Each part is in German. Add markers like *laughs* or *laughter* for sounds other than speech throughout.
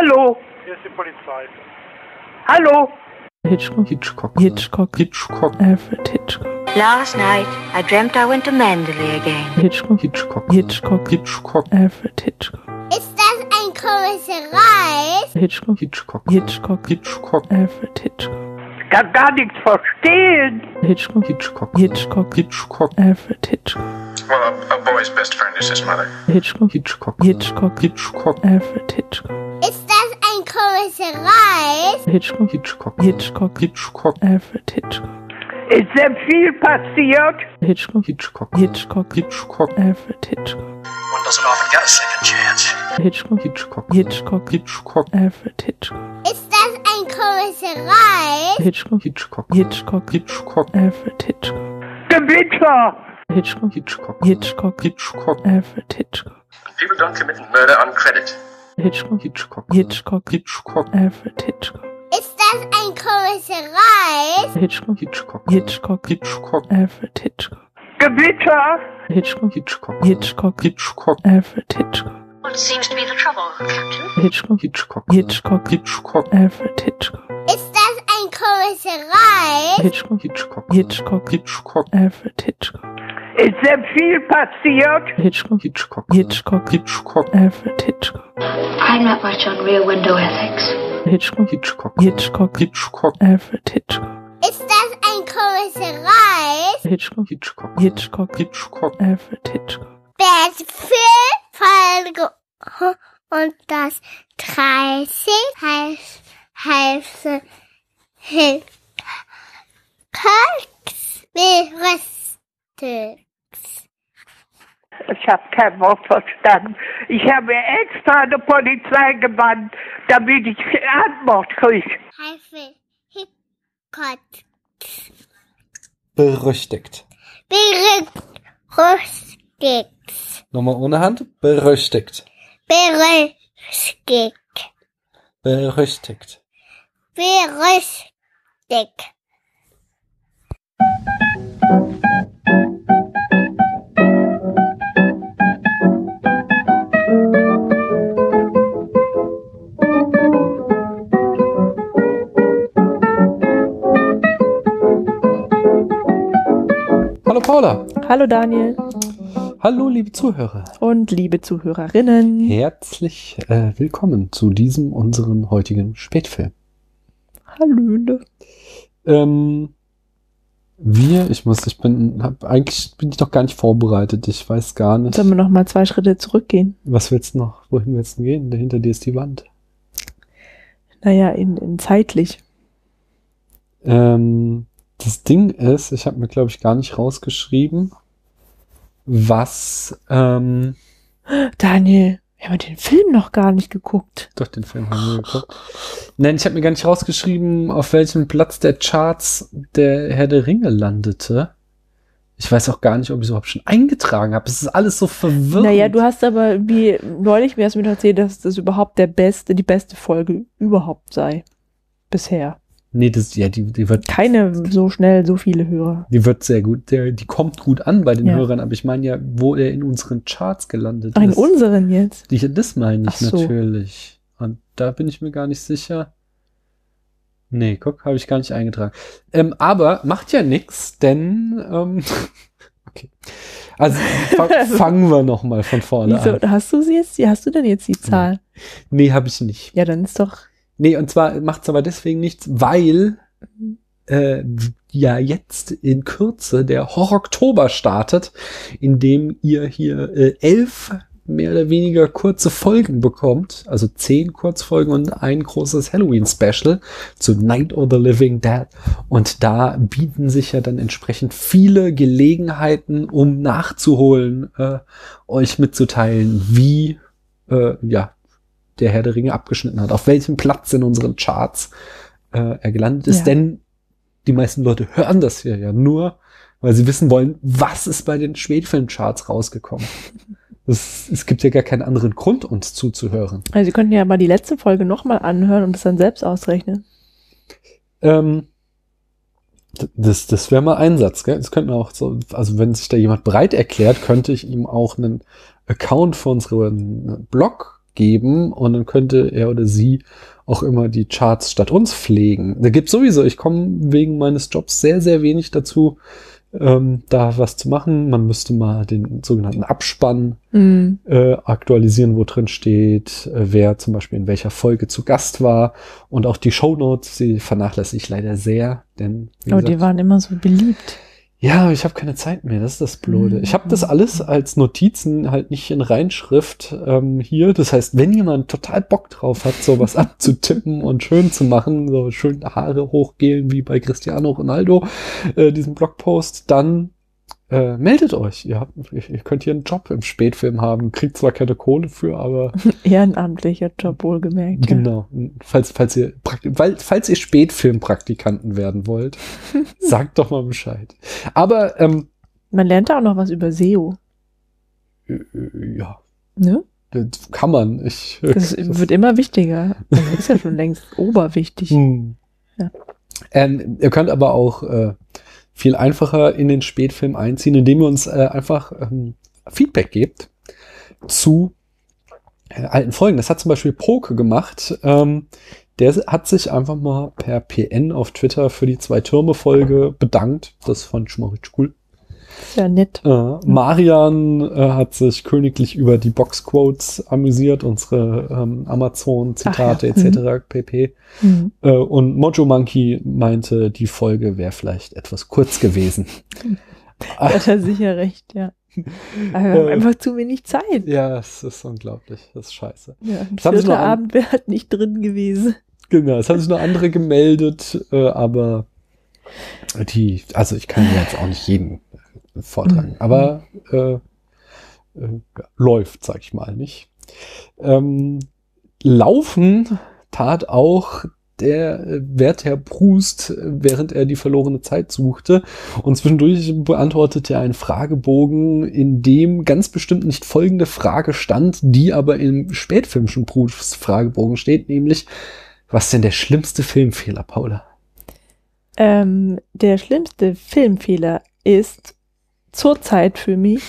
Hallo? Hier ist die Polizei. Hallo? Hitchcock. Hitchcock. Hitchcock. Hitchcock. Alfred Hitchcock. Last night, I dreamt I went to Mandalay again. Hitchcock. Hitchcock. Hitchcock. Hitchcock. Alfred Hitchcock. Ist das ein komischer Reis? Hitchcock. Hitchcock. Hitchcock. Hitchcock. Alfred Hitchcock. Ich kann gar nichts verstehen. Hitchcock. Hitchcock. Hitchcock. Hitchcock. Alfred Hitchcock. Well, a, a boy's best friend is his mother. Hitchcock. Hitchcock. Hitchcock. Hitchcock. Alfred Hitchcock. Ist komischer Reis? Hitchcock. Hitchcock. Hitchcock. Hitchcock. Alfred Hitchcock. Ist sehr viel passiert. Hitchcock. Hitchcock. Hitchcock. Hitchcock. Alfred Hitchcock. One doesn't often get a second chance. Hitchcock. Hitchcock. Hitchcock. Hitchcock. Alfred Hitchcock. Ist das ein komischer Reis? Hitchcock. Hitchcock. Hitchcock. Hitchcock. Alfred Hitchcock. Gewitter. Hitchcock. Hitchcock. Hitchcock. Hitchcock. Alfred Hitchcock. People don't commit murder on credit. Hitchcock. Hitchcock. Hitchcock. Hitchcock. Alfred Hitchcock. Ist das ein komischer Reis? Hitchcock. Hitchcock. Hitchcock. Hitchcock. Alfred Hitchcock. Gewitter. Hitchcock. Hitchcock. Hitchcock. Hitchcock. Alfred Hitchcock. What seems to be the trouble, Captain? Hitchcock. Hitchcock. Hitchcock. Hitchcock. Alfred Hitchcock. Ist das ein komischer Reis? Hitchcock. Hitchcock. Hitchcock. Hitchcock. Alfred Hitchcock. Ist sehr viel passiert. Hitchcock. Hitchcock. Hitchcock. Hitchcock. Alfred Hitchcock. I'm not much on rear window ethics. Hitchcock. Hitchcock. Hitchcock. Hitchcock. Alfred Hitchcock. Ist das ein komischer Reis? Hitchcock. Hitchcock. Hitchcock. Hitchcock. Alfred Hitchcock. Das vier Folge und das 30 heißt heißt Hilfe. Keks Ich habe kein Wort verstanden. Ich habe extra eine Polizei gewandt, damit ich Antwort kriege. Berüchtigt. Berüchtigt. Nochmal ohne Hand. Berüchtigt. Berüchtigt. Berüchtigt. Berüchtigt. Paula. Hallo Daniel Hallo liebe Zuhörer. und liebe Zuhörerinnen. Herzlich äh, willkommen zu diesem unseren heutigen Spätfilm. Hallöle. Ähm, wir, ich muss, ich bin, hab, eigentlich bin ich noch gar nicht vorbereitet. Ich weiß gar nicht. Sollen wir noch mal zwei Schritte zurückgehen? Was willst du noch? Wohin willst du gehen? Hinter dir ist die Wand. Naja, in, in zeitlich. Ähm, das Ding ist, ich habe mir, glaube ich, gar nicht rausgeschrieben, was, ähm, Daniel, wir haben den Film noch gar nicht geguckt. doch, den Film haben wir geguckt. Nein, ich habe mir gar nicht rausgeschrieben, auf welchem Platz der Charts der Herr der Ringe landete. Ich weiß auch gar nicht, ob ich es überhaupt schon eingetragen habe. Es ist alles so verwirrend. Naja, du hast aber wie neulich mir hast du mir erzählt, dass das überhaupt der beste, die beste Folge überhaupt sei. Bisher. Nee, das, ja, die, die wird, Keine so schnell so viele Hörer. die wird sehr gut, der, die kommt gut an bei den Ja. Hörern, aber ich meine ja, wo er in unseren Charts gelandet Ach, in ist. unseren jetzt. Die, das meine ich so. natürlich. Und da bin ich mir gar nicht sicher. Nee, guck, habe ich gar nicht eingetragen. Ähm, aber macht ja nix, denn ähm, *laughs* okay. Also fa *laughs* fangen wir noch mal von vorne Wieso? an. Hast du sie jetzt? Hast du denn jetzt die Zahl? Nee, habe ich nicht. Ja, dann ist doch. Nee, und zwar macht's aber deswegen nichts, weil äh, ja jetzt in Kürze der Horror-Oktober startet, in dem ihr hier äh, elf mehr oder weniger kurze Folgen bekommt, also zehn Kurzfolgen und ein großes Halloween-Special zu Night of the Living Dead. Und da bieten sich ja dann entsprechend viele Gelegenheiten, um nachzuholen, äh, euch mitzuteilen, wie äh, ja der Herr der Ringe abgeschnitten hat, auf welchem Platz in unseren Charts äh, er gelandet ist. Ja. Denn die meisten Leute hören das hier ja nur, weil sie wissen wollen, was ist bei den Spätfilmcharts rausgekommen. *laughs* Das, es gibt ja gar keinen anderen Grund, uns zuzuhören. Also, Sie könnten ja mal die letzte Folge nochmal anhören und es dann selbst ausrechnen. Ähm, das das wäre mal ein Satz, gell? Das könnten auch so, also wenn sich da jemand bereit erklärt, könnte ich ihm auch einen Account für unseren Blog geben und dann könnte er oder sie auch immer die Charts statt uns pflegen. Da gibt sowieso, ich komme wegen meines Jobs sehr, sehr wenig dazu, ähm, da was zu machen. Man müsste mal den sogenannten Abspann Mhm. äh, aktualisieren, wo drin steht, äh, wer zum Beispiel in welcher Folge zu Gast war. Und auch die Shownotes, die vernachlässige ich leider sehr, denn Oh, gesagt, die waren immer so beliebt. Ja, aber ich habe keine Zeit mehr, das ist das Blöde. Mhm. Ich habe das alles als Notizen halt nicht in Reinschrift ähm, hier. Das heißt, wenn jemand total Bock drauf hat, sowas *laughs* abzutippen und schön zu machen, so schön Haare hochgelen wie bei Cristiano Ronaldo, äh, diesen Blogpost, dann äh, meldet euch. Ihr, habt, ihr könnt hier einen Job im Spätfilm haben. Kriegt zwar keine Kohle für, aber *laughs* Ehrenamtlicher Job wohlgemerkt. Genau. Falls, falls ihr, weil, falls ihr Spätfilmpraktikanten werden wollt, *laughs* sagt doch mal Bescheid. Aber, ähm, Man lernt da auch noch was über SEO. äh, ja, Ne? das kann man. Ich, *laughs* Das wird immer wichtiger. Also ist ja schon längst oberwichtig. Hm. Ja. Ähm, ihr könnt aber auch äh, viel einfacher in den Spätfilm einziehen, indem ihr uns äh, einfach ähm, Feedback gebt zu äh, alten Folgen. Das hat zum Beispiel Poke gemacht. Ähm, der hat sich einfach mal per PN auf Twitter für die Zwei-Türme-Folge bedankt. Das fand ich schon mal richtig cool. Ja nett. Äh, Marian äh, hat sich königlich über die Boxquotes amüsiert, unsere ähm, Amazon-Zitate ja, etc. pp. Mhm. Äh, und Mojo Monkey meinte, die Folge wäre vielleicht etwas kurz gewesen. *laughs* Da hat er sicher recht, ja. *laughs* Aber wir haben Äh, einfach zu wenig Zeit. ja, es ist unglaublich. Das ist scheiße. Ja, ein Abend wäre halt nicht drin gewesen. Genau, es haben sich noch andere gemeldet, äh, aber die, also ich kann jetzt auch nicht jeden vortragen, Mhm. aber äh, äh, läuft, sag ich mal, nicht. Ähm, laufen tat auch der äh, Wertherr Prust, äh, während er die verlorene Zeit suchte. Und zwischendurch beantwortete er einen Fragebogen, in dem ganz bestimmt nicht folgende Frage stand, die aber im spätfilmischen Proust Fragebogen steht, nämlich, was ist denn der schlimmste Filmfehler, Paula? Ähm, der schlimmste Filmfehler ist zurzeit für mich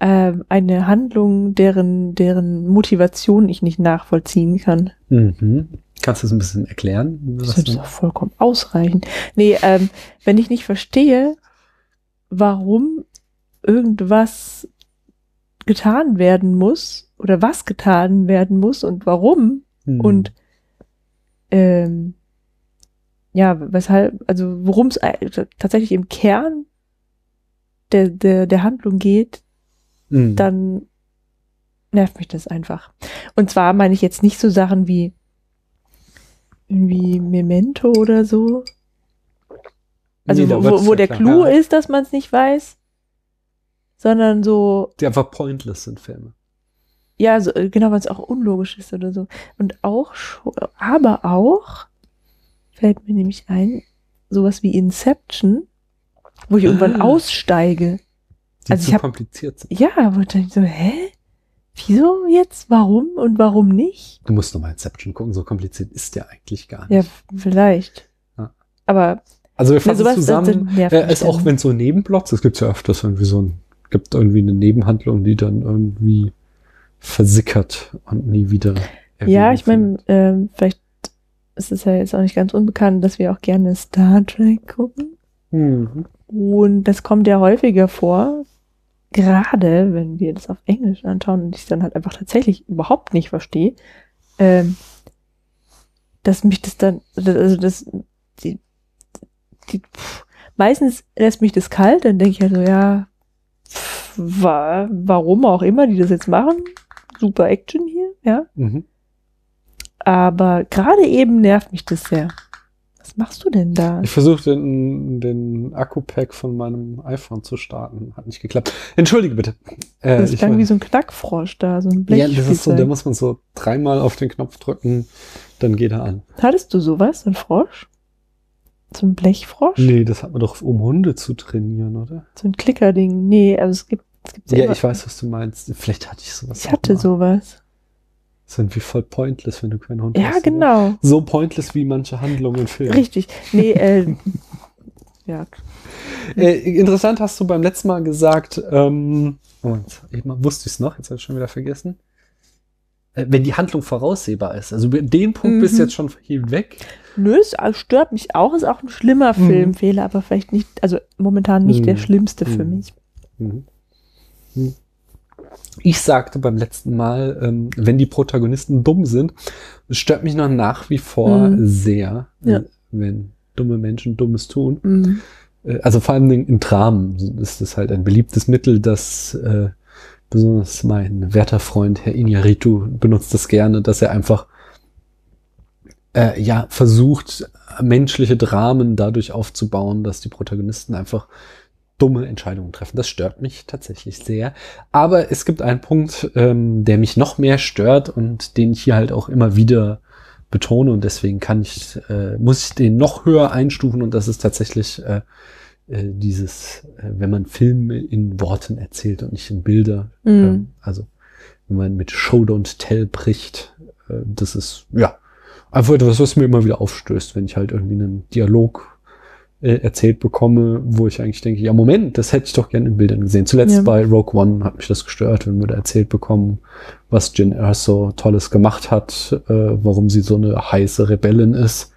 ähm, eine Handlung, deren, deren Motivation ich nicht nachvollziehen kann. Mhm. Kannst du das ein bisschen erklären? Das ist doch vollkommen ausreichend. Nee, ähm, wenn ich nicht verstehe, warum irgendwas getan werden muss oder was getan werden muss und warum Hm. und ähm, ja, weshalb, also worum es ei- tatsächlich im Kern der, der, der Handlung geht, Mhm. dann nervt mich das einfach. Und zwar meine ich jetzt nicht so Sachen wie irgendwie Memento oder so. Also Nee, wo, wo, der. Clou Ja. ist, dass man es nicht weiß, sondern so, Die einfach pointless sind Filme. ja, so, äh, genau, weil es auch unlogisch ist oder so. Und auch, aber auch, fällt mir nämlich ein, sowas wie Inception, wo ich irgendwann Ah. aussteige. Die Also zu ich hab- kompliziert sind. Ja, wo ich dann so, hä? Wieso jetzt? Warum und warum nicht? Du musst nochmal Inception gucken, so kompliziert ist der eigentlich gar nicht. Ja, vielleicht. Ja. Aber Also wir fassen das zusammen, äh, ist auch dann. wenn so Nebenplots, es gibt ja öfters irgendwie so ein, gibt irgendwie eine Nebenhandlung, die dann irgendwie versickert und nie wieder. Ja, ich meine, ähm, vielleicht ist es ja jetzt auch nicht ganz unbekannt, dass wir auch gerne Star Trek gucken. Mhm. Und das kommt ja häufiger vor, gerade wenn wir das auf Englisch anschauen und ich dann halt einfach tatsächlich überhaupt nicht verstehe, ähm, dass mich das dann, also das, die, die, pff, meistens lässt mich das kalt, dann denke ich halt so, ja, pff, wa warum auch immer die das jetzt machen, super Action hier, ja, Mhm. aber gerade eben nervt mich das sehr. Was machst du denn da? Ich versuche den, den Akku-Pack von meinem iPhone zu starten. Hat nicht geklappt. Entschuldige bitte. Äh, Das ich klang war- wie so ein Knackfrosch da, so ein ja, das ist so, da muss man so dreimal auf den Knopf drücken, dann geht er an. Hattest du sowas, so ein Frosch? So ein Blechfrosch? Nee, das hat man doch, um Hunde zu trainieren, oder? So ein Klickerding? Nee, also es gibt es gibt's Ja, immer. ich weiß, was du meinst. Vielleicht hatte ich sowas. Ich hatte mal. sowas. Das ist irgendwie voll pointless, wenn du keinen Hund Ja, hast. oder? genau. So pointless wie manche Handlungen in Filmen. Richtig. Nee, äh, *laughs* ja. Äh, interessant hast du beim letzten Mal gesagt, ähm, Moment, eben wusste ich es noch, jetzt habe ich schon wieder vergessen. äh, wenn die Handlung voraussehbar ist. Also den Punkt bist du Mhm. jetzt schon weg. Nö, es stört mich auch, ist auch ein schlimmer Mhm. Filmfehler, aber vielleicht nicht, also momentan nicht der Mhm. schlimmste für Mhm. mich. Mhm. Ich sagte beim letzten Mal, ähm, wenn die Protagonisten dumm sind, es stört mich noch nach wie vor Mhm. sehr, Ja. äh, wenn dumme Menschen Dummes tun. Mhm. Äh, Also vor allem in, in Dramen ist es halt ein beliebtes Mittel, das äh, besonders mein werter Freund Herr Iñárritu benutzt das gerne, dass er einfach äh, ja versucht menschliche Dramen dadurch aufzubauen, dass die Protagonisten einfach dumme Entscheidungen treffen. Das stört mich tatsächlich sehr. Aber es gibt einen Punkt, ähm, der mich noch mehr stört und den ich hier halt auch immer wieder betone und deswegen kann ich, äh, muss ich den noch höher einstufen und das ist tatsächlich äh, äh, dieses, äh, wenn man Filme in Worten erzählt und nicht in Bilder. Mhm. Ähm, also wenn man mit Show don't tell bricht, äh, das ist ja einfach etwas, was mir immer wieder aufstößt, wenn ich halt irgendwie einen Dialog äh, erzählt bekomme, wo ich eigentlich denke, ja Moment, das hätte ich doch gerne in Bildern gesehen. Zuletzt Ja. bei Rogue One hat mich das gestört, wenn wir da erzählt bekommen, was Jin Erso Tolles gemacht hat, äh, warum sie so eine heiße Rebellin ist.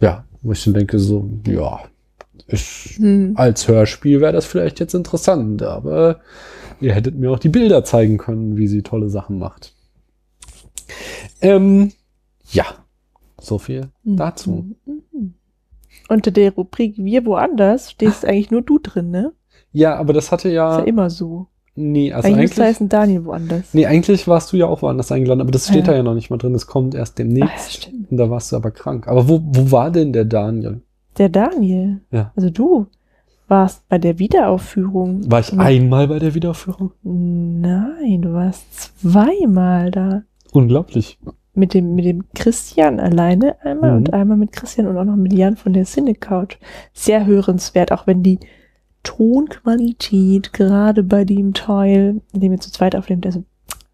Ja, wo ich dann denke so, ja, ist Mhm. als Hörspiel wäre das vielleicht jetzt interessant, aber ihr hättet mir auch die Bilder zeigen können, wie sie tolle Sachen macht. Ähm, ja, so viel Mhm. dazu. Mhm. Unter der Rubrik Wir woanders stehst *laughs* eigentlich nur du drin, ne? Ja, aber das hatte Ist ja, ja immer so. nee, also eigentlich eigentlich, müsste heißen Daniel woanders. nee, eigentlich warst du ja auch woanders eingeladen, aber das steht Ja. da ja noch nicht mal drin, das kommt erst Ah, ja, demnächst. stimmt. Und da warst du aber krank. Aber wo, wo war denn der Daniel? Der Daniel. Ja. Also du warst bei der Wiederaufführung. War ich einmal bei der Wiederaufführung? Nein, du warst zweimal da. Unglaublich. Mit dem, mit dem Christian alleine einmal Mhm. und einmal mit Christian und auch noch mit Jan von der Cine Couch. Sehr hörenswert, auch wenn die Tonqualität gerade bei dem Teil, in dem wir zu zweit aufnehmen, also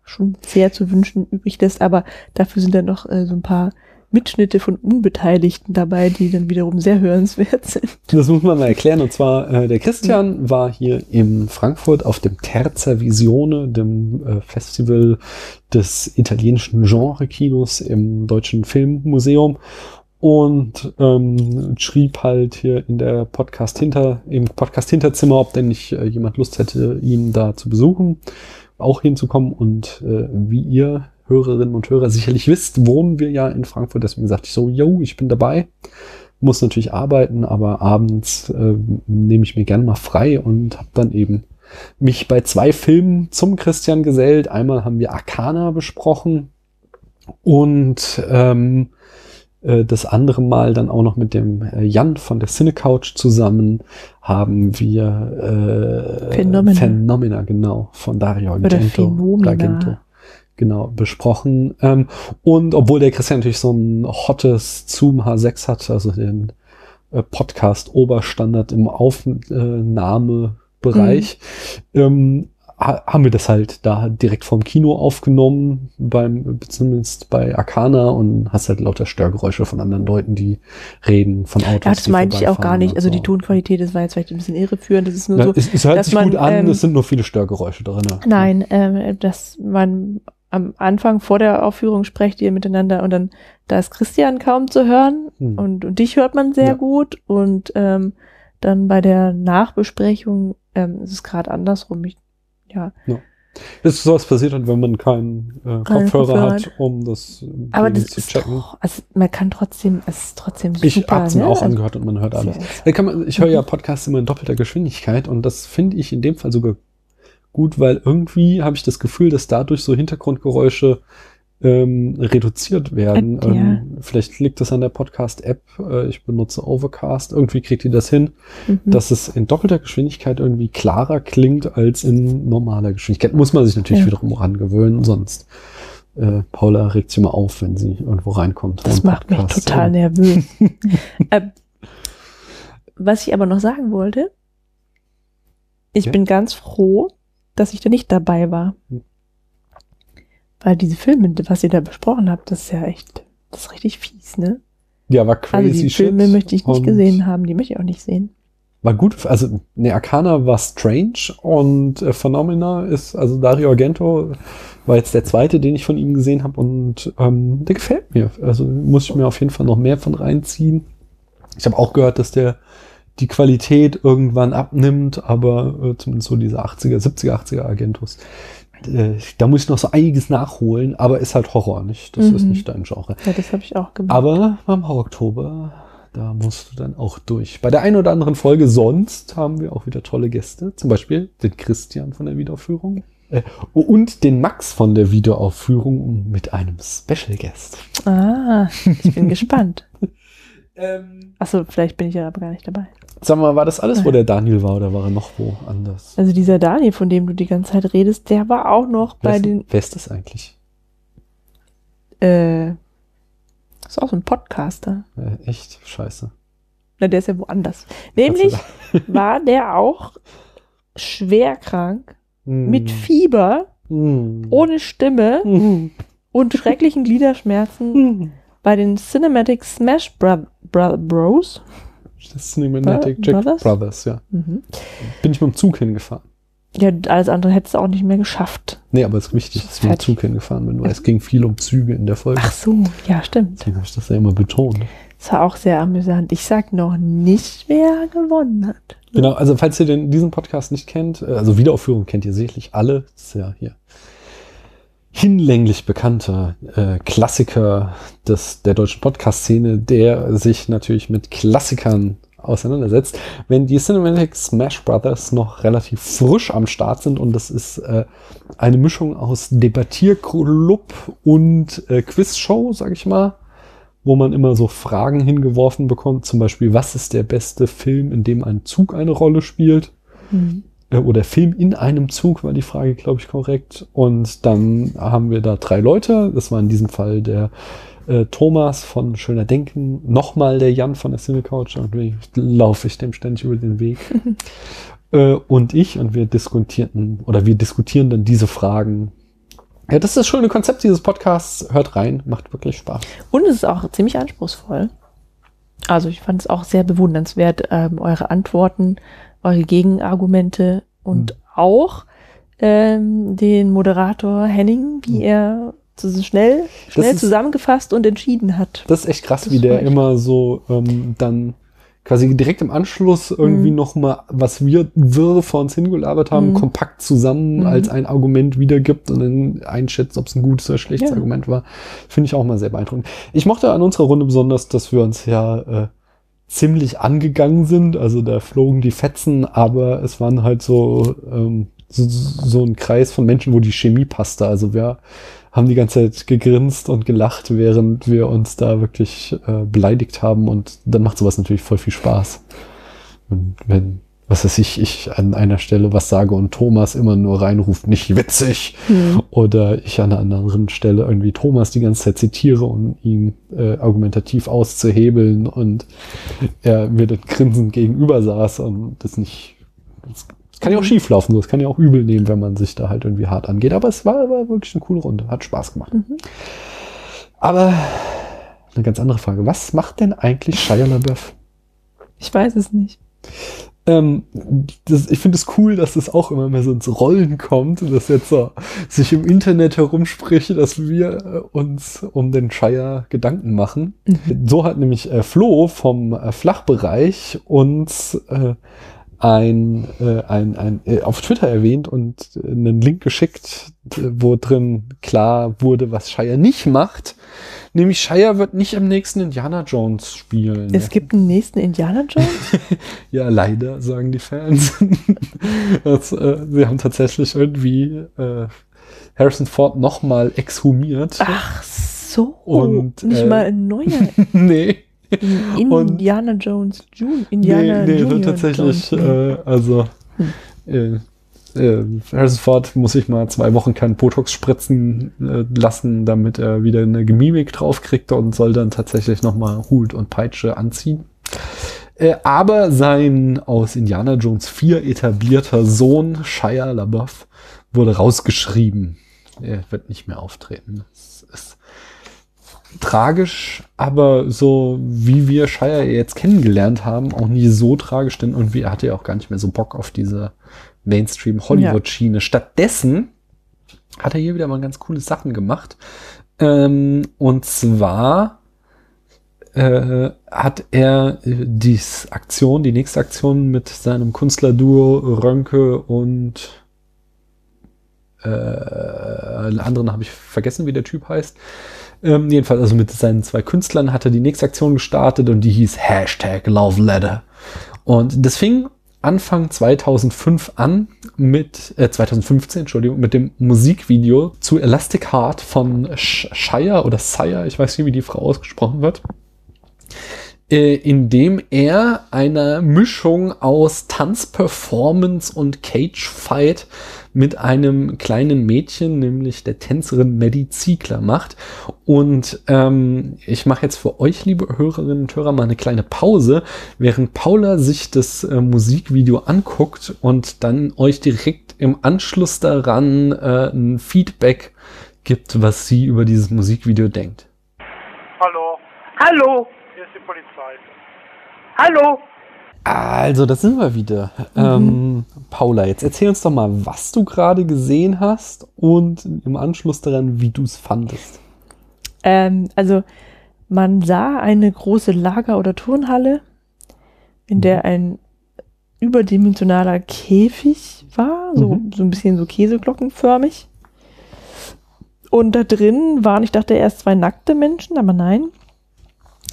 schon sehr zu wünschen übrig lässt, aber dafür sind dann noch äh, so ein paar Mitschnitte von Unbeteiligten dabei, die dann wiederum sehr hörenswert sind. Das muss man mal erklären. Und zwar, äh, der Christian war hier in Frankfurt auf dem Terza Visione, dem äh, Festival des italienischen Genre-Kinos im Deutschen Filmmuseum. Und ähm, schrieb halt hier in der Podcast hinter, im Podcast Hinterzimmer, ob denn nicht äh, jemand Lust hätte, ihn da zu besuchen, auch hinzukommen. Und äh, wie ihr Hörerinnen und Hörer sicherlich wisst, wohnen wir ja in Frankfurt. Deswegen sagte ich so, yo, ich bin dabei muss natürlich arbeiten, aber abends äh, nehme ich mir gerne mal frei und habe dann eben mich bei zwei Filmen zum Christian gesellt. Einmal haben wir Arcana besprochen und ähm, äh, das andere Mal dann auch noch mit dem äh, Jan von der Cinecouch zusammen haben wir äh, Phänomena. Phänomena, genau, von Dario Oder Argento. Phänomena. Argento genau, besprochen. Ähm, und obwohl der Christian natürlich so ein hottes Zoom H6 hat, also den äh, Podcast Oberstandard im Aufnahmebereich, ähm, ha haben wir das halt da direkt vom Kino aufgenommen, beim, zumindest bei Arcana und hast halt lauter Störgeräusche von anderen Leuten, die reden, von Autos. Ja, das meinte ich auch gar nicht. Also so. die Tonqualität, das war jetzt vielleicht ein bisschen irreführend. Das ist nur Ja, so, es, es hört sich man, gut an, ähm, es sind nur viele Störgeräusche drin. Nein, ähm, dass man am Anfang vor der Aufführung sprecht ihr miteinander und dann da ist Christian kaum zu hören Hm. und, und dich hört man sehr Ja. gut und ähm, dann bei der Nachbesprechung ähm, ist es gerade andersrum. Ich, ja, Das ist sowas passiert hat, wenn man keinen äh, Kopfhörer Kopfhörer hat, um das aber das zu ist checken. doch, also man kann trotzdem, es ist trotzdem super. Ich hab's mir ne? auch Also, angehört und man hört alles. man, ich höre ja Mhm. Podcasts immer in doppelter Geschwindigkeit und das finde ich in dem Fall sogar gut, weil irgendwie habe ich das Gefühl, dass dadurch so Hintergrundgeräusche ähm, reduziert werden. App, ja. Ähm, vielleicht liegt das an der Podcast-App. Äh, ich benutze Overcast. Irgendwie kriegt die das hin, Mhm. dass es in doppelter Geschwindigkeit irgendwie klarer klingt als in normaler Geschwindigkeit. Muss man sich natürlich Ja. wiederum rangewöhnen, sonst äh, Paula regt sich immer auf, wenn sie irgendwo reinkommt. Das macht mich Podcast, total äh, nervös. *laughs* ähm, was ich aber noch sagen wollte, ich Ja. bin ganz froh, dass ich da nicht dabei war. Hm. Weil diese Filme, was ihr da besprochen habt, das ist ja echt, das ist richtig fies, ne? Ja, war crazy Also die shit. Filme möchte ich nicht gesehen haben, die möchte ich auch nicht sehen. war gut. Also, ne, Arcana war strange und äh, Phenomena ist, also Dario Argento war jetzt der zweite, den ich von ihm gesehen habe und ähm, der gefällt mir. Also muss ich mir auf jeden Fall noch mehr von reinziehen. Ich habe auch gehört, dass der die Qualität irgendwann abnimmt, aber äh, zumindest so diese 80er, 70er, 80er Agentus. Äh, da muss ich noch so einiges nachholen, aber ist halt Horror, nicht? Das Mhm. ist nicht dein Genre. Ja, das habe ich auch gemacht. Aber beim Horror-Oktober, da musst du dann auch durch. Bei der einen oder anderen Folge sonst haben wir auch wieder tolle Gäste. Zum Beispiel den Christian von der Wiederaufführung. Äh, Und den Max von der Wiederaufführung mit einem Special Guest. Ah, ich bin *laughs* gespannt. Ähm, Achso, vielleicht bin ich ja aber gar nicht dabei. sag mal, war das alles, wo der Daniel war oder war er noch wo anders? Also dieser Daniel, von dem du die ganze Zeit redest, der war auch noch wer, bei ist, den, wer ist das eigentlich? äh, ist auch so ein Podcaster. Äh, echt scheiße. Na, der ist ja woanders. Nämlich *laughs* war der auch schwer krank, Hm. mit Fieber, Hm. ohne Stimme Hm. und schrecklichen Gliederschmerzen Hm. Bei den Cinematic Smash Bro Bro Bros. Cinematic Bro- Jack Brothers? Brothers, ja. Mhm. Bin ich mit dem Zug hingefahren. Ja, alles andere hättest du auch nicht mehr geschafft. Nee, aber es ist wichtig, dass ich mit dem. Zug hingefahren bin, weil es ging viel um Züge in der Folge. Ach so, ja, stimmt. Deswegen habe ich das ja immer betont. Das war auch sehr amüsant. Ich sag noch nicht, wer gewonnen hat. Genau, also falls ihr den, diesen Podcast nicht kennt, äh, also Wiederaufführung kennt ihr sicherlich alle. Das ist ja hier hinlänglich bekannter äh, Klassiker des, der deutschen Podcast-Szene, der sich natürlich mit Klassikern auseinandersetzt. Wenn die Cinematic Smash Brothers noch relativ frisch am Start sind und das ist äh, eine Mischung aus Debattierclub und äh, Quizshow, sag ich mal, wo man immer so Fragen hingeworfen bekommt, zum Beispiel, was ist der beste Film, in dem ein Zug eine Rolle spielt? Mhm. Äh, Oder Film in einem Zug war die Frage, glaube ich, korrekt. Und dann haben wir da drei Leute. Das war in diesem Fall der äh, Thomas von Schöner Denken, nochmal der Jan von der Cinecouch. Irgendwie laufe ich dem ständig über den Weg. *laughs* äh, und ich. Und wir diskutierten, oder wir diskutieren dann diese Fragen. Ja, das ist das schöne Konzept dieses Podcasts. Hört rein, macht wirklich Spaß. Und es ist auch ziemlich anspruchsvoll. Also ich fand es auch sehr bewundernswert, ähm, eure Antworten, eure Gegenargumente und auch ähm, den Moderator Henning, wie er so schnell, schnell ist- zusammengefasst und entschieden hat. Das ist echt krass, Das wie der immer so ähm, dann quasi direkt im Anschluss irgendwie Mhm. noch mal, was wir wirr vor uns hingelabert haben, Mhm. kompakt zusammen Mhm. als ein Argument wiedergibt und dann einschätzt, ob es ein gutes oder schlechtes Ja. Argument war. Finde ich auch mal sehr beeindruckend. Ich mochte an unserer Runde besonders, dass wir uns ja äh, ziemlich angegangen sind. Also da flogen die Fetzen, aber es waren halt so, ähm, so, so ein Kreis von Menschen, wo die Chemie passte. Also wir haben die ganze Zeit gegrinst und gelacht, während wir uns da wirklich äh, beleidigt haben und dann macht sowas natürlich voll viel Spaß. Und wenn, was weiß ich, ich an einer Stelle was sage und Thomas immer nur reinruft, nicht witzig, Hm. oder ich an einer anderen Stelle irgendwie Thomas die ganze Zeit zitiere, um ihn äh, argumentativ auszuhebeln und er mir dann grinsend gegenüber saß und das nicht. Das kann ja auch schief laufen, so. Das kann ja auch übel nehmen, wenn man sich da halt irgendwie hart angeht. Aber es war, war wirklich eine coole Runde. Hat Spaß gemacht. Mhm. Aber eine ganz andere Frage. Was macht denn eigentlich Shia LaBeouf? Ich weiß es nicht. Ähm, das, ich finde es cool, dass es auch immer mehr so ins Rollen kommt, dass jetzt so sich im Internet herumspricht, dass wir äh, uns um den Shire Gedanken machen. So hat nämlich äh, Flo vom äh, Flachbereich uns äh, ein, äh, ein, ein äh, auf Twitter erwähnt und äh, einen Link geschickt, wo drin klar wurde, was Shire nicht macht. Nämlich Shire wird nicht im nächsten Indiana Jones spielen. Es gibt einen nächsten Indiana Jones? *laughs* Ja, leider, sagen die Fans. *laughs* das, äh, sie haben tatsächlich irgendwie äh, Harrison Ford nochmal exhumiert. Ach so. Und, nicht äh, mal ein neuer *laughs* nee, In- und- Indiana Jones Junior. Indiana nee, nee, Junior tatsächlich, äh, also äh, äh, Harrison Ford muss sich mal zwei Wochen keinen Botox spritzen äh, lassen, damit er wieder eine Mimik draufkriegt und soll dann tatsächlich nochmal Hut und Peitsche anziehen. Äh, aber sein aus Indiana Jones 4 etablierter Sohn Shia LaBeouf wurde rausgeschrieben. Er wird nicht mehr auftreten. Tragisch, aber so wie wir Shire jetzt kennengelernt haben, auch nie so tragisch, denn irgendwie er hatte ja auch gar nicht mehr so Bock auf diese Mainstream-Hollywood-Schiene. Stattdessen hat er hier wieder mal ganz coole Sachen gemacht. Ähm, und zwar äh, hat er äh, die Aktion, die nächste Aktion mit seinem Künstlerduo Rönke und äh, anderen habe ich vergessen, wie der Typ heißt. Ähm, jedenfalls, also mit seinen zwei Künstlern hat er die nächste Aktion gestartet und die hieß Hashtag Love Letter. Und das fing Anfang 2005 an mit, äh, 2015, Entschuldigung, mit dem Musikvideo zu Elastic Heart von Shire oder Sire, ich weiß nicht, wie die Frau ausgesprochen wird, äh, in dem er eine Mischung aus Tanzperformance und Cage-Fight mit einem kleinen Mädchen, nämlich der Tänzerin Maddie Ziegler macht. Und ähm, ich mache jetzt für euch, liebe Hörerinnen und Hörer, mal eine kleine Pause, während Paula sich das äh, Musikvideo anguckt und dann euch direkt im Anschluss daran äh, ein Feedback gibt, was sie über dieses Musikvideo denkt. Hallo, Hallo, hier ist die Polizei. Hallo. Also, da sind wir wieder. Ähm, Paula, jetzt erzähl uns doch mal, was du gerade gesehen hast und im Anschluss daran, wie du es fandest. Ähm, also man sah eine große Lager- oder Turnhalle, in der ein überdimensionaler Käfig war, so, Mhm. so ein bisschen so käseglockenförmig. Und da drin waren, ich dachte erst zwei nackte Menschen, aber nein.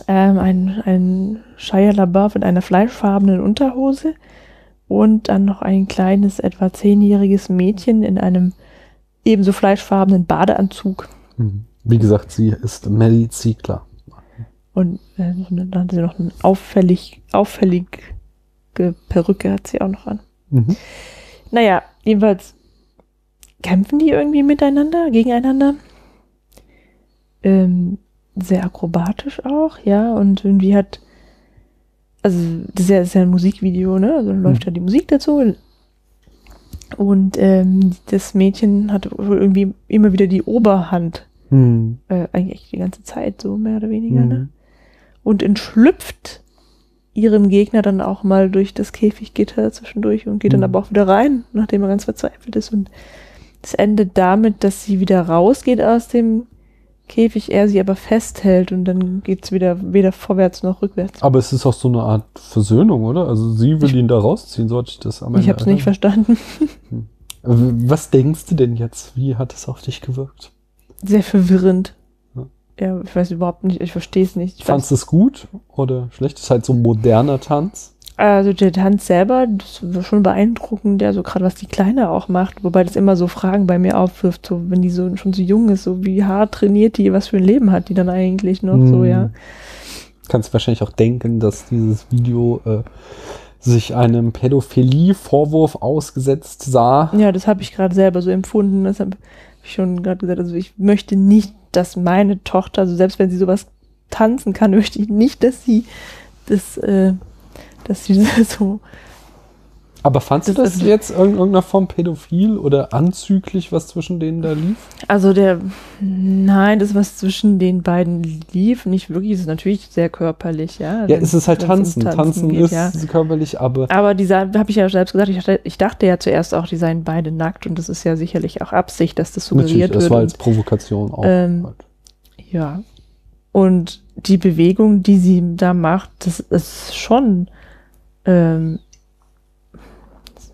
Ähm, ein, ein Shia LaBeouf in einer fleischfarbenen Unterhose und dann noch ein kleines, etwa zehnjähriges Mädchen in einem ebenso fleischfarbenen Badeanzug. Mhm. Wie gesagt, sie ist Melly Ziegler. Und äh, dann hatte sie noch eine auffällig, auffällige Perücke hat sie auch noch an. Mhm. Naja, jedenfalls kämpfen die irgendwie miteinander, gegeneinander. Ähm, sehr akrobatisch auch, ja. Und irgendwie hat, also das ist ja, das ist ja ein Musikvideo, ne? Also dann läuft ja die Musik dazu. Und ähm, das Mädchen hat wohl irgendwie immer wieder die Oberhand. Mhm. Äh, eigentlich die ganze Zeit, so mehr oder weniger, ne? Mhm. und entschlüpft ihrem Gegner dann auch mal durch das Käfiggitter zwischendurch und geht dann Mhm. aber auch wieder rein, nachdem er ganz verzweifelt ist. Und es endet damit, dass sie wieder rausgeht aus dem Käfig, er sie aber festhält und dann geht's wieder weder vorwärts noch rückwärts. Aber es ist auch so eine Art Versöhnung, oder? Also sie will ihn da rausziehen, sollte ich das am ich Ende habe es nicht erinnern? verstanden. Was denkst du denn jetzt? Wie hat es auf dich gewirkt? Sehr verwirrend. Ja. Ja, ich weiß überhaupt nicht, ich verstehe es nicht. Ich Fandest du es gut oder schlecht? Das ist halt so ein moderner Tanz. Also der Tanz selber, das war schon beeindruckend, ja, so gerade was die Kleine auch macht, wobei das immer so Fragen bei mir aufwirft, so wenn die so schon so jung ist, so wie hart trainiert die, was für ein Leben hat die dann eigentlich noch, so, Hm. ja. Kannst wahrscheinlich auch denken, dass dieses Video äh, sich einem Pädophilie-Vorwurf ausgesetzt sah. Ja, das habe ich gerade selber so empfunden, das habe ich schon gerade gesagt, also ich möchte nicht, dass meine Tochter, also selbst wenn sie sowas tanzen kann, *laughs* möchte ich nicht, dass sie das, äh, dass sie *laughs* so Aber fandst du Das das jetzt in irgendeiner Form pädophil oder anzüglich, was zwischen denen da lief? Also der, nein, das, was zwischen den beiden lief, nicht wirklich, ist natürlich sehr körperlich, ja. Ja, es ist halt um Tanzen. Tanzen, geht, ist ja. körperlich, aber Aber die habe ich ja selbst gesagt, ich dachte, ich dachte ja zuerst auch, die seien beide nackt und das ist ja sicherlich auch Absicht, dass das natürlich, suggeriert es wird. war und- als Provokation auch. Ähm, halt. Ja. Und die Bewegung, die sie da macht, das ist schon, ähm,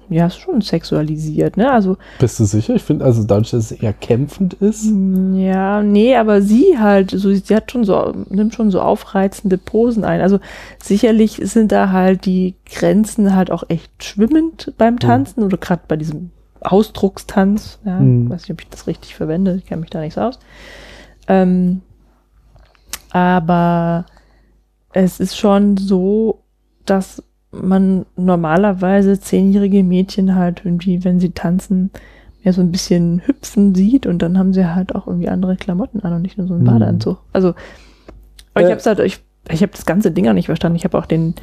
ja, ist schon sexualisiert, ne? Also, Bist du sicher? Ich finde, also dadurch, dass es eher kämpfend ist. ja, nee, aber sie halt, so, sie hat schon so, nimmt schon so aufreizende Posen ein. Also, sicherlich sind da halt die Grenzen halt auch echt schwimmend beim Tanzen oder gerade bei diesem Ausdruckstanz. Ja, Hm. weiß nicht, ob ich das richtig verwende, ich kenne mich da nicht so aus. Ähm, aber es ist schon so, dass man normalerweise zehnjährige Mädchen halt irgendwie, wenn sie tanzen, ja so ein bisschen hüpfen sieht und dann haben sie halt auch irgendwie andere Klamotten an und nicht nur so einen Hm. Badeanzug. Also, aber ich Äh. hab's halt, ich, ich habe das ganze Ding auch nicht verstanden. Ich habe auch den,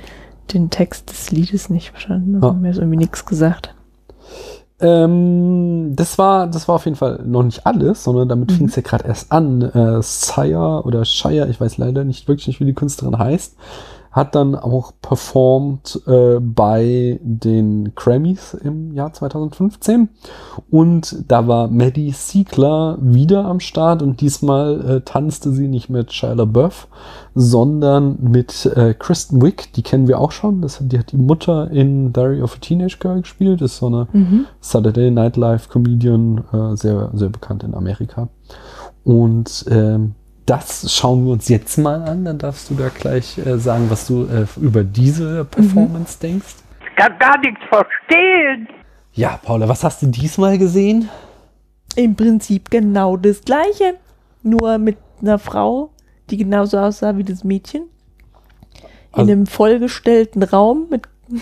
den Text des Liedes nicht verstanden. Also Ah. mir ist irgendwie nichts gesagt. Ähm, das war, das war auf jeden Fall noch nicht alles, sondern damit Mhm. fing es ja gerade erst an. Äh, Sire oder Shire, ich weiß leider nicht wirklich nicht, wie die Künstlerin heißt, hat dann auch performt äh, bei den Grammys im Jahr 2015 und da war Maddie Siegler wieder am Start und diesmal äh, tanzte sie nicht mit Shia LaBeouf, sondern mit äh, Kristen Wiig, die kennen wir auch schon, das, die hat die Mutter in Diary of a Teenage Girl gespielt, ist so eine Mhm. Saturday Night Live Comedian, äh, sehr, sehr bekannt in Amerika. Und ähm, das schauen wir uns jetzt mal an. Dann darfst du da gleich äh, sagen, was du äh, über diese Performance denkst. Ich kann gar nichts verstehen. Ja, Paula, was hast du diesmal gesehen? Im Prinzip genau das Gleiche. Nur mit einer Frau, die genauso aussah wie das Mädchen. In Also- einem vollgestellten Raum mit, *laughs*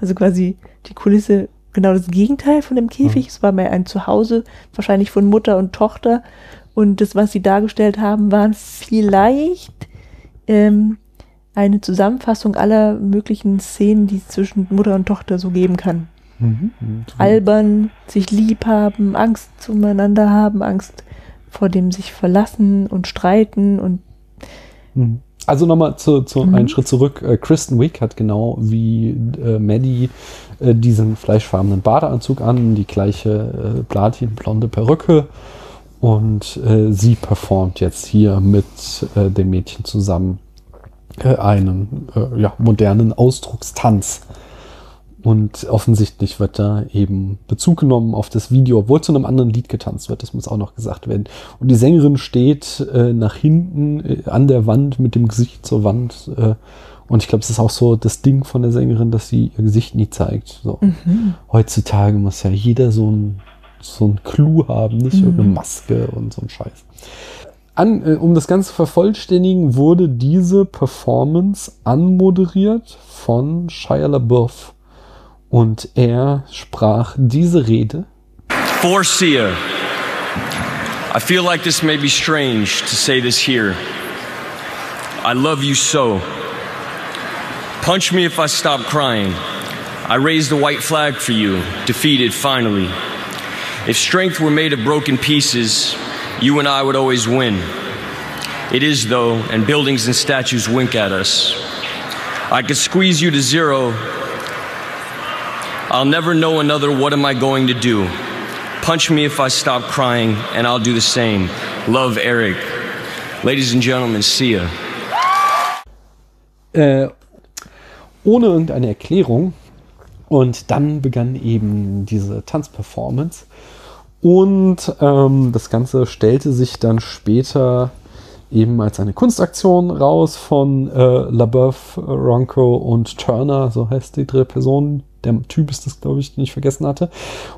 also quasi die Kulisse genau das Gegenteil von dem Käfig. Es war mehr ein Zuhause, wahrscheinlich von Mutter und Tochter. Und das, was sie dargestellt haben, waren vielleicht ähm, eine Zusammenfassung aller möglichen Szenen, die es zwischen Mutter und Tochter so geben kann albern, sich lieb haben, Angst zueinander haben, Angst vor dem sich verlassen und streiten und Mhm. Also nochmal zu, zu Mhm. einen Schritt zurück. Äh, Kristen Wiig hat genau wie äh, Maddie äh, diesen fleischfarbenen Badeanzug an, die gleiche äh, platinblonde Perücke und äh, sie performt jetzt hier mit äh, dem Mädchen zusammen äh, einen äh, ja, modernen Ausdruckstanz. Und offensichtlich wird da eben Bezug genommen auf das Video, obwohl zu einem anderen Lied getanzt wird. Das muss auch noch gesagt werden. Und die Sängerin steht äh, nach hinten äh, an der Wand mit dem Gesicht zur Wand. Und ich glaube, es ist auch so das Ding von der Sängerin, dass sie ihr Gesicht nie zeigt. So. Heutzutage muss ja jeder so ein, so ein Clou haben, nicht irgendeine Maske und so ein Scheiß. An, äh, um das Ganze zu vervollständigen, wurde diese Performance anmoderiert von Shia LaBeouf. Und er sprach diese Rede. For Sia, I feel like this may be strange to say this here. I love you so. Punch me if I stop crying. I raised the white flag for you, defeated finally. If strength were made of broken pieces, you and I would always win. It is, though, and buildings and statues wink at us. I could squeeze you to zero. I'll never know another what am I going to do. Punch me if I stop crying, and I'll do the same. Love, Eric. Ladies and gentlemen, Sia. Äh, ohne irgendeine Erklärung. Und dann begann eben diese Tanzperformance. Und ähm, das Ganze stellte sich dann später eben als eine Kunstaktion raus von äh, LaBeouf, Ronco und Turner, so heißt die dritte Person. Der Typ ist das, glaube ich, den ich vergessen hatte.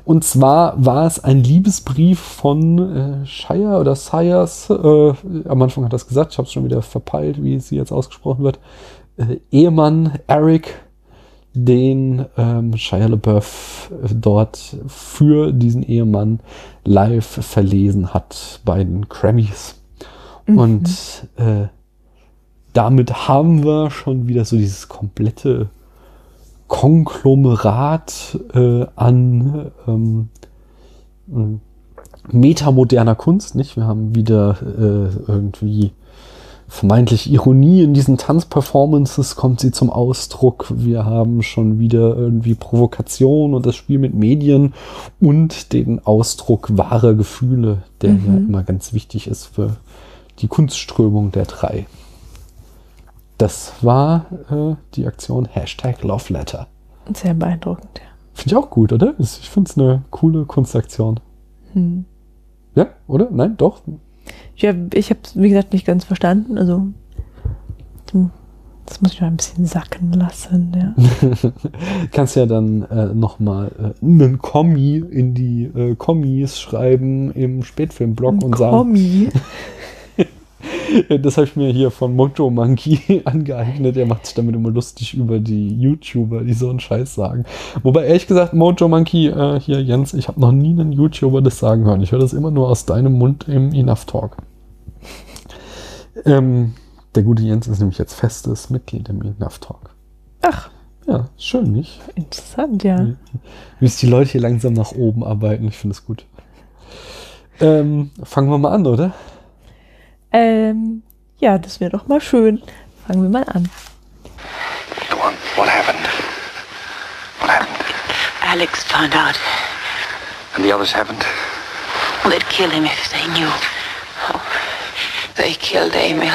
Und zwar war es ein Liebesbrief von äh, Shire oder Sires. Äh, am Anfang hat er es gesagt, ich habe es schon wieder verpeilt, wie sie jetzt ausgesprochen wird. Äh, Ehemann Eric, den ähm, Shia LaBeouf äh, dort für diesen Ehemann live verlesen hat bei den Grammys. Und äh, damit haben wir schon wieder so dieses komplette Konglomerat äh, an ähm, ähm, metamoderner Kunst, nicht? Wir haben wieder äh, irgendwie vermeintlich Ironie in diesen Tanzperformances kommt sie zum Ausdruck. Wir haben schon wieder irgendwie Provokation und das Spiel mit Medien und den Ausdruck wahrer Gefühle, der ja immer ganz wichtig ist für die Kunstströmung der drei. Das war äh, die Aktion Hashtag Love Letter. sehr beeindruckend. Ja. Finde ich auch gut, oder? Ich finde es eine coole Kunstaktion. Hm. Ja, oder? Nein, doch. Ja, ich habe es, wie gesagt, nicht ganz verstanden. Also, das muss ich noch ein bisschen sacken lassen. Ja. *laughs* Kannst ja dann äh, nochmal äh, einen Kommi in die äh, Kommis schreiben im Spätfilmblog und sagen, Kommi. *laughs* *laughs* das habe ich mir hier von Mojo Monkey *laughs* angeeignet. Er macht sich damit immer lustig über die YouTuber, die so einen Scheiß sagen. Wobei ehrlich gesagt, Mojo Monkey, äh, hier Jens, ich habe noch nie einen YouTuber das sagen hören. Ich höre das immer nur aus deinem Mund im Enough Talk. Ähm, der gute Jens ist nämlich jetzt festes Mitglied im Enough Talk. Ach, Ja, schön, nicht? Interessant, ja. Wie sich die Leute hier langsam nach oben arbeiten. Ich finde es gut. Ähm, fangen wir mal an, oder? Ähm, ja, das wäre doch mal schön. Fangen wir mal an. Go on. What happened? What happened? Alex found out. And the others haven't? They'd kill him if they knew. Oh, they killed Emil.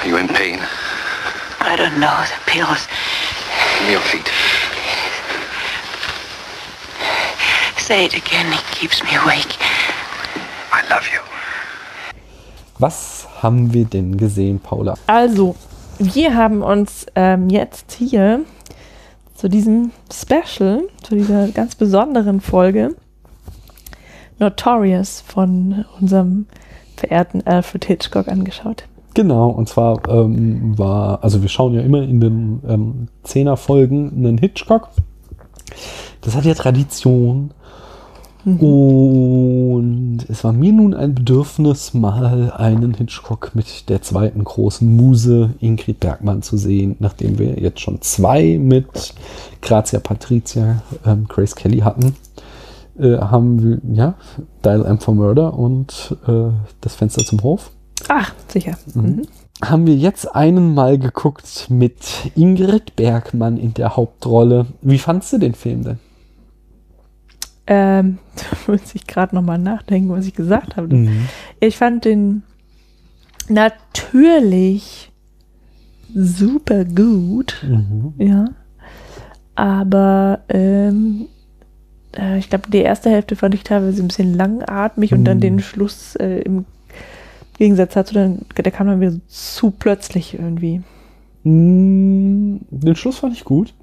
Are you in pain? I don't know. The pills. Give me your feet. Say it again. It keeps me awake. I love you. Was haben wir denn gesehen, Paula? Also, wir haben uns ähm, jetzt hier zu diesem Special, zu dieser ganz besonderen Folge Notorious von unserem verehrten Alfred Hitchcock angeschaut. Genau, und zwar ähm, war, also wir schauen ja immer in den ähm, Zehner-Folgen einen Hitchcock. Das hat ja Tradition. Und es war mir nun ein Bedürfnis, mal einen Hitchcock mit der zweiten großen Muse Ingrid Bergmann zu sehen, nachdem wir jetzt schon zwei mit Grazia Patricia, ähm, Grace Kelly hatten. Äh, haben wir, ja, Dial M for Murder und äh, das Fenster zum Hof Ach, sicher. Mhm. haben wir jetzt einen Mal geguckt mit Ingrid Bergmann in der Hauptrolle. Wie fandst du den Film denn? Ähm, *laughs* da muss ich gerade nochmal nachdenken, was ich gesagt habe. Mhm. Ich fand den natürlich super gut. Mhm. Ja. Aber ähm, äh, ich glaube, die erste Hälfte fand ich teilweise ein bisschen langatmig und dann Mhm. den Schluss äh, im Gegensatz dazu, dann, der kam dann wieder zu plötzlich irgendwie. Mm, Den Schluss fand ich gut.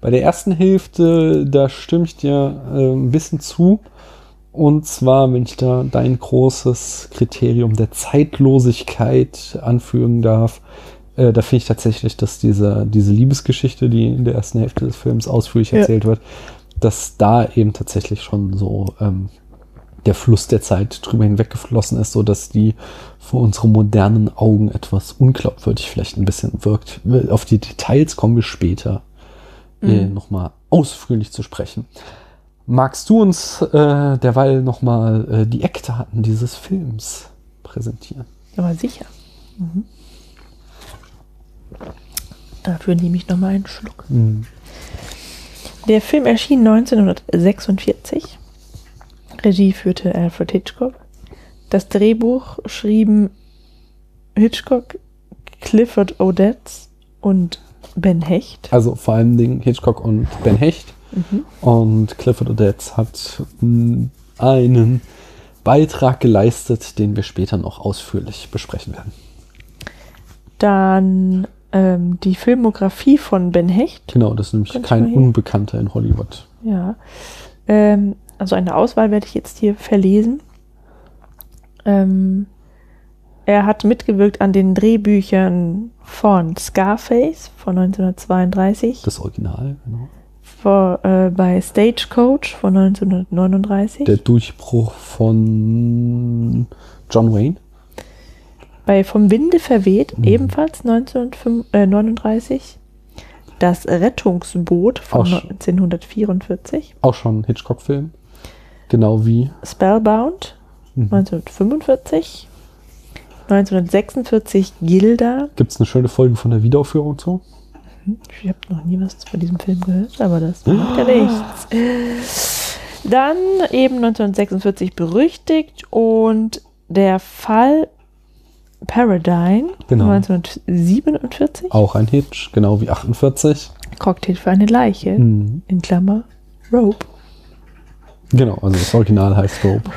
Bei der ersten Hälfte, da stimme ich dir äh, ein bisschen zu. Und zwar, wenn ich da dein großes Kriterium der Zeitlosigkeit anführen darf, äh, da finde ich tatsächlich, dass diese, diese Liebesgeschichte, die in der ersten Hälfte des Films ausführlich Ja. erzählt wird, dass da eben tatsächlich schon so ähm, der Fluss der Zeit drüber hinweggeflossen ist, so dass die vor unseren modernen Augen etwas unglaubwürdig vielleicht ein bisschen wirkt. Auf die Details kommen wir später äh, Mhm. nochmal ausführlich zu sprechen. Magst du uns äh, derweil nochmal äh, die Eckdaten dieses Films präsentieren? Aber sicher. Mhm. Dafür nehme ich nochmal einen Schluck. Der Film erschien 1946. Regie führte Alfred Hitchcock. Das Drehbuch schrieben Hitchcock, Clifford Odets und Ben Hecht. Also vor allen Dingen Hitchcock und Ben Hecht. Und Clifford Odets hat mh, einen Beitrag geleistet, den wir später noch ausführlich besprechen werden. Dann ähm, die Filmografie von Ben Hecht. Genau, das ist nämlich ihr kein Unbekannter in Hollywood. Ja. Ähm, also eine Auswahl werde ich jetzt hier verlesen. Ähm, er hat mitgewirkt an den Drehbüchern von Scarface von 1932, Das Original, genau. vor, äh, bei Stagecoach von 1939, Der Durchbruch von John Wayne. bei Vom Winde verweht Mhm. ebenfalls 1939, Das Rettungsboot von Auch sch- 1944, Auch schon Hitchcock-Film. Genau wie. Spellbound Mhm. 1945, 1946 Gilda. Gibt es eine schöne Folge von der Wiederaufführung zu? Ich habe noch nie was von diesem Film gehört, aber das macht ja nichts. Dann eben 1946 berüchtigt und der Fall Paradigm Genau. 1947. Auch ein Hitch, genau wie 48. Cocktail für eine Leiche. Mhm. In Klammer Rope. Genau, also das Original heißt Rope.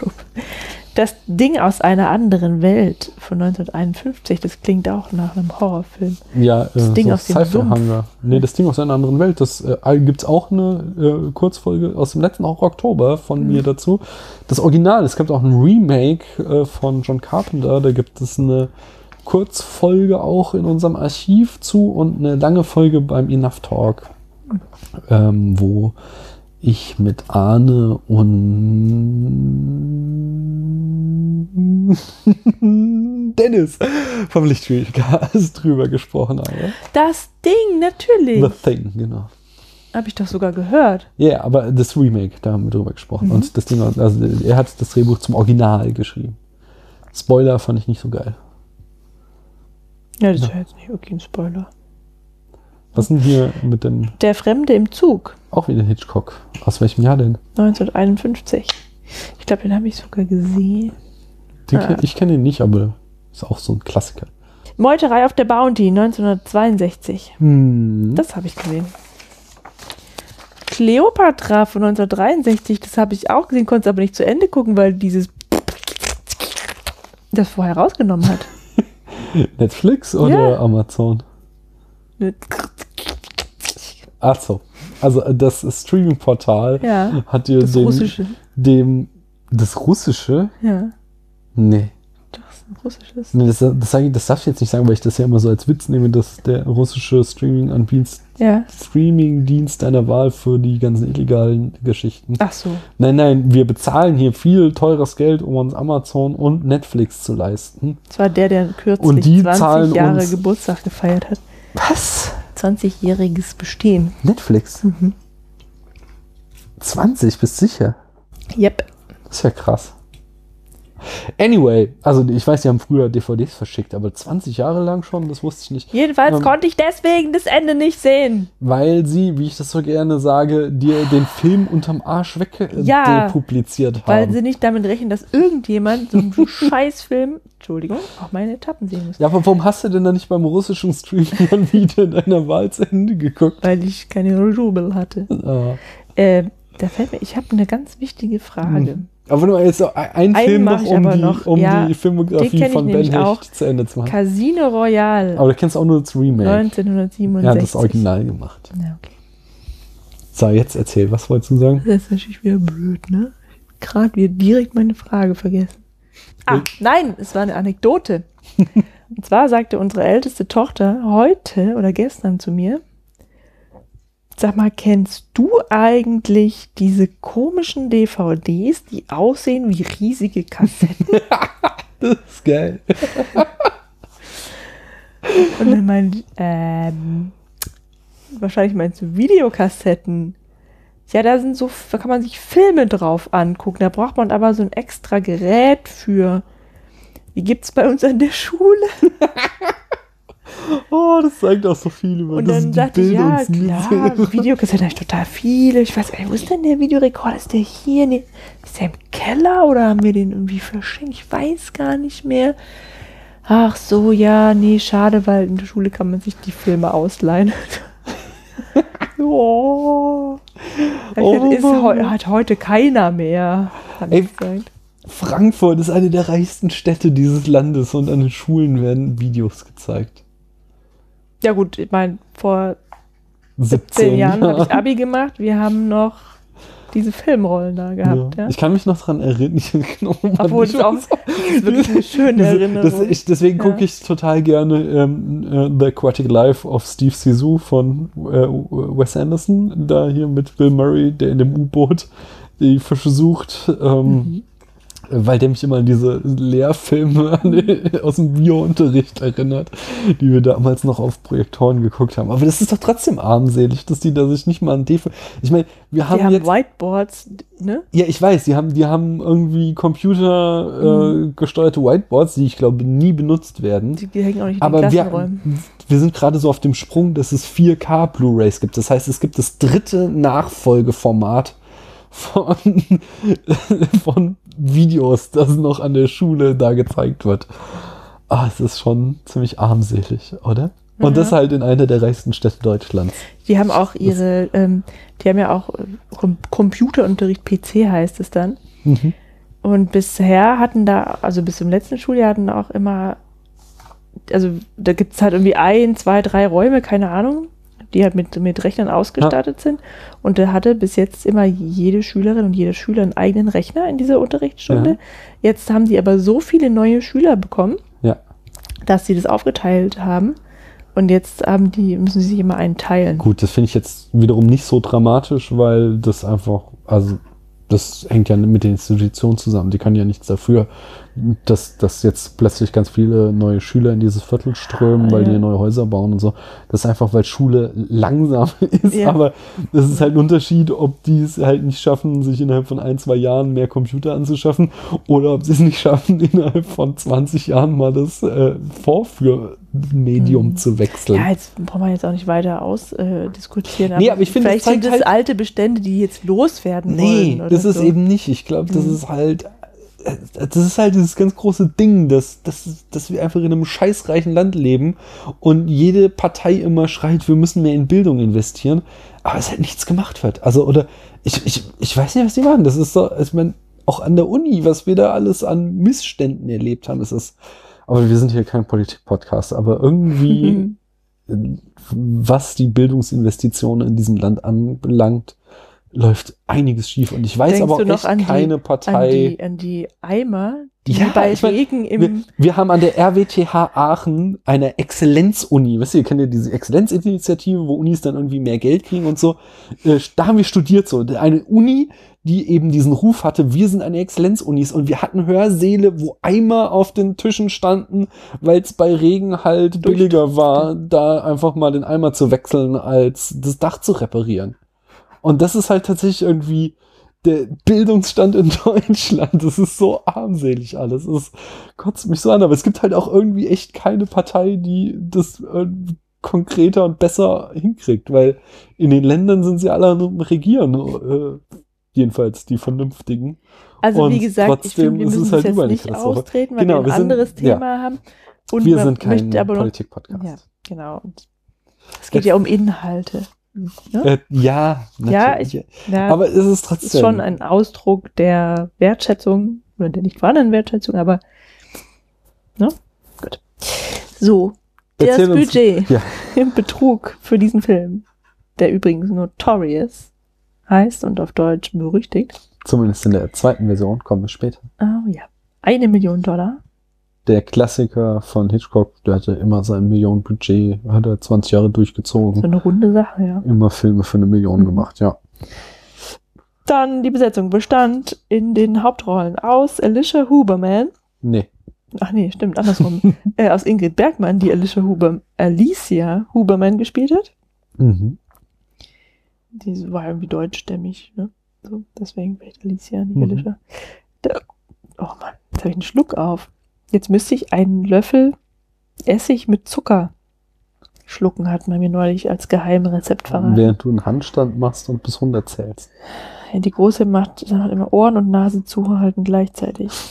Das Ding aus einer anderen Welt von 1951, das klingt auch nach einem Horrorfilm. Ja, Das äh, Ding so aus dem Sci-Fi-Hangar. Nee, das Ding aus einer anderen Welt. Das äh, gibt es auch eine äh, Kurzfolge aus dem letzten auch Oktober von Mhm. mir dazu. Das Original, es gibt auch ein Remake äh, von John Carpenter. Da gibt es eine Kurzfolge auch in unserem Archiv zu und eine lange Folge beim Enough Talk, ähm, wo ich mit Arne und *laughs* Dennis vom Lichtspielcast *laughs* drüber gesprochen habe. Das Ding, natürlich. The Thing, genau. Habe ich doch sogar gehört. Ja, yeah, aber das Remake, da haben wir drüber gesprochen. Mhm. Und das Ding, also er hat das Drehbuch zum Original geschrieben. Spoiler fand ich nicht so geil. Ja, das ist ja jetzt nicht wirklich ein Spoiler. Was denn hier mit dem, Der Fremde im Zug, auch wieder Hitchcock? Aus welchem Jahr denn? 1951. Ich glaube, den habe ich sogar gesehen. Den kenn, ich kenne ihn nicht, aber ist auch so ein Klassiker. Meuterei auf der Bounty, 1962. Hm. Das habe ich gesehen. Cleopatra von 1963, das habe ich auch gesehen, konnte es aber nicht zu Ende gucken, weil dieses das vorher rausgenommen hat. *laughs* Netflix oder Ja. Amazon? Ach so. Also äh, das Streaming-Portal Ja, hat dir das den, Russische. dem das Russische? Ja, Nee. das ist ein russisches. nee das, das, ich, das darf ich jetzt nicht sagen, weil ich das ja immer so als Witz nehme, dass der russische Streaming-Anbieter Ja, Streaming-Dienst deiner Wahl für die ganzen illegalen Geschichten. ach so. Nein, nein, wir bezahlen hier viel teures Geld, um uns Amazon und Netflix zu leisten. Das war der, der kürzlich Und die 20 zahlen Jahre uns- Geburtstag gefeiert hat. Was? 20-jähriges Bestehen. Netflix? Mhm. 20, bist sicher? Yep. Das ist ja krass. Anyway, also ich weiß, die haben früher DVDs verschickt, aber 20 Jahre lang schon, das wusste ich nicht. Jedenfalls Ähm, konnte ich deswegen das Ende nicht sehen. Weil sie, wie ich das so gerne sage, dir den Film unterm Arsch weg äh, Ja, depubliziert Weil haben. sie nicht damit rechnen, dass irgendjemand so einen *laughs* Scheißfilm, Entschuldigung, auch meine Etappen sehen muss. Ja, aber warum hast du denn da nicht beim russischen Streaming-Anbieter *laughs* deiner Wahl zu Ende geguckt? Weil ich keine Rubel hatte. Ah. Äh, da fällt mir, ich habe eine ganz wichtige Frage. Aber nur jetzt so ein Einen Film noch, um, die, noch. um Ja, die Filmografie von Ben Hecht zu Ende zu machen. Casino Royale, Aber du kennst auch nur das Remake. 1967. Ja, das Original gemacht. Ja, okay. So, jetzt erzähl, was wolltest du sagen? Das ist natürlich wieder blöd, ne? Gerade wieder direkt meine Frage vergessen. Ah, nein, es war eine Anekdote. *laughs* Und zwar sagte unsere älteste Tochter heute oder gestern zu mir, sag mal, kennst du eigentlich diese komischen DVDs, die aussehen wie riesige Kassetten? *laughs* Das ist geil. Und dann ich, ähm, wahrscheinlich meinst du Videokassetten. Ja, da sind so, da kann man sich Filme drauf angucken. Da braucht man aber so ein extra Gerät für. Die gibt's bei uns an der Schule. *laughs* Oh, das zeigt auch so viel über Und das dann dachte ich, ja, klar. Videokassetten habe ich total viele. Ich weiß nicht, wo ist denn der Videorekorder? Ist der hier? Nee, ist der im Keller oder haben wir den irgendwie verschenkt? Ich weiß gar nicht mehr. Ach so, ja, nee, schade, weil in der Schule kann man sich die Filme ausleihen. *laughs* oh. Oh, ist heu hat heute keiner mehr. Ey. Frankfurt ist eine der reichsten Städte dieses Landes und an den Schulen werden Videos gezeigt. Ja gut, ich meine, vor 17 zehn Jahren habe ich *laughs* Abi gemacht. Wir haben noch diese Filmrollen da gehabt. Ja. Ich kann mich noch dran erinnern. *laughs* Ich, genau, Obwohl ich das auch ist wirklich eine *laughs* schöne Erinnerung. Das, ich, deswegen Ja. gucke ich total gerne ähm, äh, The Aquatic Life of Steve Zissou von äh, Wes Anderson, da hier mit Bill Murray, der in dem U-Boot die Fische sucht, ähm, Mhm. Weil der mich immer an diese Lehrfilme *laughs* aus dem Biounterricht erinnert, die wir damals noch auf Projektoren geguckt haben. Aber das ist doch trotzdem armselig, dass die da sich nicht mal an DV... Ich meine, wir haben Die haben jetzt... Whiteboards, ne? Ja, ich weiß, die haben, die haben irgendwie computergesteuerte äh, gesteuerte Whiteboards, die ich glaube nie benutzt werden. Die, die hängen auch nicht in den Aber wir, Klassenräumen. wir sind gerade so auf dem Sprung, dass es 4K Blu-rays gibt. Das heißt, es gibt das dritte Nachfolgeformat von, *laughs* von Videos, das noch an der Schule da gezeigt wird. Ah, es ist schon ziemlich armselig, oder? Und das halt in einer der reichsten Städte Deutschlands. Die haben auch ihre, ähm, die haben ja auch äh, Com Computerunterricht, PC heißt es dann. Mhm. Und bisher hatten da, also bis zum letzten Schuljahr hatten auch immer, also da gibt es halt irgendwie ein, zwei, drei Räume, keine Ahnung, die halt mit, mit Rechnern ausgestattet sind. Und da hatte bis jetzt immer jede Schülerin und jeder Schüler einen eigenen Rechner in dieser Unterrichtsstunde. Ja. Jetzt haben sie aber so viele neue Schüler bekommen, Ja. dass sie das aufgeteilt haben. Und jetzt haben die, müssen sie sich immer einen teilen. Gut, das finde ich jetzt wiederum nicht so dramatisch, weil das einfach, also das hängt ja mit den Institutionen zusammen. Die kann ja nichts dafür, dass, dass jetzt plötzlich ganz viele neue Schüler in dieses Viertel strömen, weil Ja. die neue Häuser bauen und so. Das ist einfach, weil Schule langsam *laughs* ist, Ja. aber das ist halt ein Unterschied, ob die es halt nicht schaffen, sich innerhalb von ein, zwei Jahren mehr Computer anzuschaffen oder ob sie es nicht schaffen, *laughs* innerhalb von 20 Jahren mal das äh, Vorführmedium Hm. zu wechseln. Ja, jetzt brauchen wir jetzt auch nicht weiter ausdiskutieren. Äh, Nee, aber ich finde, vielleicht das sind es halt- alte Bestände, die jetzt loswerden Nee, wollen. oder das ist so. eben nicht. Ich glaube, das Mhm. ist halt, das ist halt dieses ganz große Ding, dass, dass, dass wir einfach in einem scheißreichen Land leben und jede Partei immer schreit, wir müssen mehr in Bildung investieren, aber es halt nichts gemacht wird. Also, oder ich, ich, ich weiß nicht, was die machen. Das ist so, ich meine, auch an der Uni, was wir da alles an Missständen erlebt haben, ist es. Aber wir sind hier kein Politik-Podcast, aber irgendwie, *laughs* was die Bildungsinvestitionen in diesem Land anbelangt, läuft einiges schief. Und ich weiß Denkst aber auch noch echt an die- keine an Partei. die, an die Eimer, die Ja, bei ich mein, Regen im wir, wir haben an der RWTH Aachen eine Exzellenzuni. Weißt du, ihr kennt ja diese Exzellenzinitiative, wo Unis dann irgendwie mehr Geld kriegen und so. Äh, da haben wir studiert so. Eine Uni, die eben diesen Ruf hatte, wir sind eine Exzellenzunis und wir hatten Hörsäle, wo Eimer auf den Tischen standen, weil es bei Regen halt billiger war, da einfach mal den Eimer zu wechseln, als das Dach zu reparieren. Und das ist halt tatsächlich irgendwie der Bildungsstand in *laughs* Deutschland. Das ist so armselig alles. Es kotzt mich so an, aber es gibt halt auch irgendwie echt keine Partei, die das irgendwie konkreter und besser hinkriegt, weil in den Ländern sind sie alle am Regieren, äh, jedenfalls die Vernünftigen. Also Und wie gesagt, ich trotzdem finde, wir ist es müssen halt es jetzt überall eine nicht austreten, weil Genau, wir wir ein sind- anderes ja. Thema haben. Und Wir sind kein Politik-Podcast. Ja, genau. Es geht ja um Inhalte. Ne? Äh, ja, Ja, natürlich. ich, ja, aber es ist es trotzdem. ist schon ein Ausdruck der Wertschätzung oder der nicht vorhandenen Wertschätzung, aber ne? Gut. So, das Erzähl uns- Budget ja. *laughs* im Betrug für diesen Film, der übrigens Notorious heißt und auf Deutsch berüchtigt. Zumindest in der zweiten Version, kommen wir später. Oh ja. Eine Million Dollar. Der Klassiker von Hitchcock, der hatte immer sein Millionenbudget, hat er 20 Jahre durchgezogen. So eine runde Sache, ja. Immer Filme für eine Million Mhm. gemacht, ja. Dann die Besetzung bestand in den Hauptrollen aus Alicia Huberman. Nee. Ach nee, stimmt, andersrum. *laughs* äh, aus Ingrid Bergmann, die Alicia Huber, Alicia Huberman gespielt hat. Mhm. Die war irgendwie deutschstämmig, ne? So, deswegen vielleicht Alicia, nicht Mhm. Alicia. Da, oh Mann, jetzt habe ich einen Schluck auf. Jetzt müsste ich einen Löffel Essig mit Zucker schlucken, hat man mir neulich als Geheimrezept verraten. Während du einen Handstand machst und bis 100 zählst. Die Große macht dann halt immer Ohren und Nase zuhalten gleichzeitig. *laughs*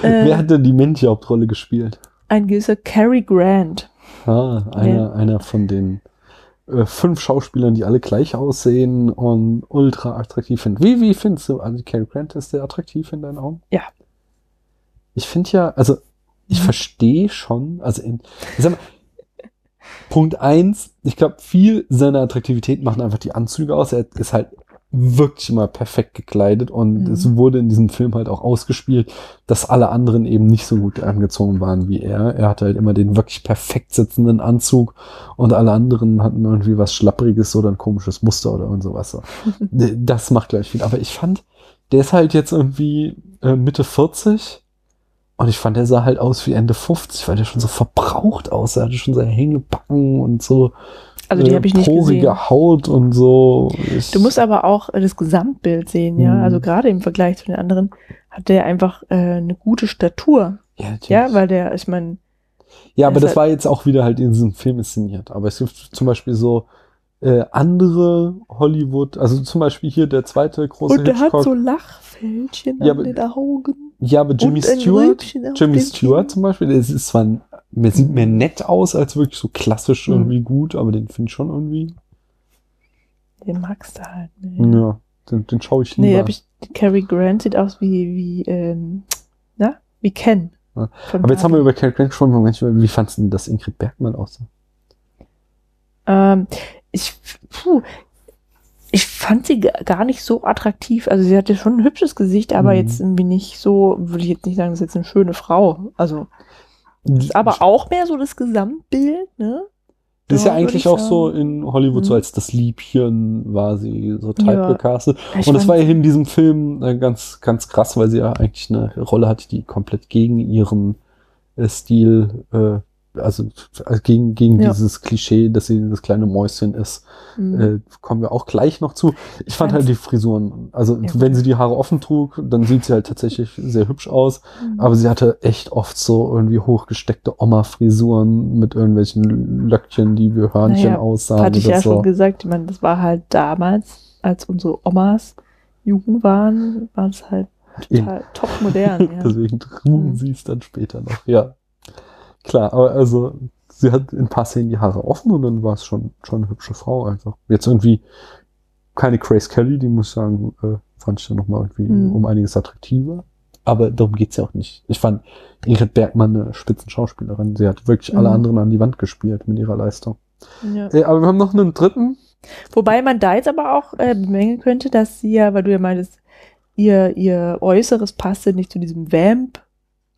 Äh, Wer hat denn die männliche Hauptrolle gespielt? ein gewisser Cary Grant. Ah, einer, einer von den äh, fünf Schauspielern, die alle gleich aussehen und ultra attraktiv sind. Wie, wie findest du, also Cary Grant ist der attraktiv in deinen Augen? Ja. Ich finde ja, also ich Mhm. verstehe schon, also in, ich sag mal, Punkt eins, ich glaube, viel seiner Attraktivität machen einfach die Anzüge aus. Er ist halt wirklich immer perfekt gekleidet und Mhm. es wurde in diesem Film halt auch ausgespielt, dass alle anderen eben nicht so gut angezogen waren wie er. Er hatte halt immer den wirklich perfekt sitzenden Anzug und alle anderen hatten irgendwie was Schlappriges oder ein komisches Muster oder und sowas. *laughs* Das macht gleich viel. Aber ich fand, der ist halt jetzt irgendwie äh, Mitte 40 und ich fand, der sah halt aus wie Ende 50, weil der schon so verbraucht aussah. Er hatte schon so Hängebacken und so Also die äh, habe ich nicht gesehen. Haut und so. Ich, Du musst aber auch das Gesamtbild sehen, ja. Mhm. Also gerade im Vergleich zu den anderen hat der einfach äh, eine gute Statur. ja, natürlich. Ja, weil der, ich meine, Ja, aber das hat- war jetzt auch wieder halt in diesem Film inszeniert. Aber es gibt zum Beispiel so äh, andere Hollywood, also zum Beispiel hier der zweite große und der hat Hitchcock. so Lachfältchen Ja, an den Augen. Ja, aber Jimmy Stewart, Jimmy Stewart zum Beispiel, der ist zwar, mir sieht mehr nett aus als wirklich so klassisch Mhm. irgendwie gut, aber den finde ich schon irgendwie, Den magst du halt. Ne, ja, den, den schaue ich lieber. nee hab ich, Cary Grant sieht aus wie, wie, ähm, na, wie Ken. Ja. Aber jetzt haben wir über Cary Grant gesprochen, wie fandst du denn das Ingrid Bergmann aussah? Ähm, ich, puh, ich fand sie ga- gar nicht so attraktiv. Also sie hatte schon ein hübsches Gesicht, aber Mhm. jetzt irgendwie nicht so, würde ich jetzt nicht sagen, das ist jetzt eine schöne Frau. Also, aber auch mehr so das Gesamtbild, ne? Das ist ja Ja, eigentlich ich auch so sagen. in Hollywood so Mhm. als das Liebchen war sie so Ja. typecastet. Ich Und das war ja in diesem Film äh, ganz, ganz krass, weil sie ja eigentlich eine Rolle hatte, die komplett gegen ihren äh, Stil, äh, also äh, gegen, gegen Ja. dieses Klischee, dass sie das kleine Mäuschen ist. Mhm. Äh, kommen wir auch gleich noch zu. Ich fand halt die Frisuren, also Ja, wenn sie die Haare offen trug, dann sieht sie halt tatsächlich sehr hübsch aus. Mhm. Aber sie hatte echt oft so irgendwie hochgesteckte Oma-Frisuren mit irgendwelchen Löckchen, die wie Hörnchen Naja, aussahen Hatte ich ja so. schon gesagt, ich meine, das war halt damals, als unsere Omas Jugend waren, war es halt total top modern. *laughs* Ja. Deswegen trugen Mhm. sie es dann später noch, ja. Klar, aber also sie hat in ein paar Szenen die Haare offen und dann war es schon, schon eine hübsche Frau einfach. Jetzt irgendwie keine Grace Kelly, die muss ich sagen, äh, fand ich dann nochmal irgendwie Mhm. um einiges attraktiver. Aber darum geht's ja auch nicht. Ich fand Ingrid Bergmann eine Spitzenschauspielerin. Sie hat wirklich alle Mhm. anderen an die Wand gespielt mit ihrer Leistung. Ja. Äh, aber wir haben noch einen dritten. Wobei man da jetzt aber auch äh, bemängeln könnte, dass sie ja, weil du ja meintest, ihr, ihr Äußeres passte nicht zu diesem Vamp,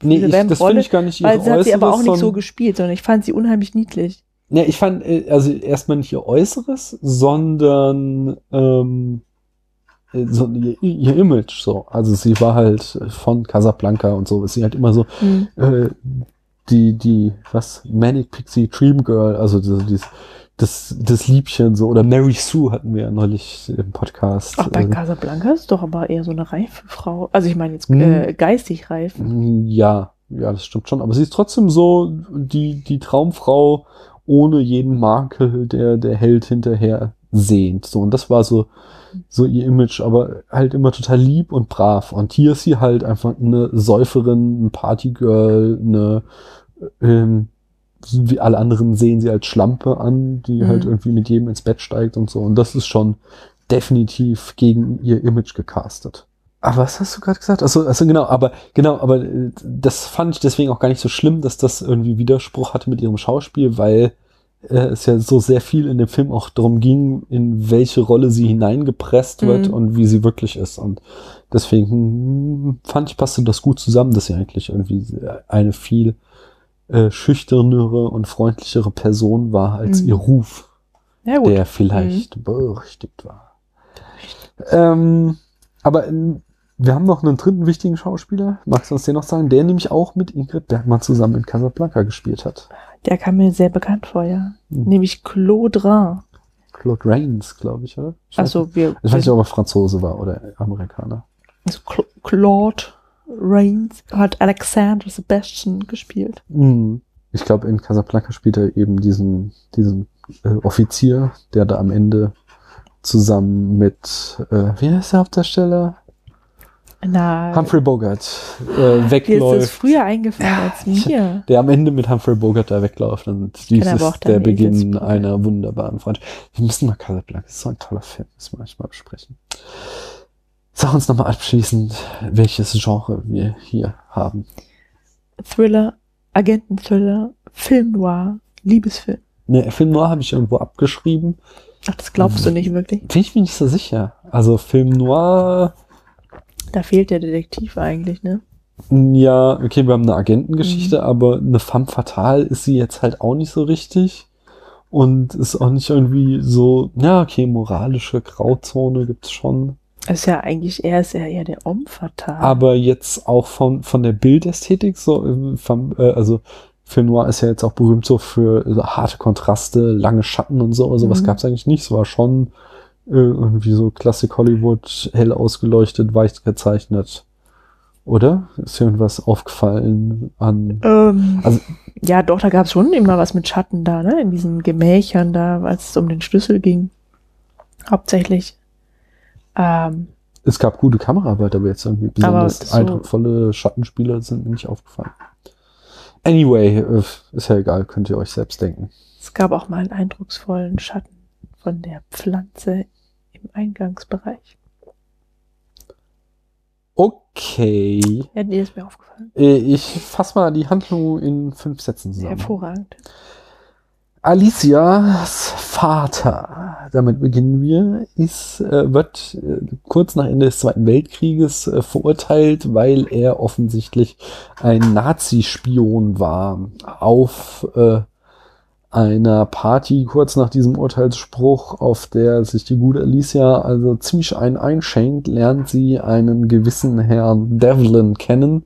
Nee, ich, das finde ich gar nicht ihre weil sie hat sie aber auch nicht so gespielt, sondern ich fand sie unheimlich niedlich. Ja, ich fand, äh, also erstmal nicht ihr Äußeres, sondern ähm, äh, so ihr, ihr Image so. Also sie war halt von Casablanca und so, ist sie halt immer so Hm. äh, die, die, was, Manic Pixie Dream Girl, also so dieses, das, das Liebchen so, oder Mary Sue hatten wir ja neulich im Podcast. Ach, bei äh, Casablanca ist doch aber eher so eine reife Frau. Also ich meine jetzt Hm. äh, geistig reif. Ja, ja, das stimmt schon. Aber sie ist trotzdem so die, die Traumfrau ohne jeden Makel, der der Held hinterher sehnt. So, und das war so, so ihr Image, aber halt immer total lieb und brav. Und hier ist sie halt einfach eine Säuferin, ein Partygirl, eine, ähm, wie alle anderen sehen sie als Schlampe an, die Mhm. halt irgendwie mit jedem ins Bett steigt und so. Und das ist schon definitiv gegen ihr Image gecastet. Aber was hast du gerade gesagt? Also, also genau, aber genau, aber äh, das fand ich deswegen auch gar nicht so schlimm, dass das irgendwie Widerspruch hatte mit ihrem Schauspiel, weil äh, es ja so sehr viel in dem Film auch darum ging, in welche Rolle sie hineingepresst wird Mhm. und wie sie wirklich ist. Und deswegen hm, fand ich, passte das gut zusammen, dass sie eigentlich irgendwie eine viel äh, schüchternere und freundlichere Person war als Mhm. ihr Ruf Ja der vielleicht berüchtigt war. Ähm, aber ähm, wir haben noch einen dritten wichtigen Schauspieler. Magst du uns den noch sagen? Der nämlich auch mit Ingrid Bergmann zusammen in Casablanca gespielt hat. Der kam mir sehr bekannt vor, ja. Hm. Nämlich Claude Rhin. Claude Rains, glaube ich, oder? Ich weiß nicht. Also wir, Ich weiß nicht, ob er Franzose war oder Amerikaner. also Cla- Claude Rains hat Alexander Sebastian gespielt. Mhm. Ich glaube, in Casablanca spielt er eben diesen, diesen äh, Offizier, der da am Ende zusammen mit, äh, wie heißt der Hauptdarsteller? Na, Humphrey Bogart äh, dir ist das wegläuft. früher eingefallen als mir. *laughs* der am Ende mit Humphrey Bogart da wegläuft und dies ist der deine Beginn einer wunderbaren Freundschaft. Wir müssen mal Casablanca, das ist so ein toller Film, müssen wir manchmal besprechen. Sag uns nochmal abschließend, welches Genre wir hier haben. Thriller, Agenten-Thriller, Film Noir, Liebesfilm. Ne, Film Noir habe ich irgendwo abgeschrieben. Ach, das glaubst du nicht wirklich. Bin ich mir nicht so sicher. Also Film Noir, Da fehlt der Detektiv eigentlich, ne? ja, okay, wir haben eine Agentengeschichte, Mhm. aber eine femme fatale ist sie jetzt halt auch nicht so richtig. Und ist auch nicht irgendwie so, ja, okay, moralische Grauzone gibt's schon. Das ist ja eigentlich, er ist ja eher der fatal. aber jetzt auch von, von der Bildästhetik, so, äh, vom, äh, also Film Noir ist ja jetzt auch berühmt so für so harte Kontraste, lange Schatten und so, also was Mhm. gab's eigentlich nicht, es war schon äh, irgendwie so Klassik Hollywood, hell ausgeleuchtet, weich gezeichnet. Oder? Ist irgendwas aufgefallen an, ähm, also- ja, doch, da gab es schon immer was mit Schatten da, ne? In diesen Gemächern da, als es um den Schlüssel ging. Hauptsächlich. Ähm, es gab gute Kameraarbeit, aber jetzt irgendwie besonders so- eindrucksvolle Schattenspieler sind mir nicht aufgefallen. Anyway, äh, ist ja egal, könnt ihr euch selbst denken. es gab auch mal einen eindrucksvollen Schatten von der Pflanze im Eingangsbereich. Okay. Ja, nee, ist mir aufgefallen. Äh, Ich fasse mal die Handlung in fünf Sätzen zusammen. Hervorragend. Alicias Vater, damit beginnen wir, ist, äh, wird äh, kurz nach Ende des Zweiten Weltkrieges äh, verurteilt, weil er offensichtlich ein Nazi-Spion war. Auf äh, einer Party kurz nach diesem Urteilsspruch, auf der sich die gute Alicia also ziemlich einen einschenkt, lernt sie einen gewissen Herrn Devlin kennen,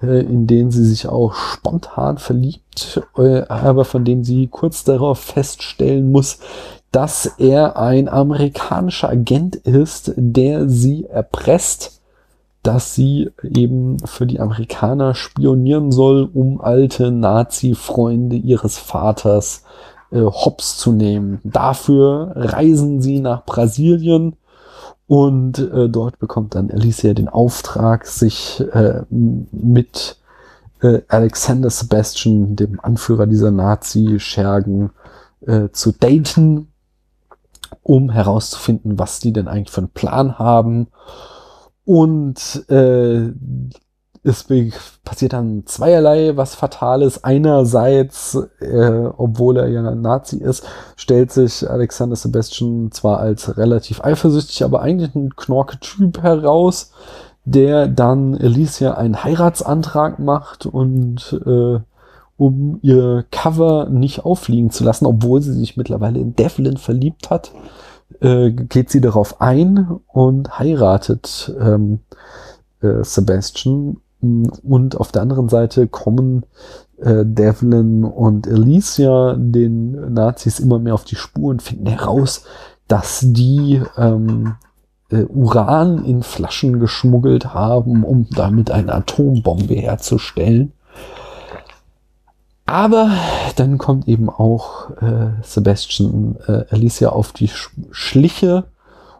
in den sie sich auch spontan verliebt, äh, aber von dem sie kurz darauf feststellen muss, dass er ein amerikanischer Agent ist, der sie erpresst, dass sie eben für die Amerikaner spionieren soll, um alte Nazi-Freunde ihres Vaters äh, hops zu nehmen. Dafür reisen sie nach Brasilien und äh, dort bekommt dann Alicia den Auftrag, sich äh, mit äh, Alexander Sebastian, dem Anführer dieser Nazi-Schergen, äh, zu daten, um herauszufinden, was die denn eigentlich für einen Plan haben. Und äh, es passiert dann zweierlei was Fatales. Einerseits, äh, obwohl er ja Nazi ist, stellt sich Alexander Sebastian zwar als relativ eifersüchtig, aber eigentlich ein Knorke-Typ heraus, der dann Alicia einen Heiratsantrag macht und äh, um ihr Cover nicht auffliegen zu lassen, obwohl sie sich mittlerweile in Devlin verliebt hat, äh, geht sie darauf ein und heiratet ähm, äh, Sebastian. Und auf der anderen Seite kommen äh, Devlin und Alicia den Nazis immer mehr auf die Spur und finden heraus, dass die ähm, äh, Uran in Flaschen geschmuggelt haben, um damit eine Atombombe herzustellen. Aber dann kommt eben auch äh, Sebastian äh, Alicia auf die Sch Schliche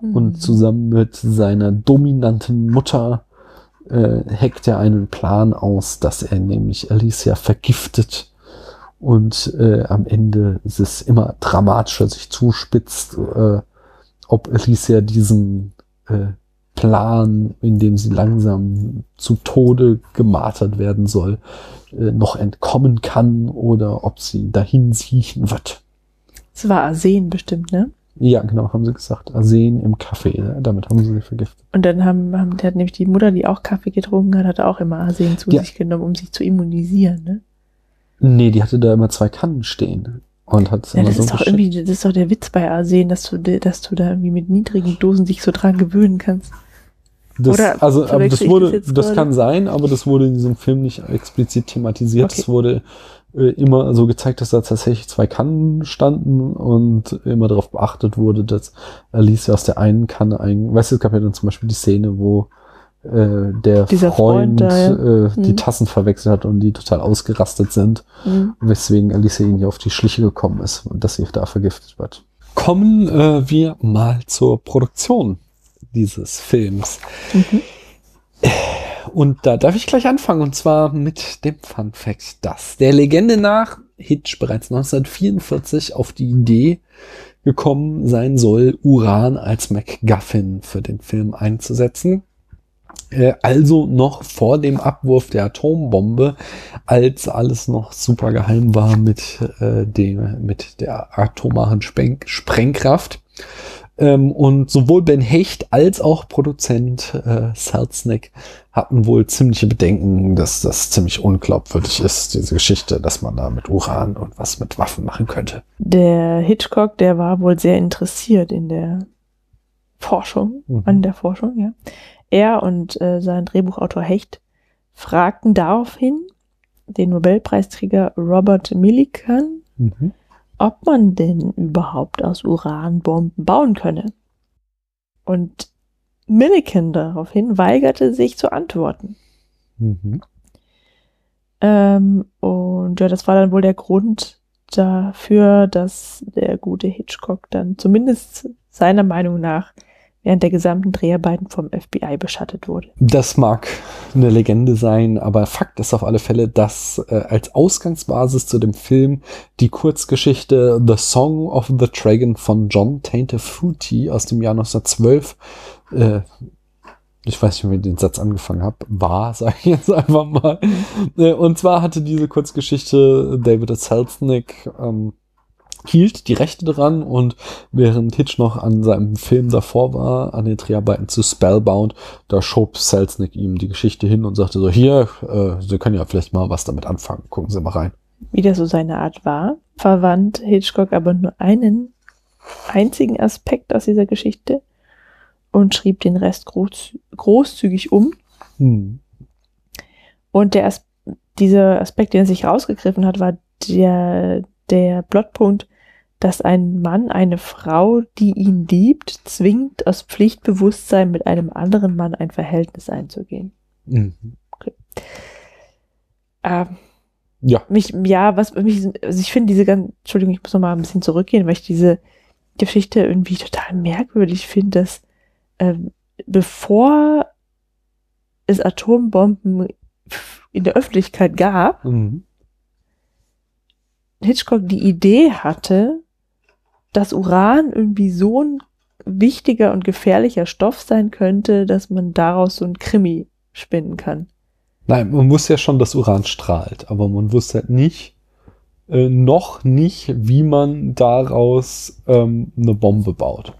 und zusammen mit seiner dominanten Mutter äh, heckt er einen Plan aus, dass er nämlich Alicia vergiftet und äh, am Ende ist es immer dramatischer sich zuspitzt, äh, ob Alicia diesen äh, Plan, in dem sie langsam zu Tode gemartert werden soll, äh, noch entkommen kann oder ob sie dahin siechen wird. Es war Arsen bestimmt, ne? Ja, genau, haben sie gesagt. Arsen im Kaffee, damit haben sie sie vergiftet. Und dann haben, haben hat nämlich die Mutter, die auch Kaffee getrunken hat, hat auch immer Arsen zu Ja. sich genommen, um sich zu immunisieren, ne? Nee, die hatte da immer zwei Kannen stehen und hat Ja, das so ist doch irgendwie, das ist doch der Witz bei Arsen, dass du, dass du da irgendwie mit niedrigen Dosen dich so dran gewöhnen kannst. Das, Oder also, das das wurde, das gerade? kann sein, aber das wurde in diesem Film nicht explizit thematisiert. Okay. Es wurde immer so gezeigt, dass da tatsächlich zwei Kannen standen und immer darauf beachtet wurde, dass Alicia aus der einen Kanne ein, weißt du, es gab ja dann zum Beispiel die Szene, wo äh, der Dieser Freund, Freund da, äh, die Mhm. Tassen verwechselt hat und die total ausgerastet sind, Mhm. weswegen Alicia ihnen ja auf die Schliche gekommen ist und dass sie da vergiftet wird. Kommen äh, wir mal zur Produktion dieses Films. Mhm. Und da darf ich gleich anfangen, und zwar mit dem Fun Fact, dass der Legende nach Hitch bereits 1944 auf die Idee gekommen sein soll, Uran als MacGuffin für den Film einzusetzen. Äh, also noch vor dem Abwurf der Atombombe, als alles noch super geheim war mit, äh, dem, mit der atomaren Spreng Sprengkraft. Ähm, und sowohl Ben Hecht als auch Produzent äh, Selznick hatten wohl ziemliche Bedenken, dass das ziemlich unglaubwürdig ist, diese Geschichte, dass man da mit Uran und was mit Waffen machen könnte. Der Hitchcock, der war wohl sehr interessiert in der Forschung, Mhm. an der Forschung, ja. Er und äh, sein Drehbuchautor Hecht fragten daraufhin den Nobelpreisträger Robert Millikan, Mhm. Ob man denn überhaupt aus Uran Bomben bauen könne. Und Millikan daraufhin weigerte sich zu antworten. Mhm. Ähm, und ja, das war dann wohl der Grund dafür, dass der gute Hitchcock dann zumindest seiner Meinung nach während der gesamten Dreharbeiten vom FBI beschattet wurde. Das mag eine Legende sein, aber Fakt ist auf alle Fälle, dass äh, als Ausgangsbasis zu dem Film die Kurzgeschichte The Song of the Dragon von John Tainter-Fruity aus dem Jahr 1912 äh, ich weiß nicht, wie ich den Satz angefangen habe, war, *laughs* sage ich jetzt einfach mal. Äh, Und zwar hatte diese Kurzgeschichte David Selznick ähm, hielt die Rechte dran und während Hitch noch an seinem Film davor war, an den Dreharbeiten zu Spellbound, da schob Selznick ihm die Geschichte hin und sagte so, hier, äh, Sie können ja vielleicht mal was damit anfangen, gucken Sie mal rein. Wie das so seine Art war, verwandt Hitchcock aber nur einen einzigen Aspekt aus dieser Geschichte und schrieb den Rest groß, großzügig um. Hm. Und der As dieser Aspekt, den er sich rausgegriffen hat, war der, der Plotpunkt, dass ein Mann eine Frau, die ihn liebt, zwingt, aus Pflichtbewusstsein mit einem anderen Mann ein Verhältnis einzugehen. Mhm. Ähm, Ja. mich, ja, was mich, also ich finde diese ganze, Entschuldigung, ich muss noch mal ein bisschen zurückgehen, weil ich diese Geschichte irgendwie total merkwürdig finde, dass ähm, bevor es Atombomben in der Öffentlichkeit gab, Mhm. Hitchcock die Idee hatte, dass Uran irgendwie so ein wichtiger und gefährlicher Stoff sein könnte, dass man daraus so ein Krimi spinnen kann. Nein, man wusste ja schon, dass Uran strahlt, aber man wusste halt nicht, äh, noch nicht, wie man daraus ähm, eine Bombe baut.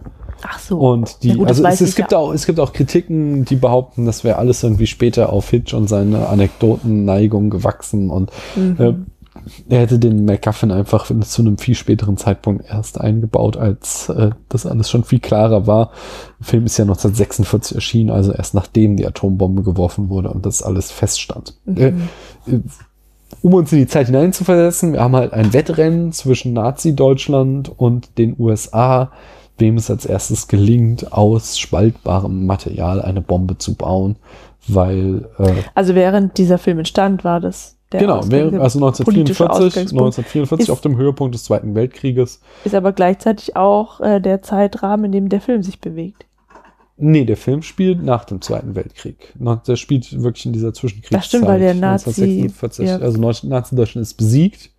Ach so. Und die, Ja gut, also es, es gibt ja. auch, es gibt auch Kritiken, die behaupten, das wäre alles irgendwie später auf Hitch und seine Anekdotenneigung gewachsen und Mhm. äh, er hätte den MacGuffin einfach zu einem viel späteren Zeitpunkt erst eingebaut, als äh, das alles schon viel klarer war. Der Film ist ja 1946 erschienen, also erst nachdem die Atombombe geworfen wurde und das alles feststand. Äh, Mhm. äh, um uns in die Zeit hineinzuversetzen, wir haben halt ein Wettrennen zwischen Nazi-Deutschland und den USA, wem es als erstes gelingt, aus spaltbarem Material eine Bombe zu bauen, weil äh, Also während dieser Film entstand, war das genau, während, also politische 1944, Ausgangspunkt. 1944 Ist- auf dem Höhepunkt des Zweiten Weltkrieges. Ist aber gleichzeitig auch äh, der Zeitrahmen, in dem der Film sich bewegt. Nee, der Film spielt nach dem Zweiten Weltkrieg. Der spielt wirklich in dieser Zwischenkriegszeit. Das stimmt, weil der Nazi- 1946, ja. Also Nazi-Deutschland ist besiegt.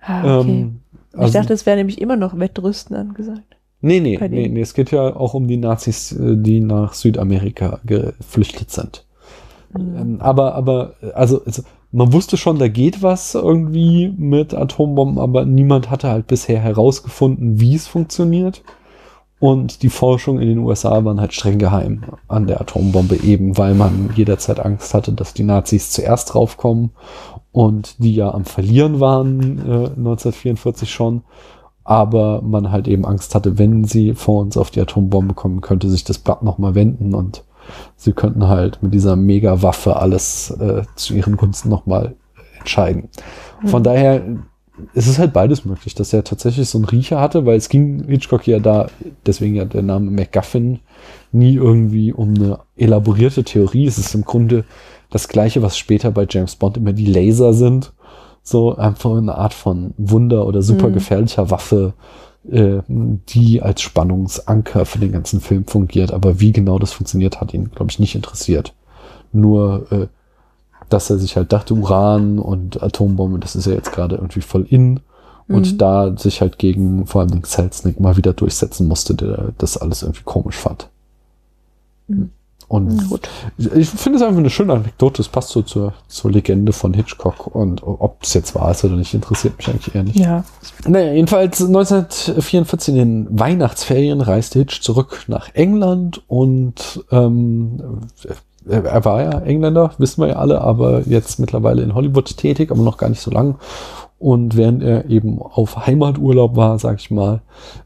Ah, okay. Ähm, ich also- dachte, es wäre nämlich immer noch Wettrüsten angesagt. Nee, nee, nee, nee, es geht ja auch um die Nazis, äh, die nach Südamerika geflüchtet sind. Mhm. Ähm, aber, aber, also, also, man wusste schon, da geht was irgendwie mit Atombomben, aber niemand hatte halt bisher herausgefunden, wie es funktioniert. Und die Forschung in den USA waren halt streng geheim an der Atombombe, eben weil man jederzeit Angst hatte, dass die Nazis zuerst draufkommen und die ja am Verlieren waren äh, 1944 schon. Aber man halt eben Angst hatte, wenn sie vor uns auf die Atombombe kommen, könnte sich das Blatt nochmal wenden und sie könnten halt mit dieser Mega-Waffe alles äh, zu ihren Gunsten nochmal entscheiden. Von daher es ist halt beides möglich, dass er tatsächlich so einen Riecher hatte, weil es ging Hitchcock ja da, deswegen ja der Name MacGuffin, nie irgendwie um eine elaborierte Theorie. Es ist im Grunde das Gleiche, was später bei James Bond immer die Laser sind. So einfach eine Art von Wunder oder super Mhm. gefährlicher Waffe, äh, die als Spannungsanker für den ganzen Film fungiert. Aber wie genau das funktioniert, hat ihn, glaube ich, nicht interessiert. Nur, äh, dass er sich halt dachte, Uran und Atombombe, das ist ja jetzt gerade irgendwie voll in. Und Mhm. da sich halt gegen vor allem den Selznick mal wieder durchsetzen musste, der das alles irgendwie komisch fand. Mhm. Und ich finde es einfach eine schöne Anekdote. Es passt so zur, zur Legende von Hitchcock. Und ob es jetzt wahr ist oder nicht, interessiert mich eigentlich eher nicht. Ja. Naja, jedenfalls 1944 in den Weihnachtsferien reiste Hitch zurück nach England und ähm, er war ja Engländer, wissen wir ja alle, aber jetzt mittlerweile in Hollywood tätig, aber noch gar nicht so lang. Und während er eben auf Heimaturlaub war, sag ich mal,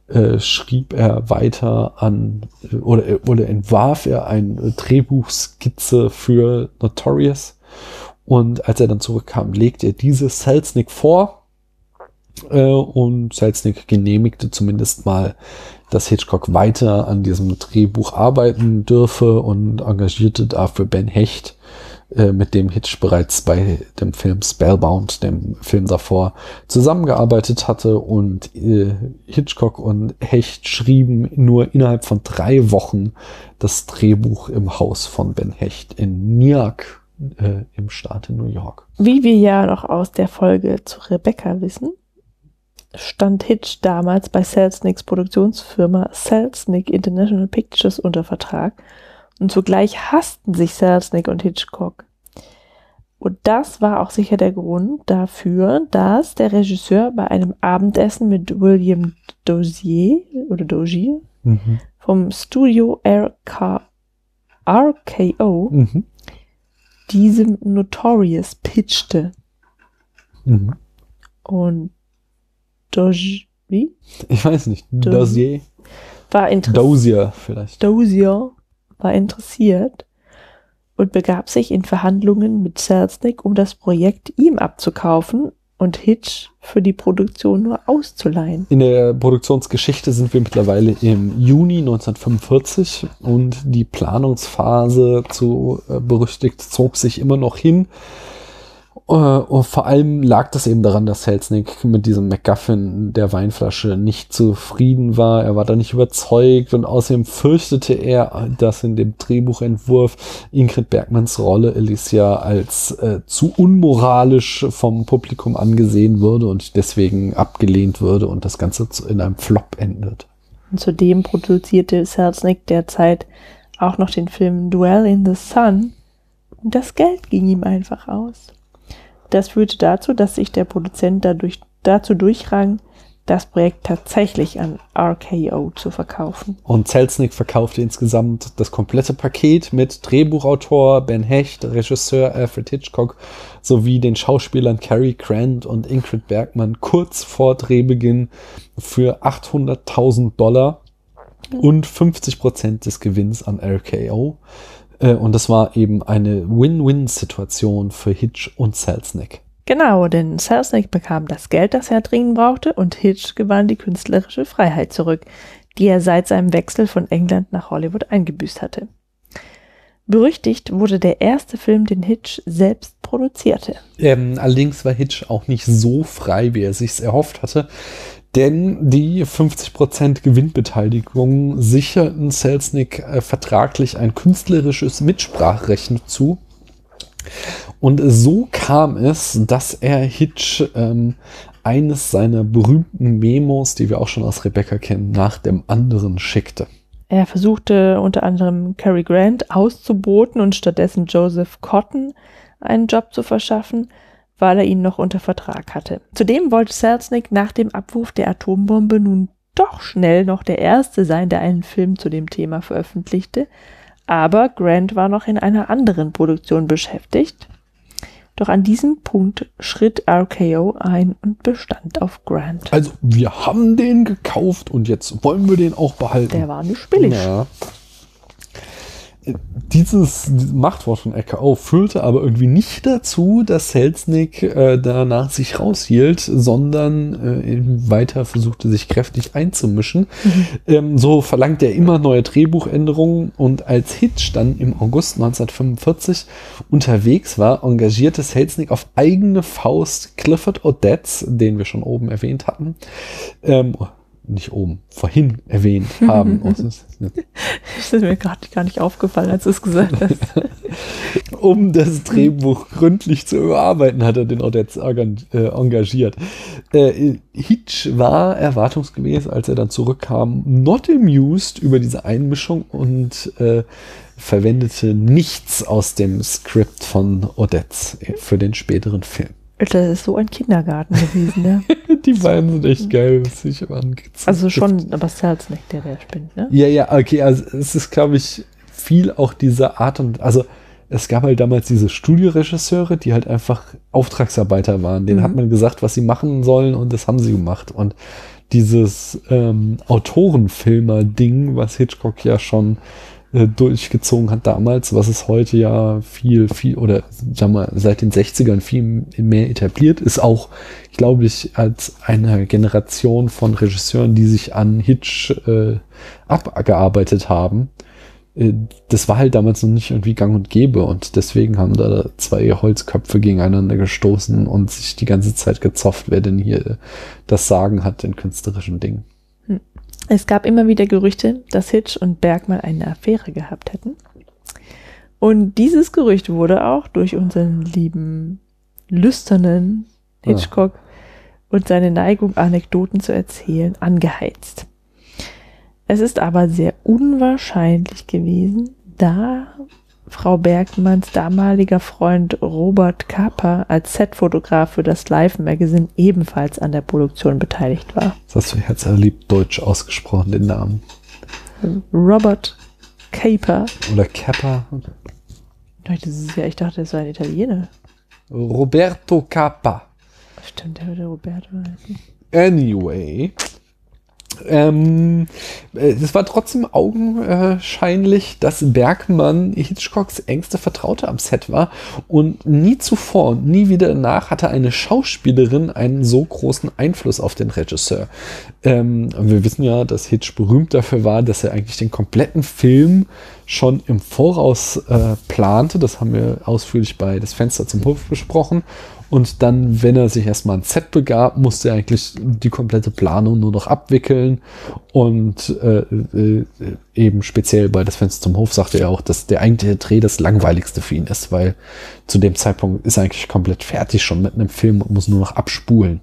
äh, schrieb er weiter an äh, oder, oder entwarf er eine Drehbuchskizze für Notorious. Und als er dann zurückkam, legte er diese Selznick vor äh, und Selznick genehmigte zumindest mal, dass Hitchcock weiter an diesem Drehbuch arbeiten dürfe und engagierte dafür Ben Hecht, äh, mit dem Hitch bereits bei dem Film Spellbound, dem Film davor, zusammengearbeitet hatte und äh, Hitchcock und Hecht schrieben nur innerhalb von drei Wochen das Drehbuch im Haus von Ben Hecht in Nyack äh, im Staate New York. Wie wir ja noch aus der Folge zu Rebecca wissen, stand Hitch damals bei Selznicks Produktionsfirma Selznick International Pictures unter Vertrag und zugleich hassten sich Selznick und Hitchcock. Und das war auch sicher der Grund dafür, dass der Regisseur bei einem Abendessen mit William Dozier oder Dozier Mhm. vom Studio RK, RKO Mhm. diesem Notorious pitchte. Mhm. Und wie? Ich weiß nicht. Do- Dossier? War interessiert. Dozier vielleicht. Dozier war interessiert und begab sich in Verhandlungen mit Selznick, um das Projekt ihm abzukaufen und Hitch für die Produktion nur auszuleihen. In der Produktionsgeschichte sind wir mittlerweile im Juni 1945 und die Planungsphase zu äh, berüchtigt zog sich immer noch hin. Und vor allem lag das eben daran, dass Selznick mit diesem MacGuffin der Weinflasche nicht zufrieden war. Er war da nicht überzeugt und außerdem fürchtete er, dass in dem Drehbuchentwurf Ingrid Bergmans Rolle Alicia als äh, zu unmoralisch vom Publikum angesehen würde und deswegen abgelehnt würde und das Ganze in einem Flop endet. Und zudem produzierte Selznick derzeit auch noch den Film Duel in the Sun und das Geld ging ihm einfach aus. Das führte dazu, dass sich der Produzent dadurch, dazu durchrang, das Projekt tatsächlich an RKO zu verkaufen. Und Selznick verkaufte insgesamt das komplette Paket mit Drehbuchautor Ben Hecht, Regisseur Alfred Hitchcock sowie den Schauspielern Cary Grant und Ingrid Bergman kurz vor Drehbeginn für 800.000 Dollar und 50 Prozent des Gewinns an RKO. Äh, Und das war eben eine Win-Win-Situation für Hitch und Selznick. Genau, denn Selznick bekam das Geld, das er dringend brauchte, und Hitch gewann die künstlerische Freiheit zurück, die er seit seinem Wechsel von England nach Hollywood eingebüßt hatte. Berüchtigt wurde der erste Film, den Hitch selbst produzierte. Ähm, allerdings war Hitch auch nicht so frei, wie er sich's erhofft hatte, denn die 50% Gewinnbeteiligung sicherten Selznick äh, vertraglich ein künstlerisches Mitspracherecht zu. Und so kam es, dass er Hitch ähm, eines seiner berühmten Memos, die wir auch schon aus Rebecca kennen, nach dem anderen schickte. Er versuchte unter anderem Cary Grant auszuboten und stattdessen Joseph Cotton einen Job zu verschaffen, weil er ihn noch unter Vertrag hatte. Zudem wollte Selznick nach dem Abwurf der Atombombe nun doch schnell noch der Erste sein, der einen Film zu dem Thema veröffentlichte, aber Grant war noch in einer anderen Produktion beschäftigt. Doch an diesem Punkt schritt RKO ein und bestand auf Grant. Also, wir haben den gekauft und jetzt wollen wir den auch behalten. Der war nicht billig. Ja. Dieses Machtwort von RKO führte aber irgendwie nicht dazu, dass Selznick äh, danach sich raushielt, sondern äh, weiter versuchte, sich kräftig einzumischen. Ähm, so verlangt er immer neue Drehbuchänderungen und als Hitch dann im August 1945 unterwegs war, engagierte Selznick auf eigene Faust Clifford Odets, den wir schon oben erwähnt hatten, ähm, nicht oben, vorhin erwähnt haben. *laughs* Das ist- mir gerade gar nicht aufgefallen, als du es gesagt hast. *laughs* um das Drehbuch gründlich zu überarbeiten, hat er den Odets äh, engagiert. Äh, Hitch war erwartungsgemäß, als er dann zurückkam, not amused über diese Einmischung und äh, verwendete nichts aus dem Skript von Odets für den späteren Film. Das ist so ein Kindergarten gewesen, ne? *laughs* Die beiden sind echt geil, was ich angezogen. Also schon, aber Selznick, der der spinnt, ne? Ja, ja, okay, also es ist, glaube ich, viel auch diese Art und, also es gab halt damals diese Studioregisseure, die halt einfach Auftragsarbeiter waren. Denen Mhm. hat man gesagt, was sie machen sollen und das haben sie gemacht. Und dieses ähm, Autorenfilmer-Ding, was Hitchcock ja schon äh, durchgezogen hat damals, was es heute ja viel, viel, oder sag mal, seit den 60ern viel mehr etabliert ist, auch, glaube ich, als eine Generation von Regisseuren, die sich an Hitch äh, abgearbeitet haben. Äh, Das war halt damals noch nicht irgendwie gang und gäbe und deswegen haben da zwei Holzköpfe gegeneinander gestoßen und sich die ganze Zeit gezofft, wer denn hier das Sagen hat in künstlerischen Dingen. Es gab immer wieder Gerüchte, dass Hitch und Bergmann eine Affäre gehabt hätten. Und dieses Gerücht wurde auch durch unseren lieben, lüsternen Hitchcock und seine Neigung, Anekdoten zu erzählen, angeheizt. Es ist aber sehr unwahrscheinlich gewesen, da Frau Bergmanns damaliger Freund Robert Kapper als Setfotograf für das Live Magazine ebenfalls an der Produktion beteiligt war. Das hast du herzerliebt deutsch ausgesprochen, den Namen. Robert Caper. Oder ist ja, ich dachte, das war ein Italiener. Roberto Kappa. Stimmt, der würde Roberto heißen. Anyway. Ähm, äh, es war trotzdem augenscheinlich, dass Bergmann Hitchcocks engste Vertraute am Set war und nie zuvor und nie wieder danach hatte eine Schauspielerin einen so großen Einfluss auf den Regisseur. Ähm, wir wissen ja, dass Hitch berühmt dafür war, dass er eigentlich den kompletten Film schon im Voraus äh, plante. Das haben wir ausführlich bei Das Fenster zum Hof besprochen. Und dann, wenn er sich erstmal ein Set begab, musste er eigentlich die komplette Planung nur noch abwickeln. Und äh, äh, eben speziell bei das Fenster zum Hof sagte er auch, dass der eigentliche Dreh das langweiligste für ihn ist, weil zu dem Zeitpunkt ist er eigentlich komplett fertig schon mit einem Film und muss nur noch abspulen.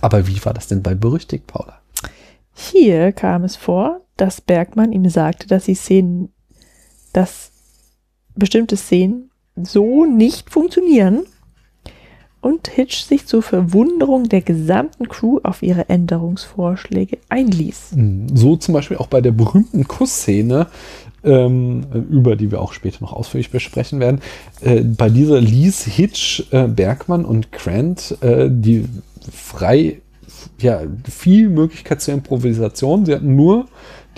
Aber wie war das denn bei Berüchtigt, Paula? Hier kam es vor, dass Bergmann ihm sagte, dass die Szenen, dass bestimmte Szenen so nicht funktionieren und Hitch sich zur Verwunderung der gesamten Crew auf ihre Änderungsvorschläge einließ. So zum Beispiel auch bei der berühmten Kussszene, ähm, über die wir auch später noch ausführlich besprechen werden. Äh, bei dieser ließ Hitch, äh, Bergmann und Grant äh, die frei, ja, viel Möglichkeit zur Improvisation. Sie hatten nur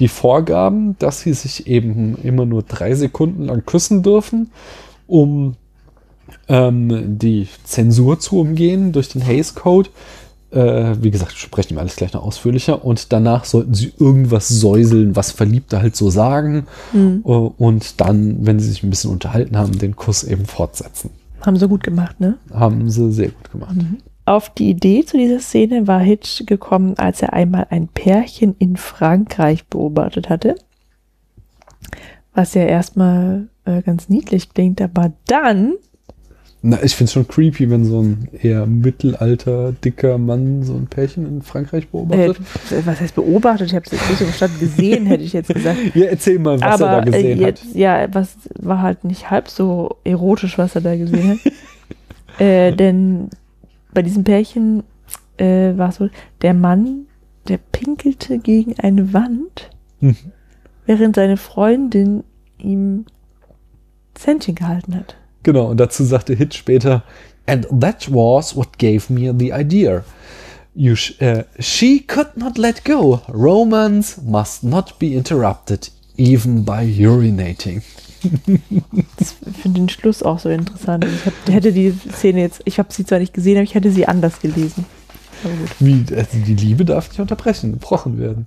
die Vorgaben, dass sie sich eben immer nur drei Sekunden lang küssen dürfen, um ähm, die Zensur zu umgehen durch den Hays Code. Äh, wie gesagt, sprechen wir alles gleich noch ausführlicher. Und danach sollten sie irgendwas säuseln, was Verliebte halt so sagen. Mhm. Und dann, wenn sie sich ein bisschen unterhalten haben, den Kuss eben fortsetzen. Haben sie gut gemacht, ne? Haben sie sehr gut gemacht. Auf die Idee zu dieser Szene war Hitch gekommen, als er einmal ein Pärchen in Frankreich beobachtet hatte. Was ja erstmal äh, ganz niedlich klingt, aber dann Na, ich finde es schon creepy, wenn so ein eher mittelalter, dicker Mann so ein Pärchen in Frankreich Äh, beobachtet. was heißt beobachtet? Ich habe es jetzt nicht verstanden. Gesehen, hätte ich jetzt gesagt. *laughs* ja, erzähl mal, was Aber er da gesehen äh, jetzt, hat. ja, was war halt nicht halb so erotisch, was er da gesehen hat. *laughs* äh, denn bei diesem Pärchen äh, war es so, der Mann, der pinkelte gegen eine Wand, Mhm. während seine Freundin ihm Händchen gehalten hat. Genau, und dazu sagte Hitch später, and that was what gave me the idea. You sh uh, she could not let go. Romance must not be interrupted, even by urinating. *laughs* Ich finde den Schluss auch so interessant. Ich hab, hätte die Szene jetzt, ich habe sie zwar nicht gesehen, aber ich hätte sie anders gelesen. Wie, also die Liebe darf nicht unterbrechen, gebrochen werden.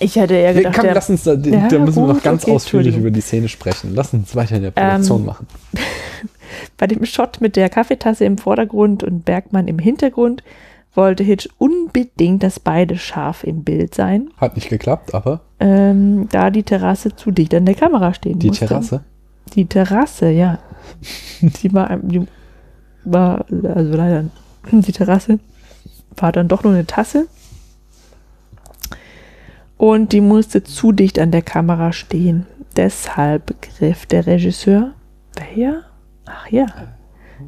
Ich hätte eher Nee, gedacht, komm, der, lass uns da, Ja, da müssen wir noch gut, ganz okay, ausführlich über die Szene sprechen. Lass uns weiter in der Produktion Ähm, machen. *laughs* Bei dem Shot mit der Kaffeetasse im Vordergrund und Bergmann im Hintergrund wollte Hitch unbedingt, dass beide scharf im Bild seien, Hat nicht geklappt, aber ähm, da die Terrasse zu dicht an der Kamera stehen die musste. Terrasse. Die Terrasse, ja. die war, die war, also leider, die Terrasse war dann doch nur eine Tasse. Und die musste zu dicht an der Kamera stehen. Deshalb griff der Regisseur, wer? Ach ja,